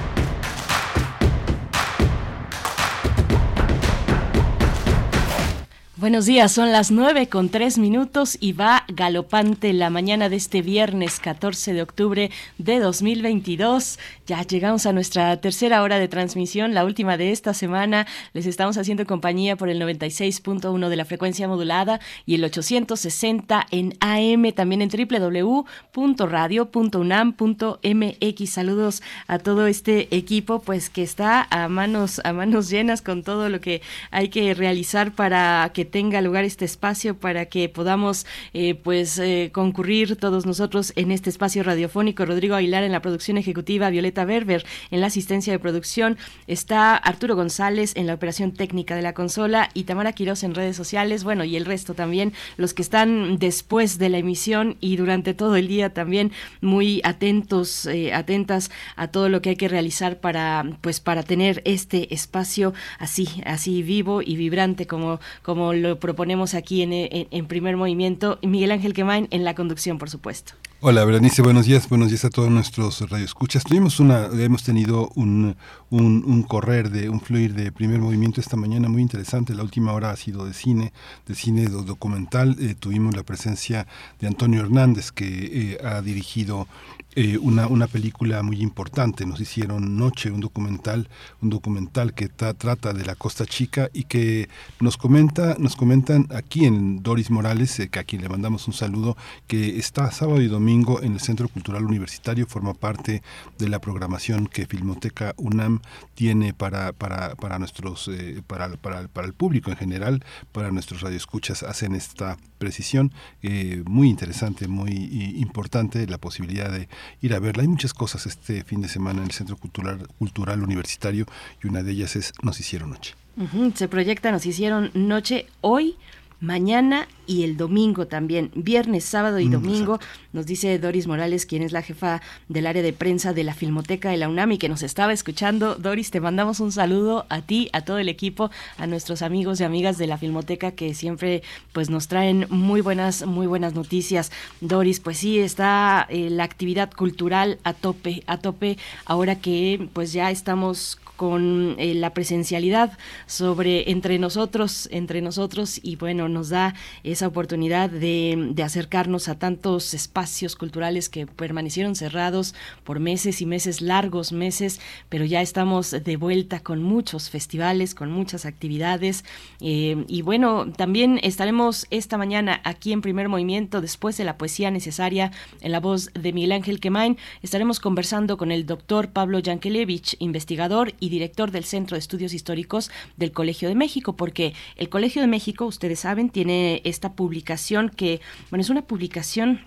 Buenos días, son las 9 con 3 minutos y va galopante la mañana de este viernes 14 de octubre de 2022. Ya llegamos a nuestra tercera hora de transmisión, la última de esta semana. Les estamos haciendo compañía por el 96.1 de la frecuencia modulada y el 860 en AM, también en www.radio.unam.mx. Saludos a todo este equipo, pues que está a manos, a manos llenas con todo lo que hay que realizar para que tenga lugar este espacio para que podamos eh, pues eh, concurrir todos nosotros en este espacio radiofónico. Rodrigo Aguilar en la producción ejecutiva, Violeta Berber en la asistencia de producción, está Arturo González en la operación técnica de la consola y Tamara Quiroz en redes sociales, bueno, y el resto también, los que están después de la emisión y durante todo el día también muy atentos, eh, atentas a todo lo que hay que realizar para pues para tener este espacio así, así vivo y vibrante como, como proponemos aquí en, en, primer movimiento. Miguel Ángel Quemain en la conducción, por supuesto. Hola, Berenice, buenos días, buenos días a todos nuestros radioescuchas. Tuvimos una, hemos tenido un, un, correr de un fluir de primer movimiento esta mañana muy interesante. La última hora ha sido de cine, de cine documental. Eh, tuvimos la presencia de Antonio Hernández, que eh, ha dirigido eh, una, una película muy importante. Nos hicieron Noche, un documental, un documental que trata de la Costa Chica y que nos comenta, nos comentan aquí en Doris Morales, eh, que a quien le mandamos un saludo, que está sábado y domingo en el Centro Cultural Universitario, forma parte de la programación que Filmoteca UNAM tiene para, para, para nuestros, eh, para, para, para el público en general, para nuestros radioescuchas, hacen esta precisión muy interesante, muy importante, la posibilidad de ir a verla. Hay muchas cosas este fin de semana en el Centro Cultural, Cultural Universitario y una de ellas es Nos hicieron noche. Se proyecta Nos hicieron noche hoy mañana y el domingo también, viernes, sábado y mm, domingo, nos dice Doris Morales, quien es la jefa del área de prensa de la Filmoteca de la UNAM y que nos estaba escuchando. Doris, te mandamos un saludo a ti, a todo el equipo, a nuestros amigos y amigas de la Filmoteca que siempre pues nos traen muy buenas, muy buenas noticias. Doris, pues sí, está eh, la actividad cultural a tope, a tope, ahora que pues ya estamos con eh, la presencialidad sobre entre nosotros, entre nosotros y bueno, nos da esa oportunidad de, acercarnos a tantos espacios culturales que permanecieron cerrados por meses y meses, largos meses, pero ya estamos de vuelta con muchos festivales, con muchas actividades. Eh, y bueno, también estaremos esta mañana aquí en Primer Movimiento, después de la poesía necesaria en la voz de Miguel Ángel Quemain, estaremos conversando con el doctor Pablo Yankelevich, investigador y director del Centro de Estudios Históricos del Colegio de México, porque el Colegio de México, ustedes saben, tiene esta publicación que, bueno, es una publicación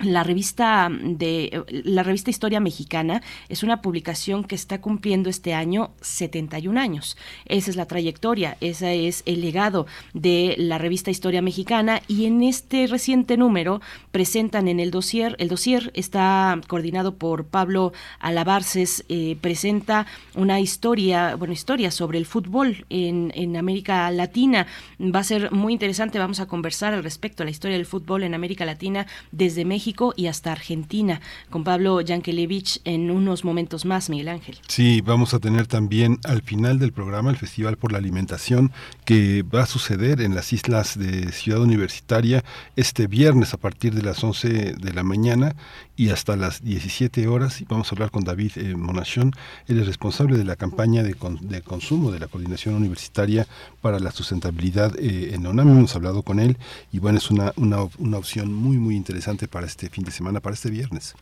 la revista de la revista Historia Mexicana es una publicación que está cumpliendo este año 71 años. Esa es la trayectoria, ese es el legado de la revista Historia Mexicana y en este reciente número presentan en el dossier, el dossier está coordinado por Pablo Alabarces, eh, presenta una historia, bueno, historia sobre el fútbol en, en América Latina. Va a ser muy interesante, vamos a conversar al respecto a la historia del fútbol en América Latina desde México y hasta Argentina, con Pablo Yankelevich en unos momentos más, Miguel Ángel. Sí, vamos a tener también al final del programa el Festival por la Alimentación que va a suceder en las islas de Ciudad Universitaria este viernes a partir de las 11 de la mañana y hasta las 17 horas. Y vamos a hablar con David eh, Monachón, él es responsable de la campaña de, de, consumo de la Coordinación Universitaria para la Sustentabilidad eh, en ONAM. Hemos hablado con él y bueno, es una, una, una opción muy, muy interesante para este fin de semana, para este viernes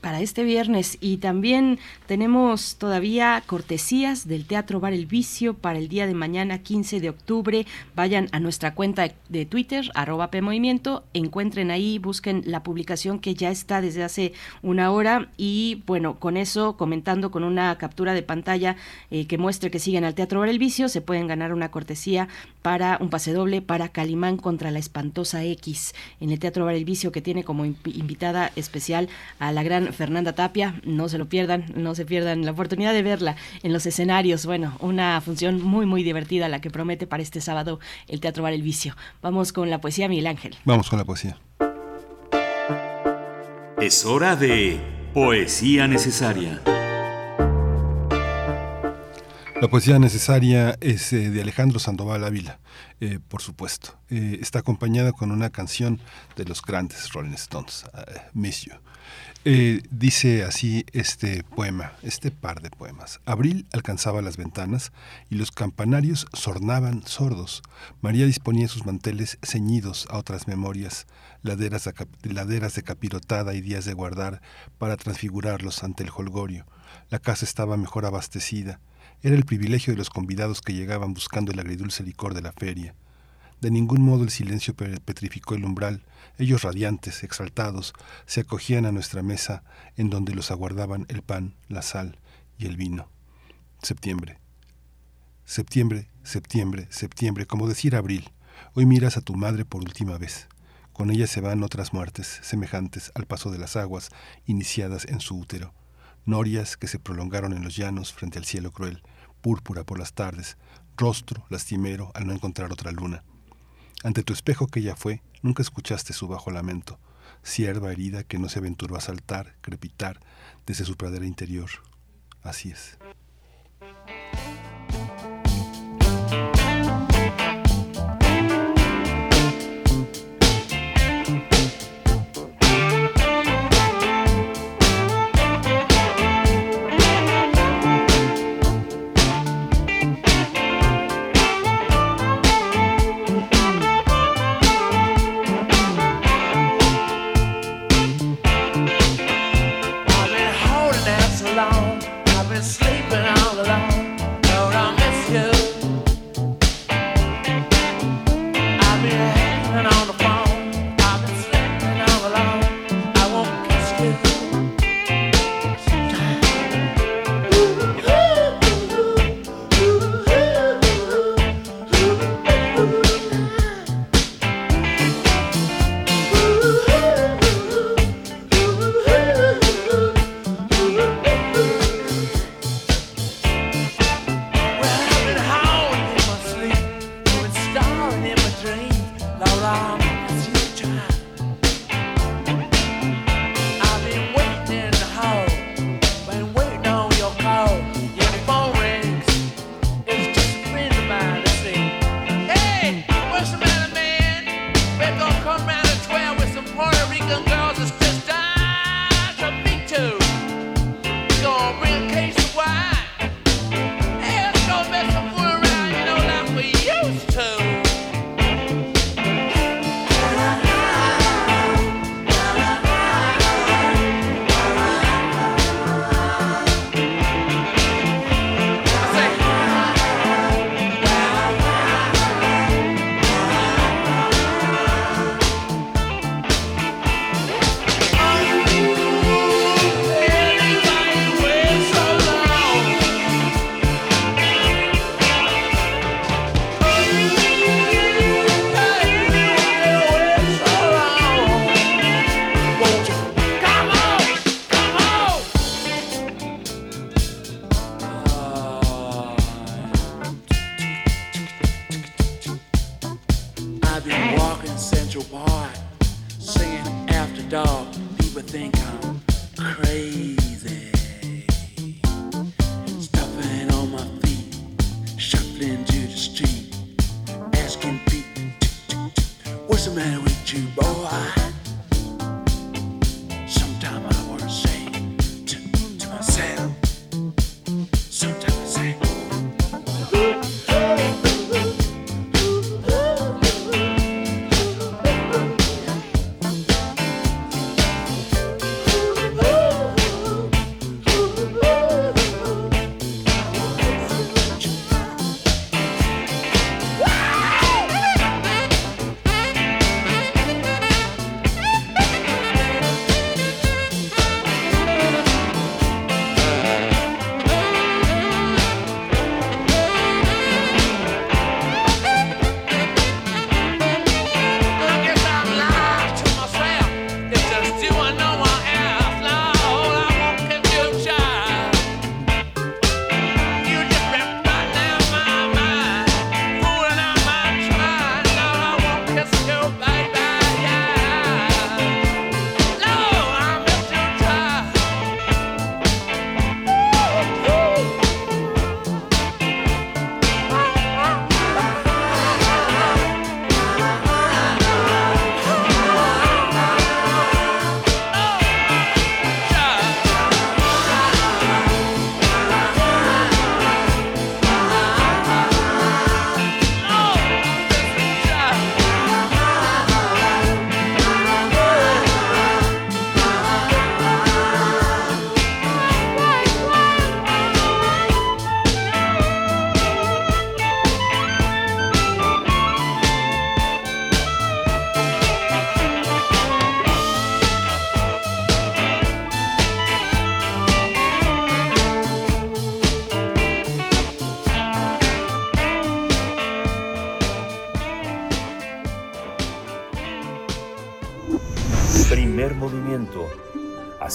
para este viernes. Y también tenemos todavía cortesías del Teatro Bar El Vicio para el día de mañana 15 de octubre. Vayan a nuestra cuenta de Twitter, arroba PMovimiento, encuentren ahí, busquen la publicación que ya está desde hace una hora. Y bueno, con eso, comentando con una captura de pantalla eh, que muestre que siguen al Teatro Bar El Vicio, se pueden ganar una cortesía para un pase doble para Calimán contra la espantosa X. En el Teatro Bar El Vicio que tiene como invitada especial a la gran Fernanda Tapia. No se lo pierdan, no se pierdan la oportunidad de verla en los escenarios. Bueno, una función muy, muy divertida la que promete para este sábado el Teatro Bar El Vicio. Vamos con la poesía, Miguel Ángel. Vamos con la poesía. Es hora de Poesía Necesaria. La poesía necesaria es eh, de Alejandro Sandoval Ávila, eh, por supuesto. Eh, está acompañada con una canción de los grandes Rolling Stones, Miss You. Eh, dice así este poema, este par de poemas. Abril alcanzaba las ventanas y los campanarios sornaban sordos. María disponía sus manteles ceñidos a otras memorias, laderas de, laderas de capirotada y días de guardar para transfigurarlos ante el holgorio. La casa estaba mejor abastecida. Era el privilegio de los convidados que llegaban buscando el agridulce licor de la feria. De ningún modo el silencio petrificó el umbral. Ellos radiantes, exaltados, se acogían a nuestra mesa en donde los aguardaban el pan, la sal y el vino. Septiembre. Septiembre, septiembre, septiembre, como decir abril. Hoy miras a tu madre por última vez. Con ella se van otras muertes, semejantes al paso de las aguas iniciadas en su útero. Norias que se prolongaron en los llanos frente al cielo cruel, púrpura por las tardes, rostro lastimero al no encontrar otra luna. Ante tu espejo que ella fue, nunca escuchaste su bajo lamento. cierva herida que no se aventuró a saltar, crepitar desde su pradera interior. Así es.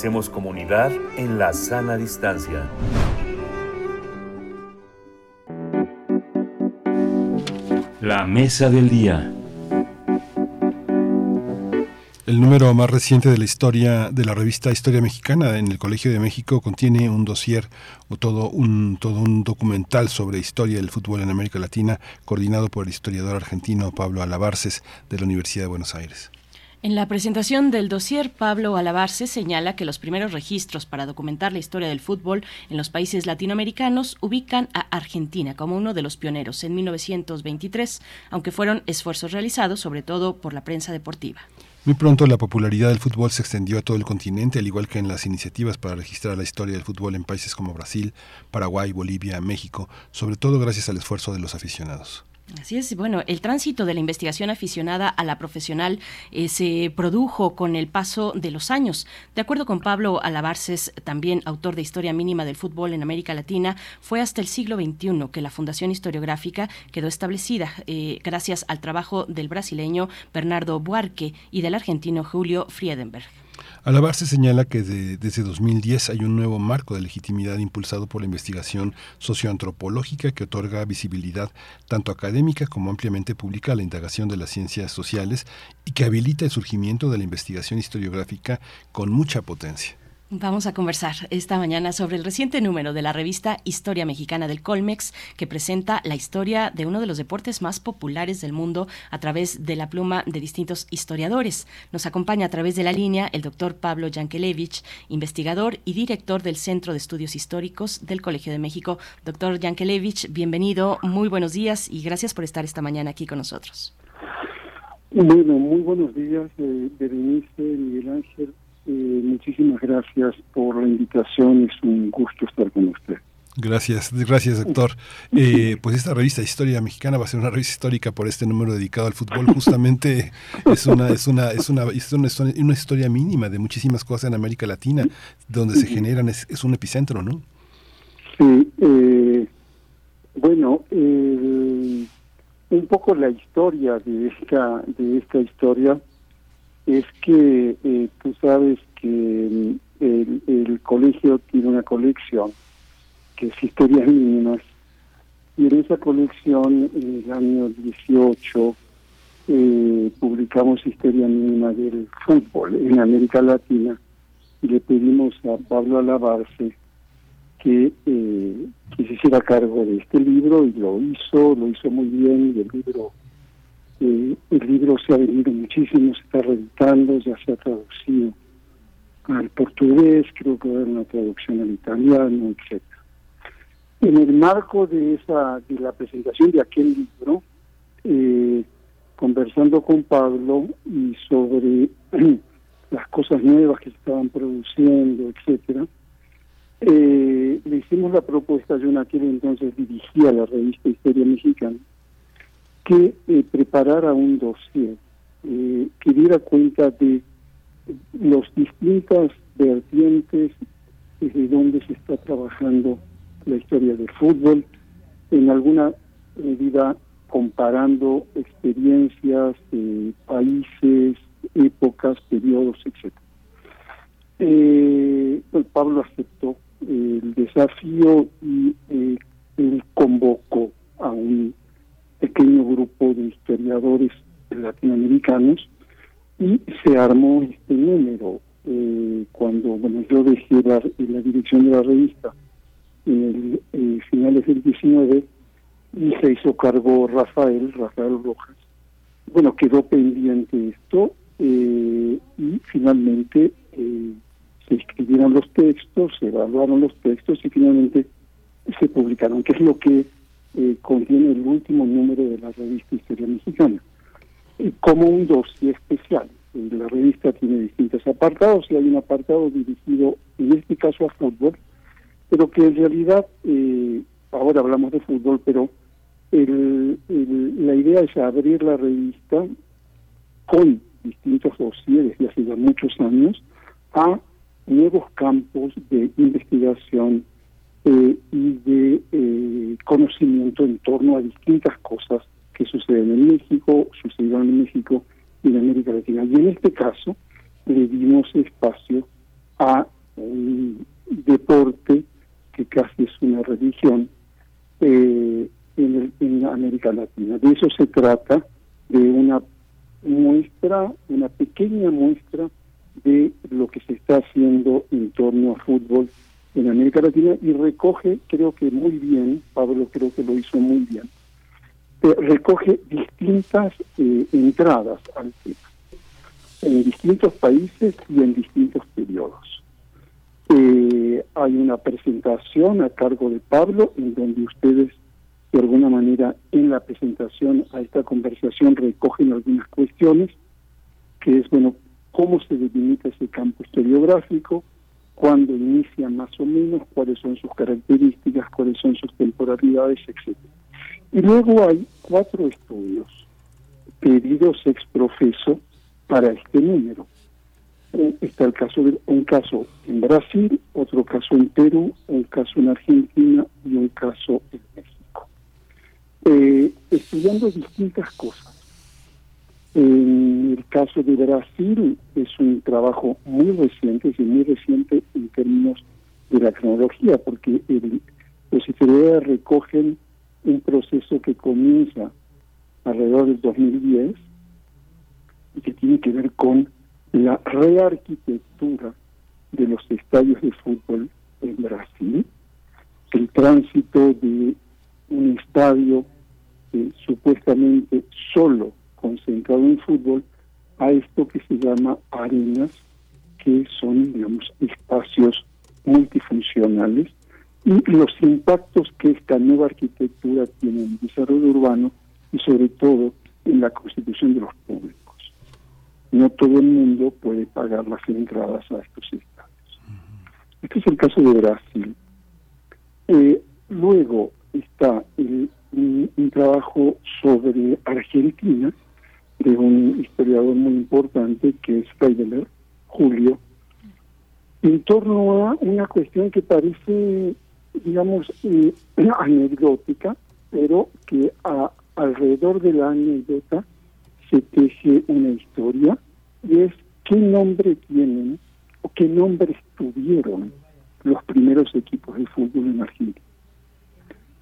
Hacemos comunidad en la sana distancia. La mesa del día. El número más reciente de la historia de la revista Historia Mexicana en el Colegio de México contiene un dossier o todo un todo un documental sobre historia del fútbol en América Latina coordinado por el historiador argentino Pablo Alabarces de la Universidad de Buenos Aires. En la presentación del dossier, Pablo Alabarce señala que los primeros registros para documentar la historia del fútbol en los países latinoamericanos ubican a Argentina como uno de los pioneros en 1923, aunque fueron esfuerzos realizados sobre todo por la prensa deportiva. Muy pronto la popularidad del fútbol se extendió a todo el continente, al igual que en las iniciativas para registrar la historia del fútbol en países como Brasil, Paraguay, Bolivia, México, sobre todo gracias al esfuerzo de los aficionados. Así es, bueno, el tránsito de la investigación aficionada a la profesional eh, se produjo con el paso de los años. De acuerdo con Pablo Alabarces, también autor de Historia Mínima del Fútbol en América Latina, fue hasta el siglo XXI que la Fundación Historiográfica quedó establecida eh, gracias al trabajo del brasileño Bernardo Buarque y del argentino Julio Friedenberg. Alabarse señala que desde 2010 hay un nuevo marco de legitimidad impulsado por la investigación socioantropológica que otorga visibilidad tanto académica como ampliamente pública a la indagación de las ciencias sociales y que habilita el surgimiento de la investigación historiográfica con mucha potencia. Vamos a conversar esta mañana sobre el reciente número de la revista Historia Mexicana del Colmex, que presenta la historia de uno de los deportes más populares del mundo a través de la pluma de distintos historiadores. Nos acompaña a través de la línea el doctor Pablo Yankelevich, investigador y director del Centro de Estudios Históricos del Colegio de México. Doctor Yankelevich, bienvenido, muy buenos días y gracias por estar esta mañana aquí con nosotros. Bueno, muy buenos días, eh, Berenice, Miguel Ángel eh, muchísimas gracias por la invitación, es un gusto estar con usted. Gracias, gracias doctor. (laughs) Eh, pues esta revista Historia Mexicana va a ser una revista histórica por este número dedicado al fútbol. Justamente (laughs) es una es una es una, es una, historia mínima de muchísimas cosas en América Latina donde se generan es, es un epicentro, ¿no? Sí. Eh, bueno, un poco la historia de esta de esta historia es que eh, tú sabes que mm, el, colegio tiene una colección que es Historias Mínimas. Y en esa colección en el año 18 eh, publicamos Historia Mínima del Fútbol en América Latina y le pedimos a Pablo Alabarce que, eh, que se hiciera cargo de este libro y lo hizo, lo hizo muy bien y el libro el libro se ha venido muchísimo, se está reeditando, ya se ha traducido al portugués, creo que va a haber una traducción al italiano, etc. En el marco de esa de la presentación de aquel libro, eh, conversando con Pablo y sobre (clears throat) las cosas nuevas que se estaban produciendo, etcétera, eh, le hicimos la propuesta, yo en aquel entonces dirigía la revista Historia Mexicana, que eh, preparara un dossier eh, que diera cuenta de los distintas vertientes desde donde se está trabajando la historia del fútbol, en alguna medida comparando experiencias, de países, épocas, periodos, etc. Eh, pues Pablo aceptó el desafío y eh, él convocó a un pequeño grupo de historiadores latinoamericanos y se armó este número. Eh, cuando bueno yo dejé la, dirección de la revista en el eh, finales del 19 y se hizo cargo Rafael, Rafael Rojas. Bueno, quedó pendiente esto eh, y finalmente se escribieron los textos, se evaluaron los textos y finalmente se publicaron, que es lo que eh, contiene el último número de la revista Historia Mexicana, como un dossier especial. Eh, la revista tiene distintos apartados y hay un apartado dirigido, en este caso, a fútbol, pero que en realidad, eh, ahora hablamos de fútbol, pero la idea es abrir la revista con distintos dossiers desde hace muchos años a nuevos campos de investigación eh, y de eh, conocimiento en torno a distintas cosas que suceden en México, sucedieron en México y en América Latina. Y en este caso le dimos espacio a un deporte que casi es una religión eh, en, en América Latina. De eso se trata, de una muestra, una pequeña muestra de lo que se está haciendo en torno a fútbol en América Latina y recoge, creo que muy bien, Pablo creo que lo hizo muy bien, eh, recoge distintas eh, entradas al tema, en distintos países y en distintos periodos. Eh, hay una presentación a cargo de Pablo en donde ustedes de alguna manera en la presentación a esta conversación recogen algunas cuestiones, que es, bueno, cómo se delimita ese campo historiográfico, cuándo inicia más o menos, cuáles son sus características, cuáles son sus temporalidades, etc. Y luego hay cuatro estudios pedidos ex profeso para este número. Eh, está el caso de un caso en Brasil, otro caso en Perú, un caso en Argentina y un caso en México. Eh, estudiando distintas cosas. En el caso de Brasil es un trabajo muy reciente, es muy reciente en términos de la cronología, porque el, los historiadores recogen un proceso que comienza alrededor del 2010 y que tiene que ver con la rearquitectura de los estadios de fútbol en Brasil, el tránsito de un estadio eh, supuestamente solo concentrado en fútbol a esto que se llama arenas, que son, digamos, espacios multifuncionales y los impactos que esta nueva arquitectura tiene en el desarrollo urbano y sobre todo en la constitución de los públicos. No todo el mundo puede pagar las entradas a estos estadios. Este es el caso de Brasil. Eh, luego está un, un, trabajo sobre Argentina, de un historiador muy importante que es Feideler, Julio, en torno a una cuestión que parece, digamos, eh, (clears throat) anecdótica, pero que a, alrededor de la anécdota se teje una historia y es qué nombre tienen o qué nombres tuvieron los primeros equipos de fútbol en Argentina.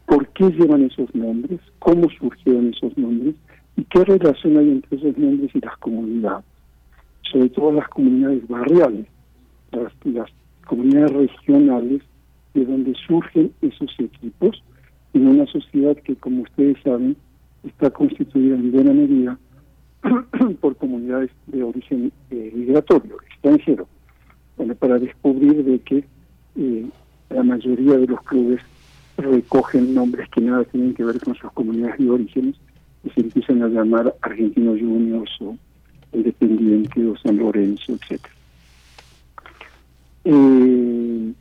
¿Por qué llevan esos nombres? ¿Cómo surgieron esos nombres? ¿Y qué relación hay entre esos nombres y las comunidades? Sobre todo las comunidades barriales, las, comunidades regionales de donde surgen esos equipos en una sociedad que, como ustedes saben, está constituida en buena medida (clears throat) por comunidades de origen eh, migratorio, extranjero. Para descubrir de que eh, la mayoría de los clubes recogen nombres que nada tienen que ver con sus comunidades de orígenes y se empiezan a llamar Argentinos Juniors o Independiente o San Lorenzo, etc. Eh,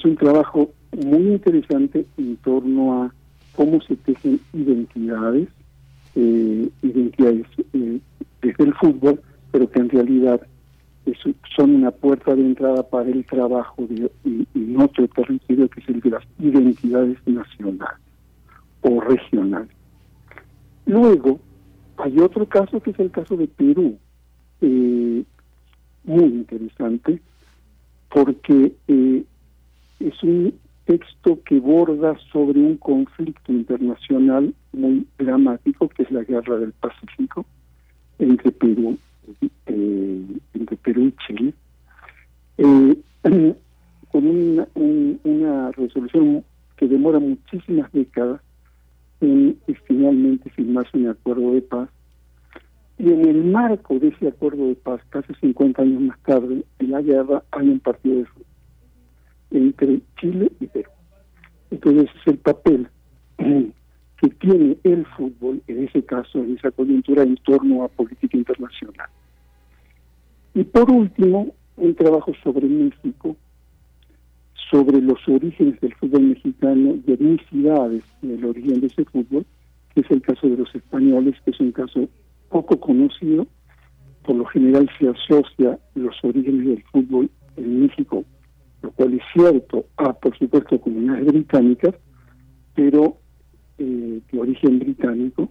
es un trabajo muy interesante en torno a cómo se tejen identidades, eh, identidades eh, desde el fútbol, pero que en realidad son una puerta de entrada para el trabajo de, en otro territorio que es el de las identidades nacionales o regionales. Luego, hay otro caso que es el caso de Perú, eh, muy interesante, porque eh, es un texto que borda sobre un conflicto internacional muy dramático, que es la guerra del Pacífico entre Perú, eh, entre Perú y Chile, (clears throat) con una, una resolución que demora muchísimas décadas en finalmente firmarse un acuerdo de paz. Y en el marco de ese acuerdo de paz, casi 50 años más tarde, en la guerra hay un partido de fútbol entre Chile y Perú. Entonces es el papel (clears throat) que tiene el fútbol, en ese caso, en esa coyuntura, en torno a política internacional. Y por último, un trabajo sobre México, sobre los orígenes del fútbol mexicano y etnicidades en el origen de ese fútbol, que es el caso de los españoles, que es un caso poco conocido. Por lo general se asocia los orígenes del fútbol en México, lo cual es cierto, a por supuesto comunidades británicas, pero eh, de origen británico,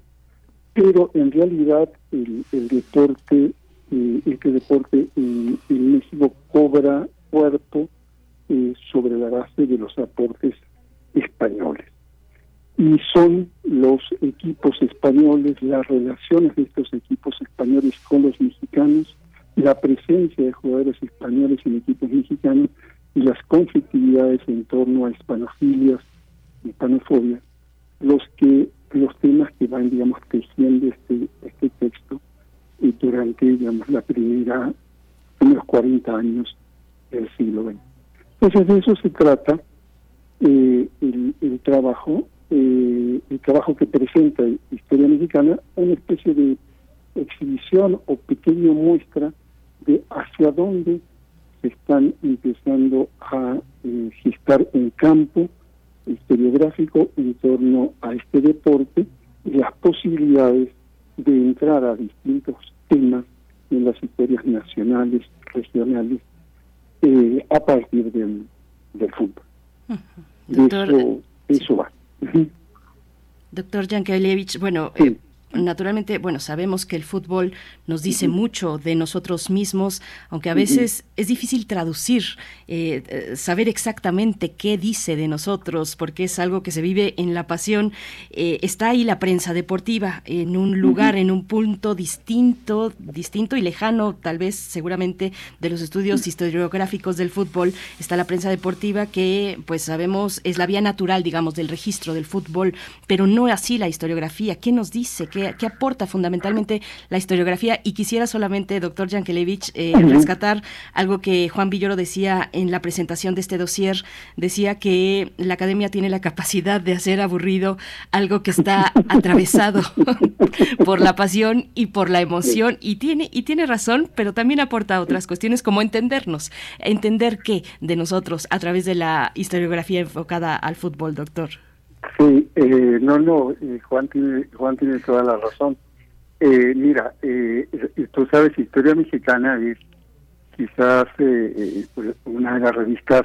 pero en realidad el, deporte, eh, este deporte en, en México cobra cuerpo eh, sobre la base de los aportes españoles. y son los equipos españoles, las relaciones de estos equipos españoles con los mexicanos, la presencia de jugadores españoles en equipos mexicanos y las conflictividades en torno a hispanofilias, hispanofobia, los que los temas que van, digamos, tejiendo este, este texto y durante, digamos, la primera, unos 40 años del siglo XX. Entonces de eso se trata eh, el, el trabajo eh, el trabajo que presenta Historia Mexicana, una especie de exhibición o pequeña muestra de hacia dónde se están empezando a eh, gestar un campo historiográfico en torno a este deporte y las posibilidades de entrar a distintos temas en las historias nacionales, regionales, eh, a partir del, del fútbol. eso, eso va. Doctor Yankelevich, bueno, eh, Naturalmente, bueno, sabemos que el fútbol nos dice mucho de nosotros mismos, aunque a veces es difícil traducir, eh, eh, saber exactamente qué dice de nosotros, porque es algo que se vive en la pasión. Eh, está ahí la prensa deportiva, en un lugar, en un punto distinto, distinto y lejano, tal vez, seguramente, de los estudios historiográficos del fútbol. Está la prensa deportiva que, pues sabemos, es la vía natural, digamos, del registro del fútbol, pero no así la historiografía. ¿Qué nos dice? ¿Qué, aporta fundamentalmente la historiografía? Y quisiera solamente, doctor Yankelevich, eh, rescatar algo que Juan Villoro decía en la presentación de este dossier. Decía que la academia tiene la capacidad de hacer aburrido algo que está (laughs) atravesado (laughs) por la pasión y por la emoción. Y tiene, y tiene razón, pero también aporta otras cuestiones como entendernos, entender qué de nosotros a través de la historiografía enfocada al fútbol, doctor. Sí, eh, no, no, eh, Juan, tiene, Juan tiene toda la razón. Eh, mira, eh, tú sabes, Historia Mexicana es quizás pues, una de las revistas,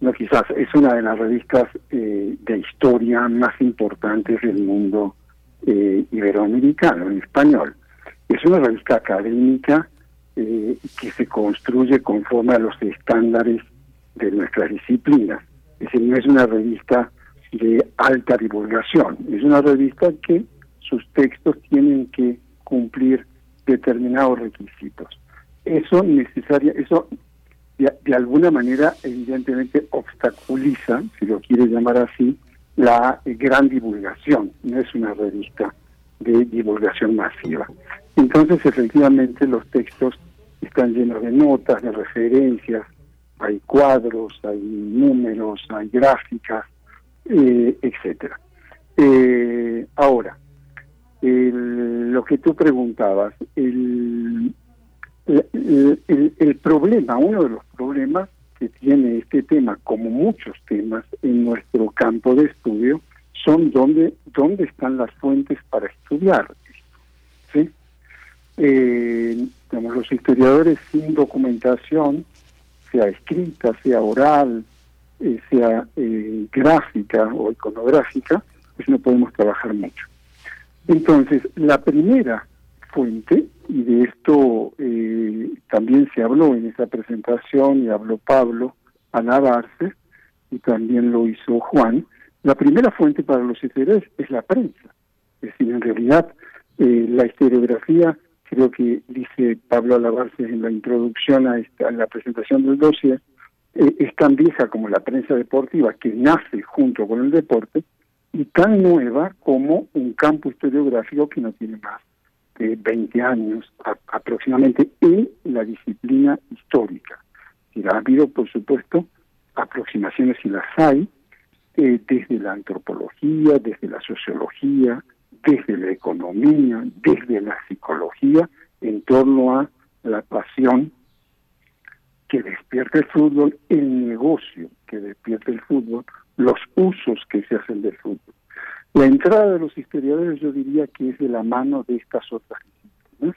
no quizás, es una de las revistas de historia más importantes del mundo iberoamericano, en español. Es una revista académica que se construye conforme a los estándares de nuestras disciplinas. Es decir, no es una revista de alta divulgación. Es una revista que sus textos tienen que cumplir determinados requisitos. Eso necesaria, eso de, alguna manera evidentemente obstaculiza, si lo quiere llamar así, la gran divulgación. No es una revista de divulgación masiva. Entonces, efectivamente, los textos están llenos de notas, de referencias, hay cuadros, hay números, hay gráficas, eh, etcétera. Eh, ahora, lo que tú preguntabas, el, el, problema, uno de los problemas que tiene este tema, como muchos temas en nuestro campo de estudio, son dónde, dónde están las fuentes para estudiar. ¿sí? Eh, los historiadores sin documentación, sea escrita, sea oral, eh, sea eh, gráfica o iconográfica, pues no podemos trabajar mucho. Entonces, la primera fuente, y de esto eh, también se habló en esa presentación, y habló Pablo alabarse y también lo hizo Juan, la primera fuente para los historiadores es la prensa. Es decir, en realidad, la historiografía, creo que dice Pablo Alabarce en la introducción a, esta, a la presentación del dossier, eh, es tan vieja como la prensa deportiva, que nace junto con el deporte, y tan nueva como un campo historiográfico que no tiene más de 20 años aproximadamente en la disciplina histórica. Y ha habido, por supuesto, aproximaciones y las hay, eh, desde la antropología, desde la sociología, desde la economía, desde la psicología, en torno a la pasión que despierte el fútbol, el negocio que despierte el fútbol, los usos que se hacen del fútbol. La entrada de los historiadores yo diría que es de la mano de estas otras disciplinas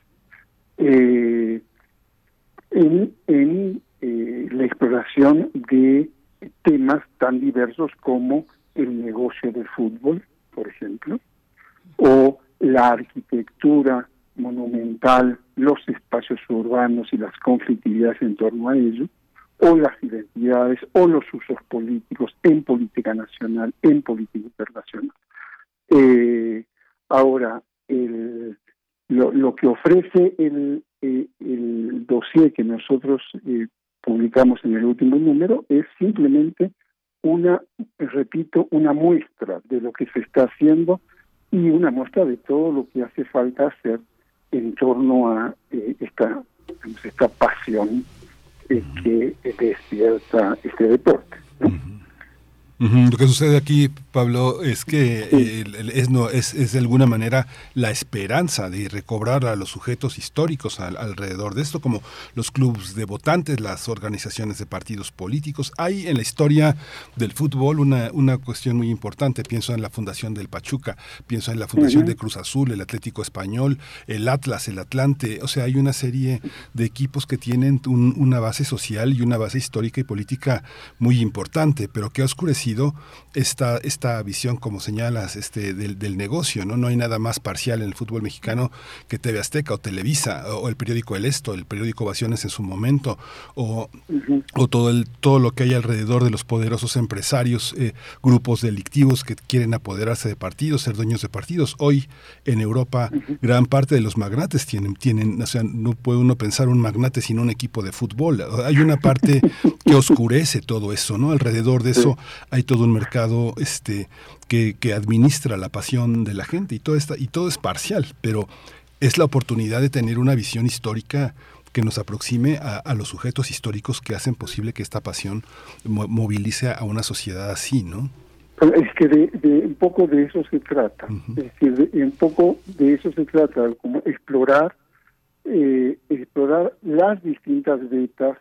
eh, en, en eh, la exploración de temas tan diversos como el negocio del fútbol, por ejemplo, o la arquitectura monumental, los espacios urbanos y las conflictividades en torno a ello, o las identidades o los usos políticos en política nacional, en política internacional. Eh, ahora, el, lo, que ofrece el, eh, dossier que nosotros eh, publicamos en el último número es simplemente una, repito, una muestra de lo que se está haciendo y una muestra de todo lo que hace falta hacer en torno a eh, esta, esta pasión que despierta este deporte. Lo que sucede aquí, Pablo, es que es, no, es, es, de alguna manera la esperanza de recobrar a los sujetos históricos alrededor de esto, como los clubes de votantes, las organizaciones de partidos políticos. Hay en la historia del fútbol una, una cuestión muy importante. Pienso en la fundación del Pachuca, pienso en la fundación de Cruz Azul, el Atlético Español, el Atlas, el Atlante. O sea, hay una serie de equipos que tienen una base social y una base histórica y política muy importante, pero que ha oscurecido esta, esta visión, como señalas, este, del, negocio. ¿no? no hay nada más parcial en el fútbol mexicano que TV Azteca o Televisa o, el periódico El Esto, el periódico Ovaciones en su momento, o, o todo, el, todo lo que hay alrededor de los poderosos empresarios, eh, grupos delictivos que quieren apoderarse de partidos, ser dueños de partidos. Hoy en Europa gran parte de los magnates tienen, tienen, o sea, no puede uno pensar un magnate sin un equipo de fútbol. Hay una parte (laughs) que oscurece todo eso, ¿no? Alrededor de eso hay todo un mercado este, que, que administra la pasión de la gente y todo, esta, y todo es parcial, pero es la oportunidad de tener una visión histórica que nos aproxime a, los sujetos históricos que hacen posible que esta pasión movilice a una sociedad así, ¿no? Es que de, un poco de eso se trata, es decir, de, un poco de eso se trata, como explorar, eh, explorar las distintas vetas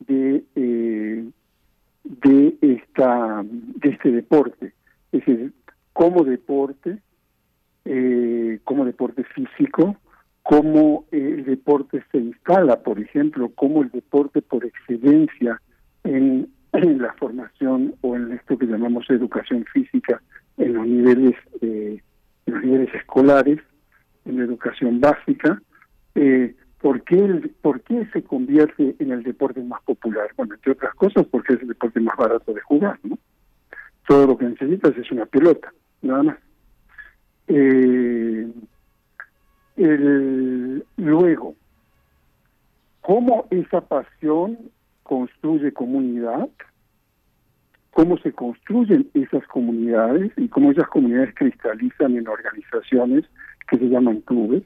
de eh, de esta de este deporte es decir como deporte eh, como deporte físico cómo el deporte se instala por ejemplo como el deporte por excelencia (clears throat) en, la formación o en esto que llamamos educación física en los niveles eh, en los niveles escolares en la educación básica eh, ¿Por qué, ¿Por qué se convierte en el deporte más popular? Bueno, entre otras cosas, porque es el deporte más barato de jugar, ¿no? Todo lo que necesitas es una pelota, nada más. Eh, luego, ¿cómo esa pasión construye comunidad? ¿Cómo se construyen esas comunidades y cómo esas comunidades cristalizan en organizaciones que se llaman clubes?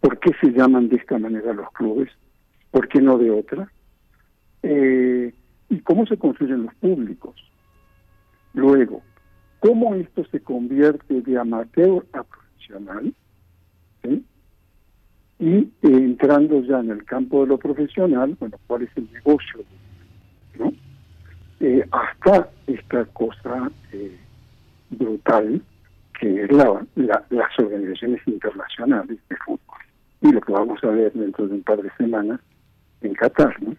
¿Por qué se llaman de esta manera los clubes? ¿Por qué no de otra? Eh, ¿Y cómo se construyen los públicos? Luego, ¿cómo esto se convierte de amateur a profesional? Y eh, entrando ya en el campo de lo profesional, bueno, ¿cuál es el negocio? ¿no? Eh, hasta esta cosa brutal que es la, las organizaciones internacionales de fútbol y lo que vamos a ver dentro de un par de semanas en Qatar, ¿no?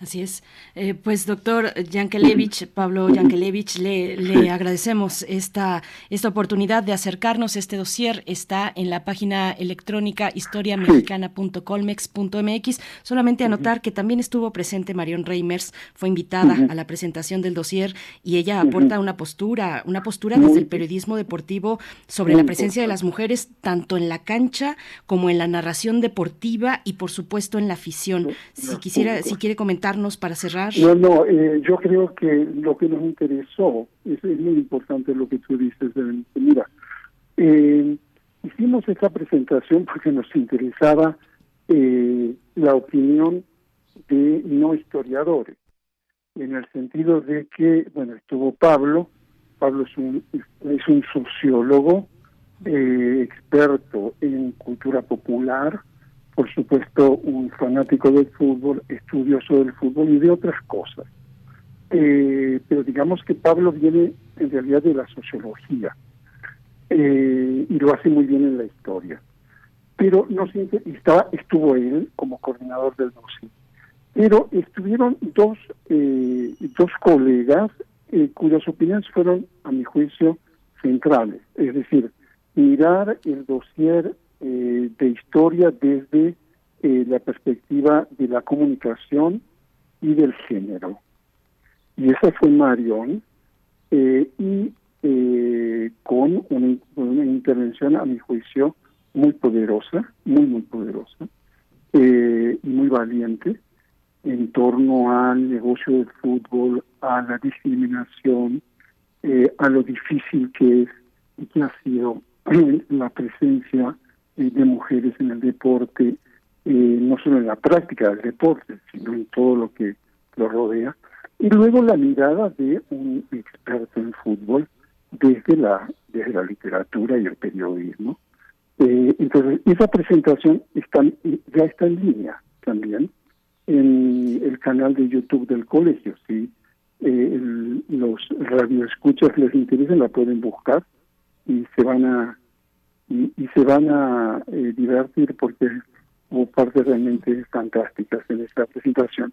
Así es. Eh, pues doctor Yankelevich, Pablo Yankelevich, le, le, (laughs) agradecemos esta, esta oportunidad de acercarnos. Este dossier está en la página electrónica historiamexicana.colmex.mx. Solamente anotar que también estuvo presente Marion Reimers, fue invitada a la presentación del dossier y ella aporta una postura, una postura desde el periodismo deportivo sobre la presencia de las mujeres tanto en la cancha como en la narración deportiva y por supuesto en la afición. Si quisiera, si quiere comentar para cerrar? No, no, eh, yo creo que lo que nos interesó, es, muy importante lo que tú dices, mira, eh, hicimos esta presentación porque nos interesaba eh, la opinión de no historiadores, en el sentido de que, bueno, estuvo Pablo, Pablo es un, es un sociólogo, experto en cultura popular, por supuesto, un fanático del fútbol, estudioso del fútbol y de otras cosas. Eh, pero digamos que Pablo viene en realidad de la sociología eh, y lo hace muy bien en la historia. Pero no estaba, estuvo él como coordinador del dossier. Pero estuvieron dos, eh, dos colegas cuyas opiniones fueron, a mi juicio, centrales. Es decir, mirar el dossier eh, de historia desde eh, la perspectiva de la comunicación y del género. Y esa fue Marion. Eh, y eh, con una, intervención, a mi juicio, muy poderosa, muy, muy poderosa, eh, y muy valiente en torno al negocio del fútbol, a la discriminación, eh, a lo difícil que es y que ha sido (clears throat) la presencia de mujeres en el deporte, no solo en la práctica del deporte, sino en todo lo que lo rodea. Y luego la mirada de un experto en fútbol desde la, desde la literatura y el periodismo. Eh, entonces, esa presentación está, ya está en línea también en el canal de YouTube del colegio. Si eh, los radioescuchas les interesa, la pueden buscar y se van a y, se van a eh, divertir porque hubo partes realmente fantásticas en esta presentación.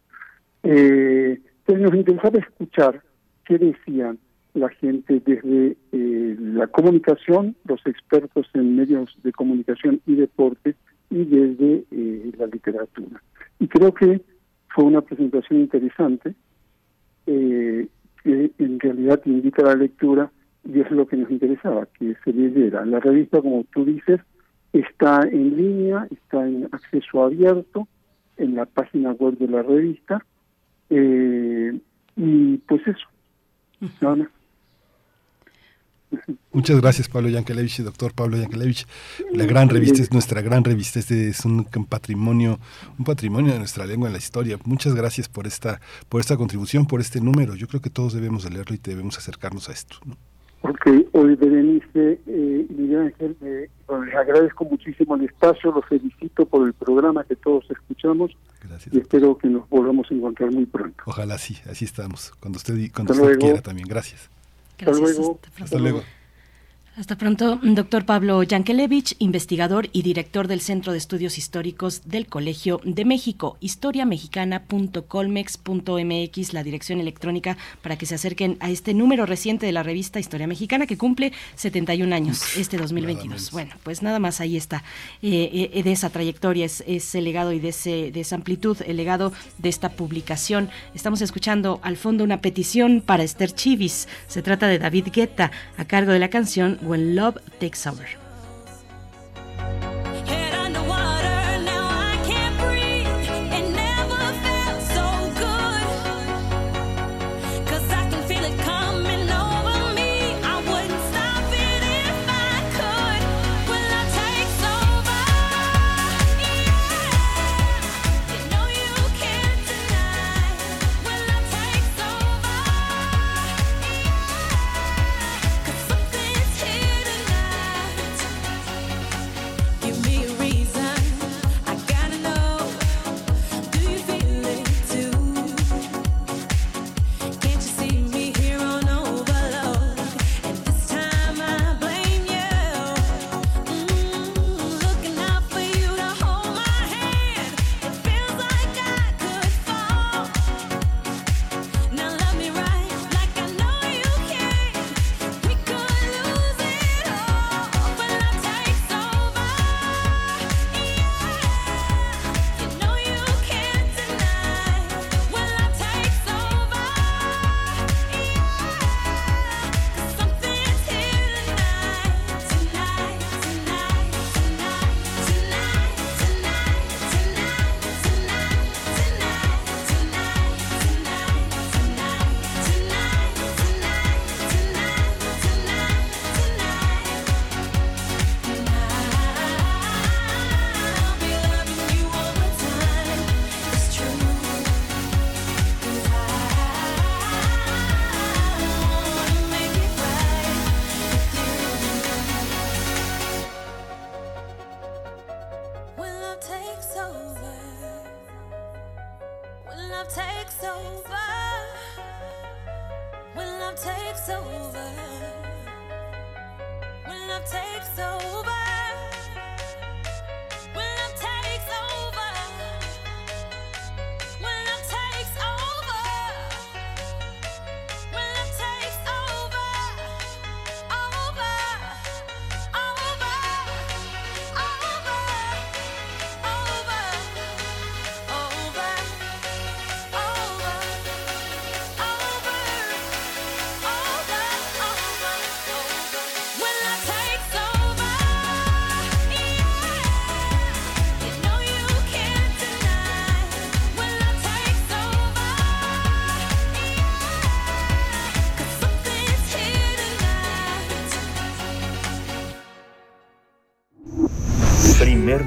Eh, nos interesaba escuchar qué decían la gente desde eh, la comunicación, los expertos en medios de comunicación y deporte, y desde eh, la literatura. Y creo que fue una presentación interesante, eh, que en realidad invita a la lectura, y es lo que nos interesaba, que se leyera. La revista, como tú dices, está en línea, está en acceso abierto en la página web de la revista, y pues eso, nada Muchas gracias, Pablo Yankelevich, doctor Pablo Yankelevich. La gran revista es nuestra gran revista, este es un patrimonio, un patrimonio de nuestra lengua en la historia. Muchas gracias por esta, por esta contribución, por este número. Yo creo que todos debemos de leerlo y debemos acercarnos a esto. ¿no? Ok, hoy Berenice eh, Miguel Ángel, eh, les agradezco muchísimo el espacio, los felicito por el programa que todos escuchamos y espero que nos volvamos a encontrar muy pronto. Ojalá sí, así estamos, cuando usted, cuando usted quiera también. Gracias. Gracias. Hasta luego. Hasta pronto, doctor Pablo Yankelevich, investigador y director del Centro de Estudios Históricos del Colegio de México, historiamexicana.colmex.mx, la dirección electrónica para que se acerquen a este número reciente de la revista Historia Mexicana que cumple 71 años este 2022. Bueno, pues nada más ahí está, eh, eh, de esa trayectoria, es, ese legado y de, ese, de esa amplitud, el legado de esta publicación. Estamos escuchando al fondo una petición para Esther Chivis. Se trata de David Guetta, a cargo de la canción when love takes over.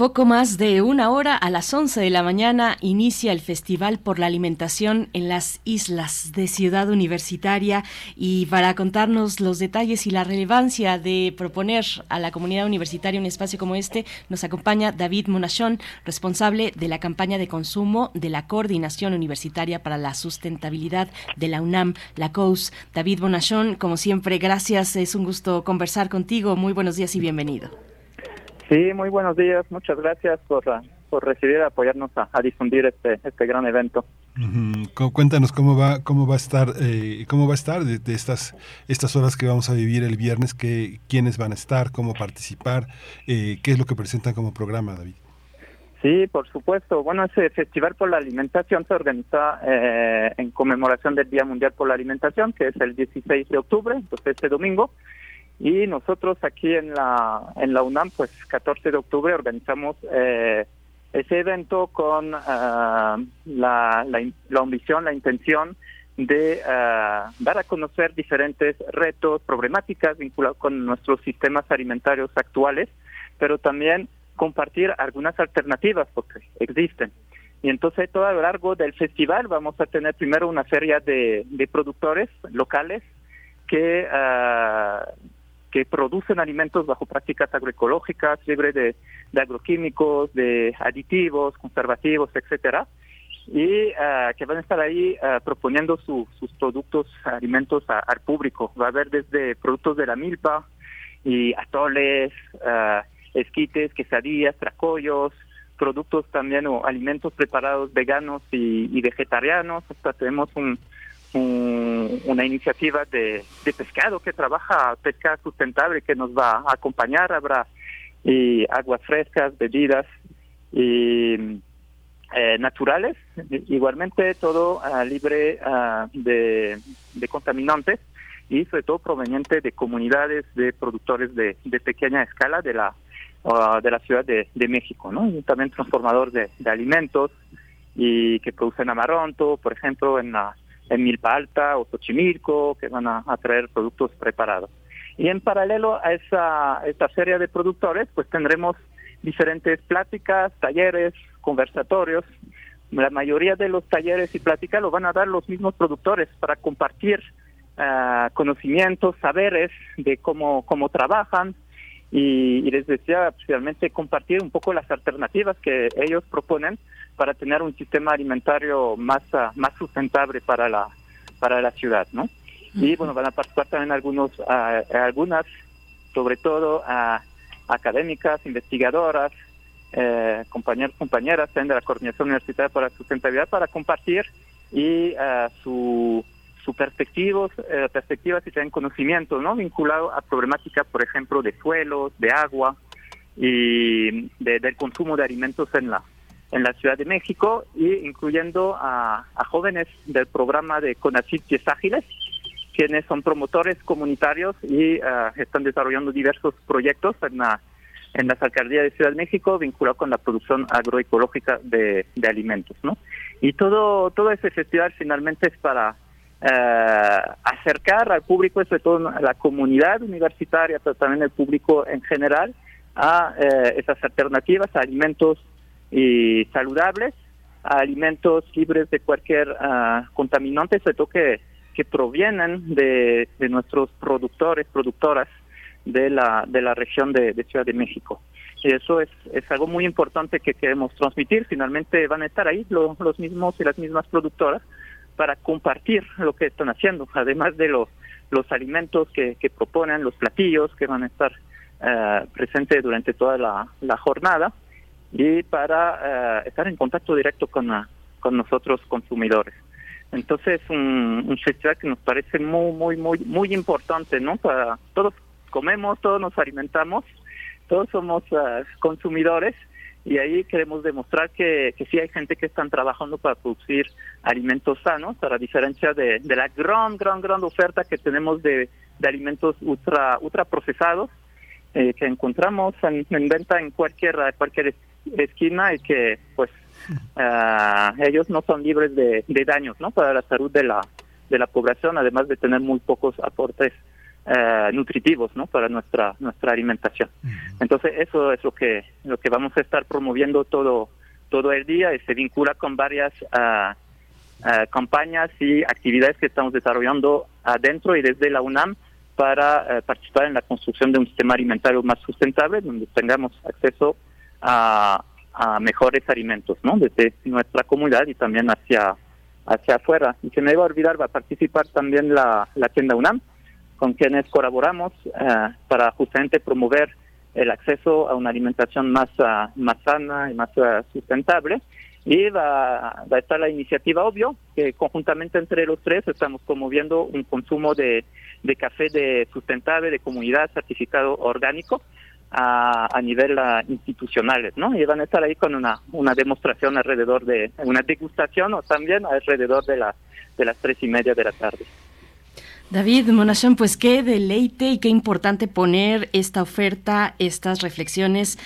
Poco más de una hora, a las 11 de la mañana, inicia el Festival por la Alimentación en las Islas de Ciudad Universitaria. Y para contarnos los detalles y la relevancia de proponer a la comunidad universitaria un espacio como este, nos acompaña David Monachón, responsable de la campaña de consumo de la Coordinación Universitaria para la Sustentabilidad de la UNAM, la COUS. David Monachón, como siempre, gracias. Es un gusto conversar contigo. Muy buenos días y bienvenido. Sí, muy buenos días. Muchas gracias por, ah, por recibir y apoyarnos a, difundir este, este gran evento. Cuéntanos cómo va cómo va a estar eh, cómo va a estar de, estas estas horas que vamos a vivir el viernes, que, quiénes van a estar, cómo participar, eh, qué es lo que presentan como programa, David. Sí, por supuesto. Bueno, ese Festival por la Alimentación se organiza eh, en conmemoración del Día Mundial por la Alimentación, que es el 16 de octubre, entonces este domingo. Y nosotros aquí en la, en la UNAM, pues 14 de octubre organizamos eh, ese evento con ah, la, la, ambición, la intención de ah, dar a conocer diferentes retos, problemáticas vinculados con nuestros sistemas alimentarios actuales, pero también compartir algunas alternativas porque existen. Y entonces todo a lo largo del festival vamos a tener primero una serie de, de productores locales que uh, que producen alimentos bajo prácticas agroecológicas, libre de, agroquímicos, de aditivos, conservativos, etcétera, y ah, que van a estar ahí ah, proponiendo sus productos, alimentos al público. Va a haber desde productos de la milpa y atoles, uh, esquites, quesadillas, tracollos, productos también o alimentos preparados veganos y vegetarianos. Hasta tenemos un, una iniciativa de, pescado que trabaja pesca sustentable que nos va a acompañar. Habrá y aguas frescas, bebidas y eh, naturales, igualmente todo ah, libre ah, de, contaminantes y sobre todo proveniente de comunidades de productores de, pequeña escala de la ah, de la Ciudad de, México, ¿no? Y también transformador de, alimentos y que producen amaronto, por ejemplo, en la en Milpa Alta o Xochimilco, que van a, traer productos preparados. Y en paralelo a esa, esta serie de productores, pues tendremos diferentes pláticas, talleres, conversatorios. La mayoría de los talleres y pláticas lo van a dar los mismos productores para compartir ah, conocimientos, saberes de cómo, cómo trabajan y, y les decía, especialmente compartir un poco las alternativas que ellos proponen para tener un sistema alimentario más, ah, más sustentable para la, para la ciudad, ¿no? Y bueno, van a participar también algunos, ah, algunas, sobre todo a académicas, investigadoras, eh, compañeros, compañeras de la Coordinación Universitaria para la Sustentabilidad para compartir y uh, su, su perspectivas, eh, perspectivas y también conocimientos, ¿no? Vinculado a problemáticas, por ejemplo, de suelos, de agua y del consumo de alimentos en la, en la Ciudad de México y incluyendo a, jóvenes del programa de CONACYT Pies Ágiles, quienes son promotores comunitarios y eh, están desarrollando diversos proyectos en la en las alcaldías de Ciudad de México vinculados con la producción agroecológica de, alimentos, ¿no? Y todo todo ese festival finalmente es para acercar al público, sobre todo a la comunidad universitaria, pero también al público en general, a eh, esas alternativas, a alimentos y saludables, alimentos libres de cualquier uh, contaminante, sobre todo que, que provienen de, de, nuestros productores, productoras de la, de la región de, Ciudad de México. Y eso es, es algo muy importante que queremos transmitir. Finalmente van a estar ahí los, los mismos y las mismas productoras para compartir lo que están haciendo, además de los, los alimentos que, que proponen, los platillos que van a estar uh, presentes durante toda la, jornada y para eh, estar en contacto directo con, ah, con nosotros consumidores. Entonces, un, un festival que nos parece muy, muy, muy, muy importante, ¿no? Para todos comemos, todos nos alimentamos, todos somos ah, consumidores y ahí queremos demostrar que, que sí hay gente que están trabajando para producir alimentos sanos, para diferencia de, de la gran, gran, gran oferta que tenemos de de alimentos ultra, ultra procesados eh, que encontramos en, venta en cualquier, cualquier esquina y que pues (laughs) ah, ellos no son libres de, daños ¿no? para la salud de la, de la población, además de tener muy pocos aportes eh, nutritivos ¿no? para nuestra nuestra alimentación. Entonces eso es lo que lo que vamos a estar promoviendo todo todo el día y se vincula con varias ah, ah, campañas y actividades que estamos desarrollando adentro y desde la UNAM para eh, participar en la construcción de un sistema alimentario más sustentable, donde tengamos acceso a, mejores alimentos, ¿no? Desde nuestra comunidad y también hacia hacia afuera. Y que me iba a olvidar, va a participar también la, la tienda UNAM, con quienes colaboramos eh, para justamente promover el acceso a una alimentación más, ah, más sana y más ah, sustentable. Y va, a estar la iniciativa, obvio, que conjuntamente entre los tres estamos promoviendo un consumo de, de café de sustentable, de comunidad certificado orgánico a, a nivel uh, institucionales, ¿no? Y van a estar ahí con una, una demostración alrededor de, una degustación o también alrededor de, la, de las tres y media de la tarde. David Monachón, pues qué deleite y qué importante poner esta oferta, estas reflexiones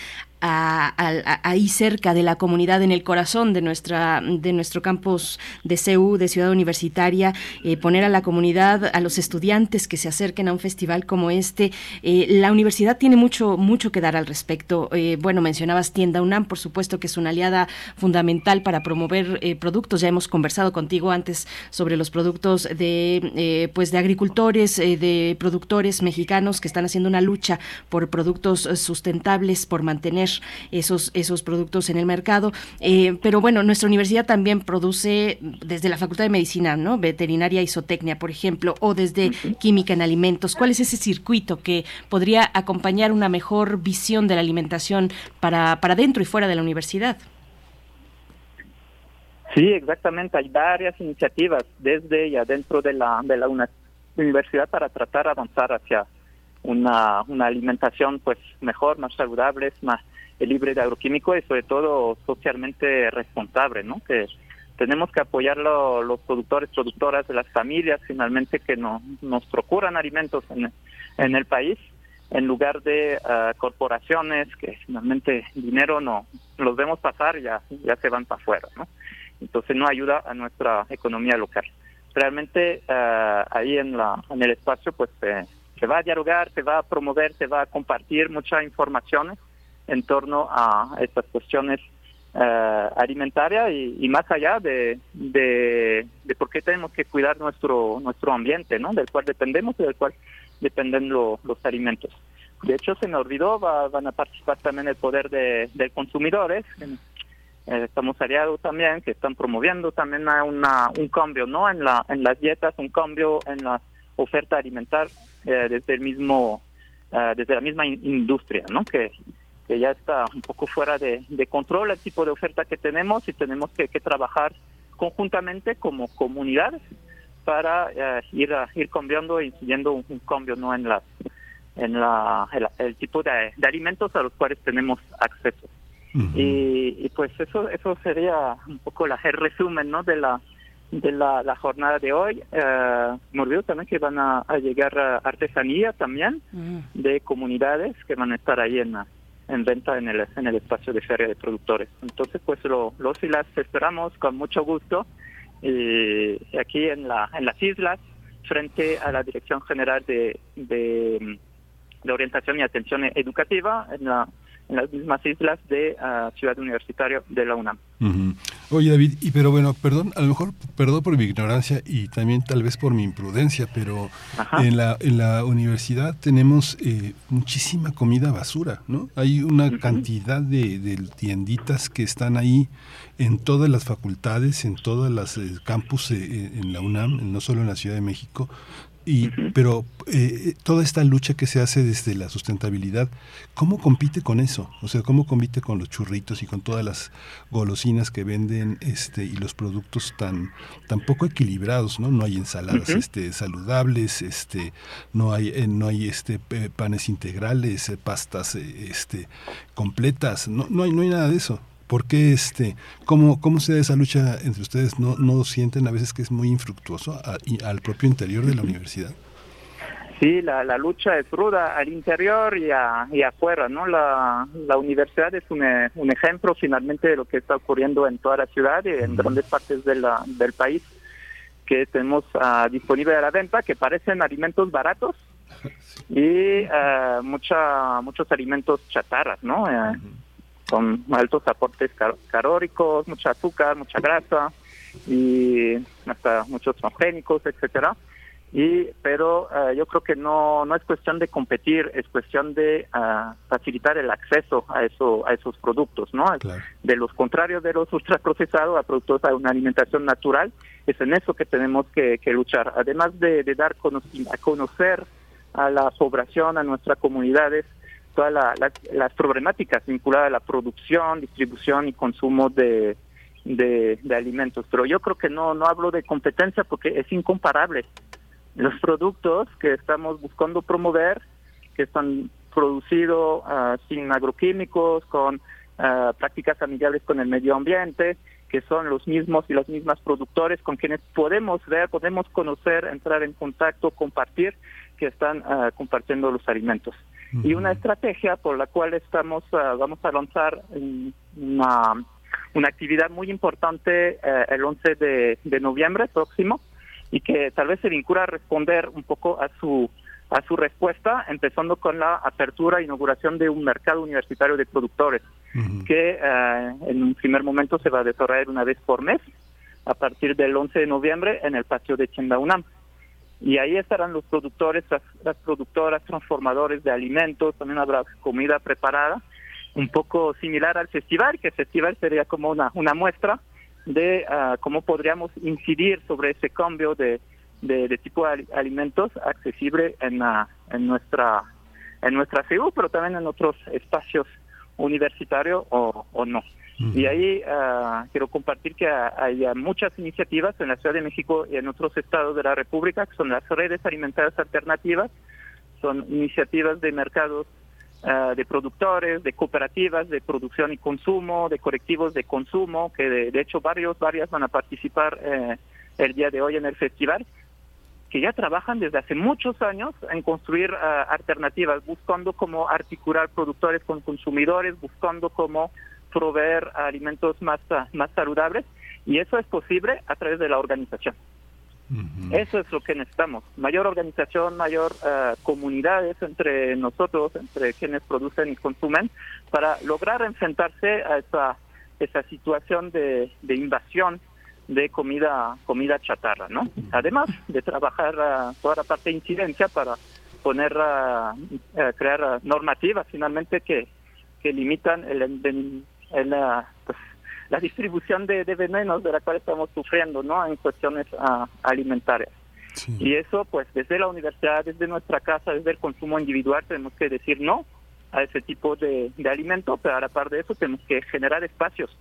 ahí cerca de la comunidad, en el corazón de, nuestra, de nuestro campus de CEU, de Ciudad Universitaria, eh, poner a la comunidad, a los estudiantes que se acerquen a un festival como este. Eh, la universidad tiene mucho, mucho que dar al respecto. Eh, bueno, mencionabas Tienda UNAM, por supuesto que es una aliada fundamental para promover productos. Ya hemos conversado contigo antes sobre los productos de, pues de agricultores, de productores mexicanos que están haciendo una lucha por productos sustentables, por mantener esos, esos productos en el mercado. Eh, pero bueno, nuestra universidad también produce desde la Facultad de Medicina, ¿no? Veterinaria y zootecnia, por ejemplo, o desde química en alimentos. ¿Cuál es ese circuito que podría acompañar una mejor visión de la alimentación para, para dentro y fuera de la universidad? Sí, exactamente. Hay varias iniciativas desde y adentro de la, de la universidad para tratar de avanzar hacia una, una alimentación pues mejor, más saludable, más libre de agroquímicos y sobre todo socialmente responsable, ¿no? Que tenemos que apoyar los productores, productoras las familias finalmente que no, nos procuran alimentos en, en el país en lugar de ah, corporaciones que finalmente dinero no los vemos pasar ya ya se van para afuera, ¿no? Entonces no ayuda a nuestra economía local. Realmente uh, ahí en la en el espacio pues se va a dialogar, se va a promover, se va a compartir muchas informaciones en torno a estas cuestiones uh, alimentarias y, más allá de, de, por qué tenemos que cuidar nuestro nuestro ambiente, ¿no? Del cual dependemos y del cual dependen los alimentos. De hecho, se me olvidó, van a participar también el poder de, de consumidores. Eh, estamos aliados también, que están promoviendo también una, un cambio, ¿no? En, la, en las dietas, un cambio en la oferta alimentar eh, desde el mismo, desde la misma industria, ¿no? Que que ya está un poco fuera de, control el tipo de oferta que tenemos y tenemos que, trabajar conjuntamente como comunidades para eh, ir ir cambiando e incidiendo un, cambio no en las en la el, tipo de, alimentos a los cuales tenemos acceso. Y, pues eso eso sería un poco la, el resumen no de la de la, jornada de hoy. Eh, me olvido también que van a, llegar artesanía también de comunidades que van a estar ahí en la en venta en el, en el espacio de feria de productores. Entonces, pues lo, los y las esperamos con mucho gusto y aquí en, la, en las islas, frente a la Dirección General de, de, de Orientación y Atención Educativa, en la en las mismas islas de ah, Ciudad Universitaria de la UNAM. Oye David, y pero bueno, perdón, a lo mejor perdón por mi ignorancia y también tal vez por mi imprudencia, pero en la, en la universidad tenemos eh, muchísima comida basura, ¿no? Hay una cantidad de, de, tienditas que están ahí en todas las facultades, en todas las eh, campus eh, en la UNAM, no solo en la Ciudad de México, y, Pero eh, toda esta lucha que se hace desde la sustentabilidad, ¿cómo compite con eso? O sea, ¿cómo compite con los churritos y con todas las golosinas que venden este, y los productos tan, tan poco equilibrados? ¿no? no hay ensaladas este, saludables, este, no hay, eh, no hay este, panes integrales, eh, pastas este, completas, no, no, hay, no hay nada de eso. ¿Por qué este, cómo, cómo se da esa lucha entre ustedes? ¿No, no sienten a veces que es muy infructuoso al propio interior de la universidad? Sí, la, la lucha es ruda al interior y, a, y afuera, ¿no? La, la universidad es un, eh, un ejemplo finalmente de lo que está ocurriendo en toda la ciudad y en grandes partes de la, del país que tenemos uh, disponible a la venta, que parecen alimentos baratos (laughs) y uh, mucha, muchos alimentos chatarras, ¿no? Uh, con altos aportes cal calóricos, mucha azúcar, mucha grasa y hasta muchos transgénicos, etcétera. Y pero uh, yo creo que no no es cuestión de competir es cuestión de uh, facilitar el acceso a eso a esos productos no claro. de los contrarios de los ultraprocesados a productos a una alimentación natural es en eso que tenemos que, que luchar. Además de, de dar a conocer a la población a nuestras comunidades todas la, la, las problemáticas vinculadas a la producción distribución y consumo de de, alimentos pero yo creo que no no hablo de competencia porque es incomparable los productos que estamos buscando promover, que están producidos uh, sin agroquímicos, con uh, prácticas amigables con el medio ambiente, que son los mismos y las mismas productores con quienes podemos ver, podemos conocer, entrar en contacto, compartir, que están uh, compartiendo los alimentos. Uh -huh. Y una estrategia por la cual estamos, vamos a lanzar una, una actividad muy importante el 11 de, de noviembre próximo, y que tal vez se vincula a responder un poco a su a su respuesta, empezando con la apertura e inauguración de un mercado universitario de productores, uh -huh. que uh, en un primer momento se va a desarrollar una vez por mes, a partir del 11 de noviembre, en el patio de Tienda UNAM. Y ahí estarán los productores, las, las productoras, transformadores de alimentos, también habrá comida preparada, un poco similar al festival, que el festival sería como una, una muestra, de uh, cómo podríamos incidir sobre ese cambio de, de, tipo de alimentos accesible en, uh, en nuestra en nuestra CEU, pero también en otros espacios universitarios o, o no. Y ahí uh, quiero compartir que hay muchas iniciativas en la Ciudad de México y en otros estados de la República, que son las redes alimentarias alternativas, son iniciativas de mercados Uh, de productores, de cooperativas de producción y consumo, de colectivos de consumo, que de, de hecho varios, varias van a participar eh, el día de hoy en el festival, que ya trabajan desde hace muchos años en construir uh, alternativas, buscando cómo articular productores con consumidores, buscando cómo proveer alimentos más, más saludables, y eso es posible a través de la organización. Uh -huh. Eso es lo que necesitamos, mayor organización, mayor uh, comunidades entre nosotros, entre quienes producen y consumen, para lograr enfrentarse a esa, esa situación de, de invasión de comida comida chatarra, ¿no? Además de trabajar uh, toda la parte de incidencia para poner, crear normativas finalmente que, que limitan el, el, el pues, la distribución de, de, venenos de la cual estamos sufriendo no en cuestiones uh, alimentarias sí. y eso pues desde la universidad desde nuestra casa desde el consumo individual tenemos que decir no a ese tipo de, de alimento pero a la par de eso tenemos que generar espacios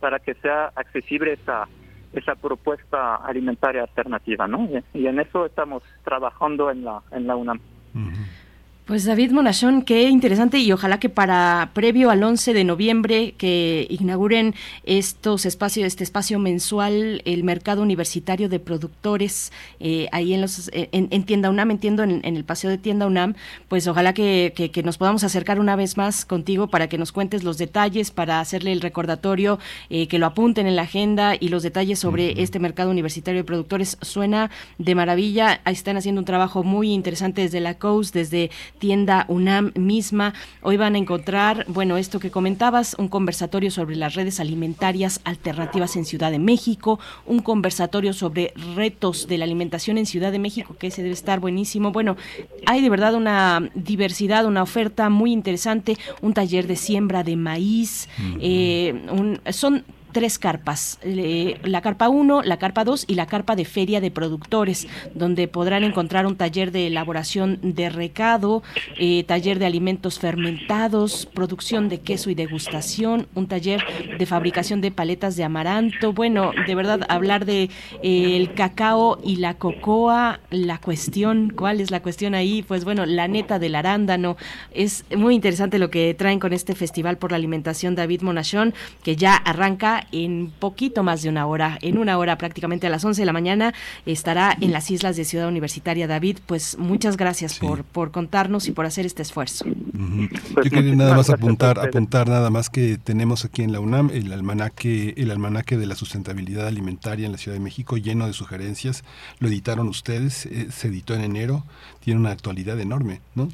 para que sea accesible esa esa propuesta alimentaria alternativa no y, y en eso estamos trabajando en la en la UNAM uh -huh. Pues David Monachón, qué interesante y ojalá que para previo al 11 de noviembre que inauguren estos espacios, este espacio mensual, el mercado universitario de productores eh, ahí en los en, en, Tienda UNAM, entiendo en, en, el paseo de Tienda UNAM, pues ojalá que, que, que, nos podamos acercar una vez más contigo para que nos cuentes los detalles, para hacerle el recordatorio, eh, que lo apunten en la agenda y los detalles sobre uh -huh. este mercado universitario de productores. Suena de maravilla, están haciendo un trabajo muy interesante desde la COUS, desde tienda UNAM misma. Hoy van a encontrar, bueno, esto que comentabas, un conversatorio sobre las redes alimentarias alternativas en Ciudad de México, un conversatorio sobre retos de la alimentación en Ciudad de México, que ese debe estar buenísimo. Bueno, hay de verdad una diversidad, una oferta muy interesante, un taller de siembra de maíz, eh, un, son tres carpas, eh, la carpa 1, la carpa 2 y la carpa de feria de productores, donde podrán encontrar un taller de elaboración de recado, eh, taller de alimentos fermentados, producción de queso y degustación, un taller de fabricación de paletas de amaranto, bueno, de verdad hablar de eh, el cacao y la cocoa, la cuestión, ¿cuál es la cuestión ahí? Pues bueno, la neta del arándano, es muy interesante lo que traen con este Festival por la Alimentación David Monachón, que ya arranca en poquito más de una hora, en una hora prácticamente a las 11 de la mañana, estará en las islas de Ciudad Universitaria. David, pues muchas gracias por, por contarnos y por hacer este esfuerzo. Yo quería nada más apuntar, apuntar nada más que tenemos aquí en la UNAM el almanaque, el almanaque de la sustentabilidad alimentaria en la Ciudad de México lleno de sugerencias. Lo editaron ustedes, eh, se editó en enero, tiene una actualidad enorme, ¿no?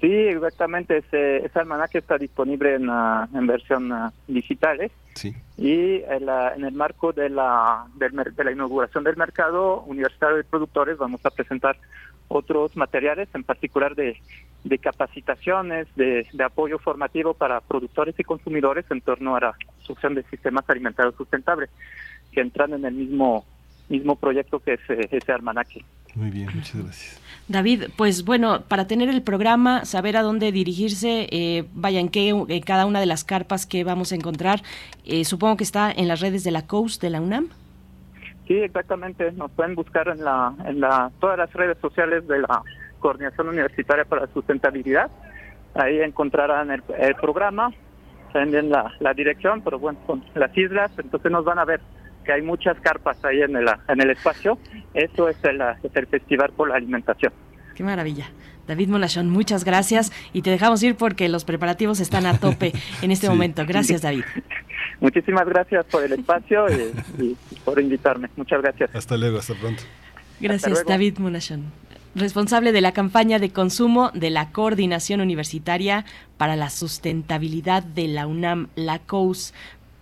Sí, exactamente. Ese, ese almanaque está disponible en, ah, en versión ah, digital. ¿eh? Sí. Y en, la- en el marco de la, del de la inauguración del mercado universitario de productores vamos a presentar otros materiales, en particular de, de capacitaciones, de, de apoyo formativo para productores y consumidores en torno a la construcción de sistemas alimentarios sustentables, que entran en el mismo mismo proyecto que ese, ese almanaque. Muy bien, muchas gracias. David, pues bueno, para tener el programa, saber a dónde dirigirse, eh, vaya en qué, en cada una de las carpas que vamos a encontrar, eh, supongo que está en las redes de la COUS de la UNAM. Sí, exactamente. Nos pueden buscar en la, en la, todas las redes sociales de la Coordinación Universitaria para la Sustentabilidad. Ahí encontrarán el, el programa, también la, la dirección, pero bueno, son las islas, entonces nos van a ver que hay muchas carpas ahí en el, en el espacio. Eso es el, es el Festival por la Alimentación. Qué maravilla. David Monachón, muchas gracias y te dejamos ir porque los preparativos están a tope en este Sí. momento. Gracias, David. (laughs) Muchísimas gracias por el espacio y, y por invitarme. Muchas gracias. Hasta luego, hasta pronto. Gracias, luego. David Monachón. Responsable de la campaña de consumo de la Coordinación Universitaria para la Sustentabilidad de la UNAM, la COUS,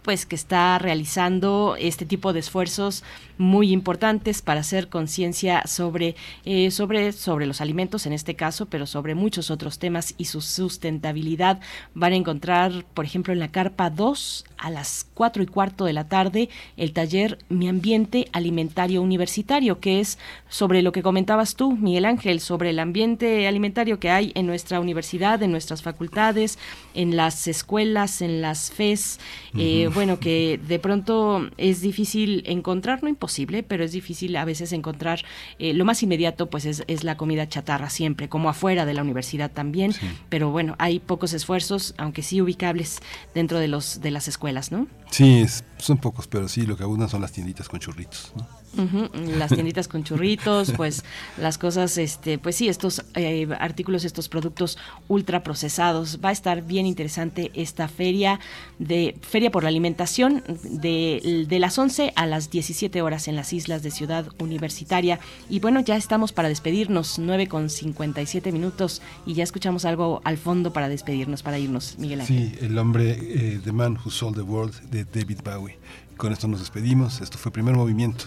pues que está realizando este tipo de esfuerzos muy importantes para hacer conciencia sobre, eh, sobre, sobre los alimentos en este caso, pero sobre muchos otros temas y su sustentabilidad. Van a encontrar, por ejemplo, en la carpa 2 a las 4 y cuarto de la tarde el taller Mi Ambiente Alimentario Universitario, que es sobre lo que comentabas tú, Miguel Ángel, sobre el ambiente alimentario que hay en nuestra universidad, en nuestras facultades, en las escuelas, en las FES. Eh, bueno, que de pronto es difícil encontrar, no imposible, pero es difícil a veces encontrar, eh, lo más inmediato pues es, es la comida chatarra siempre, como afuera de la universidad también, pero bueno, hay pocos esfuerzos, aunque sí ubicables dentro de, los, de las escuelas, ¿no? Sí, es- son pocos, pero sí, lo que abundan son las tienditas con churritos. ¿no? Ujú, Las tienditas con churritos, pues las cosas, este, pues sí, estos eh, artículos, estos productos ultra procesados. Va a estar bien interesante esta feria de Feria por la Alimentación de, de las 11 a las 17 horas en las islas de Ciudad Universitaria. Y bueno, ya estamos para despedirnos, 9 con 57 minutos y ya escuchamos algo al fondo para despedirnos, para irnos, Miguel Ángel. Sí, el hombre, eh, The Man Who Sold the World de David Bowie. Con esto nos despedimos. Esto fue Primer Movimiento.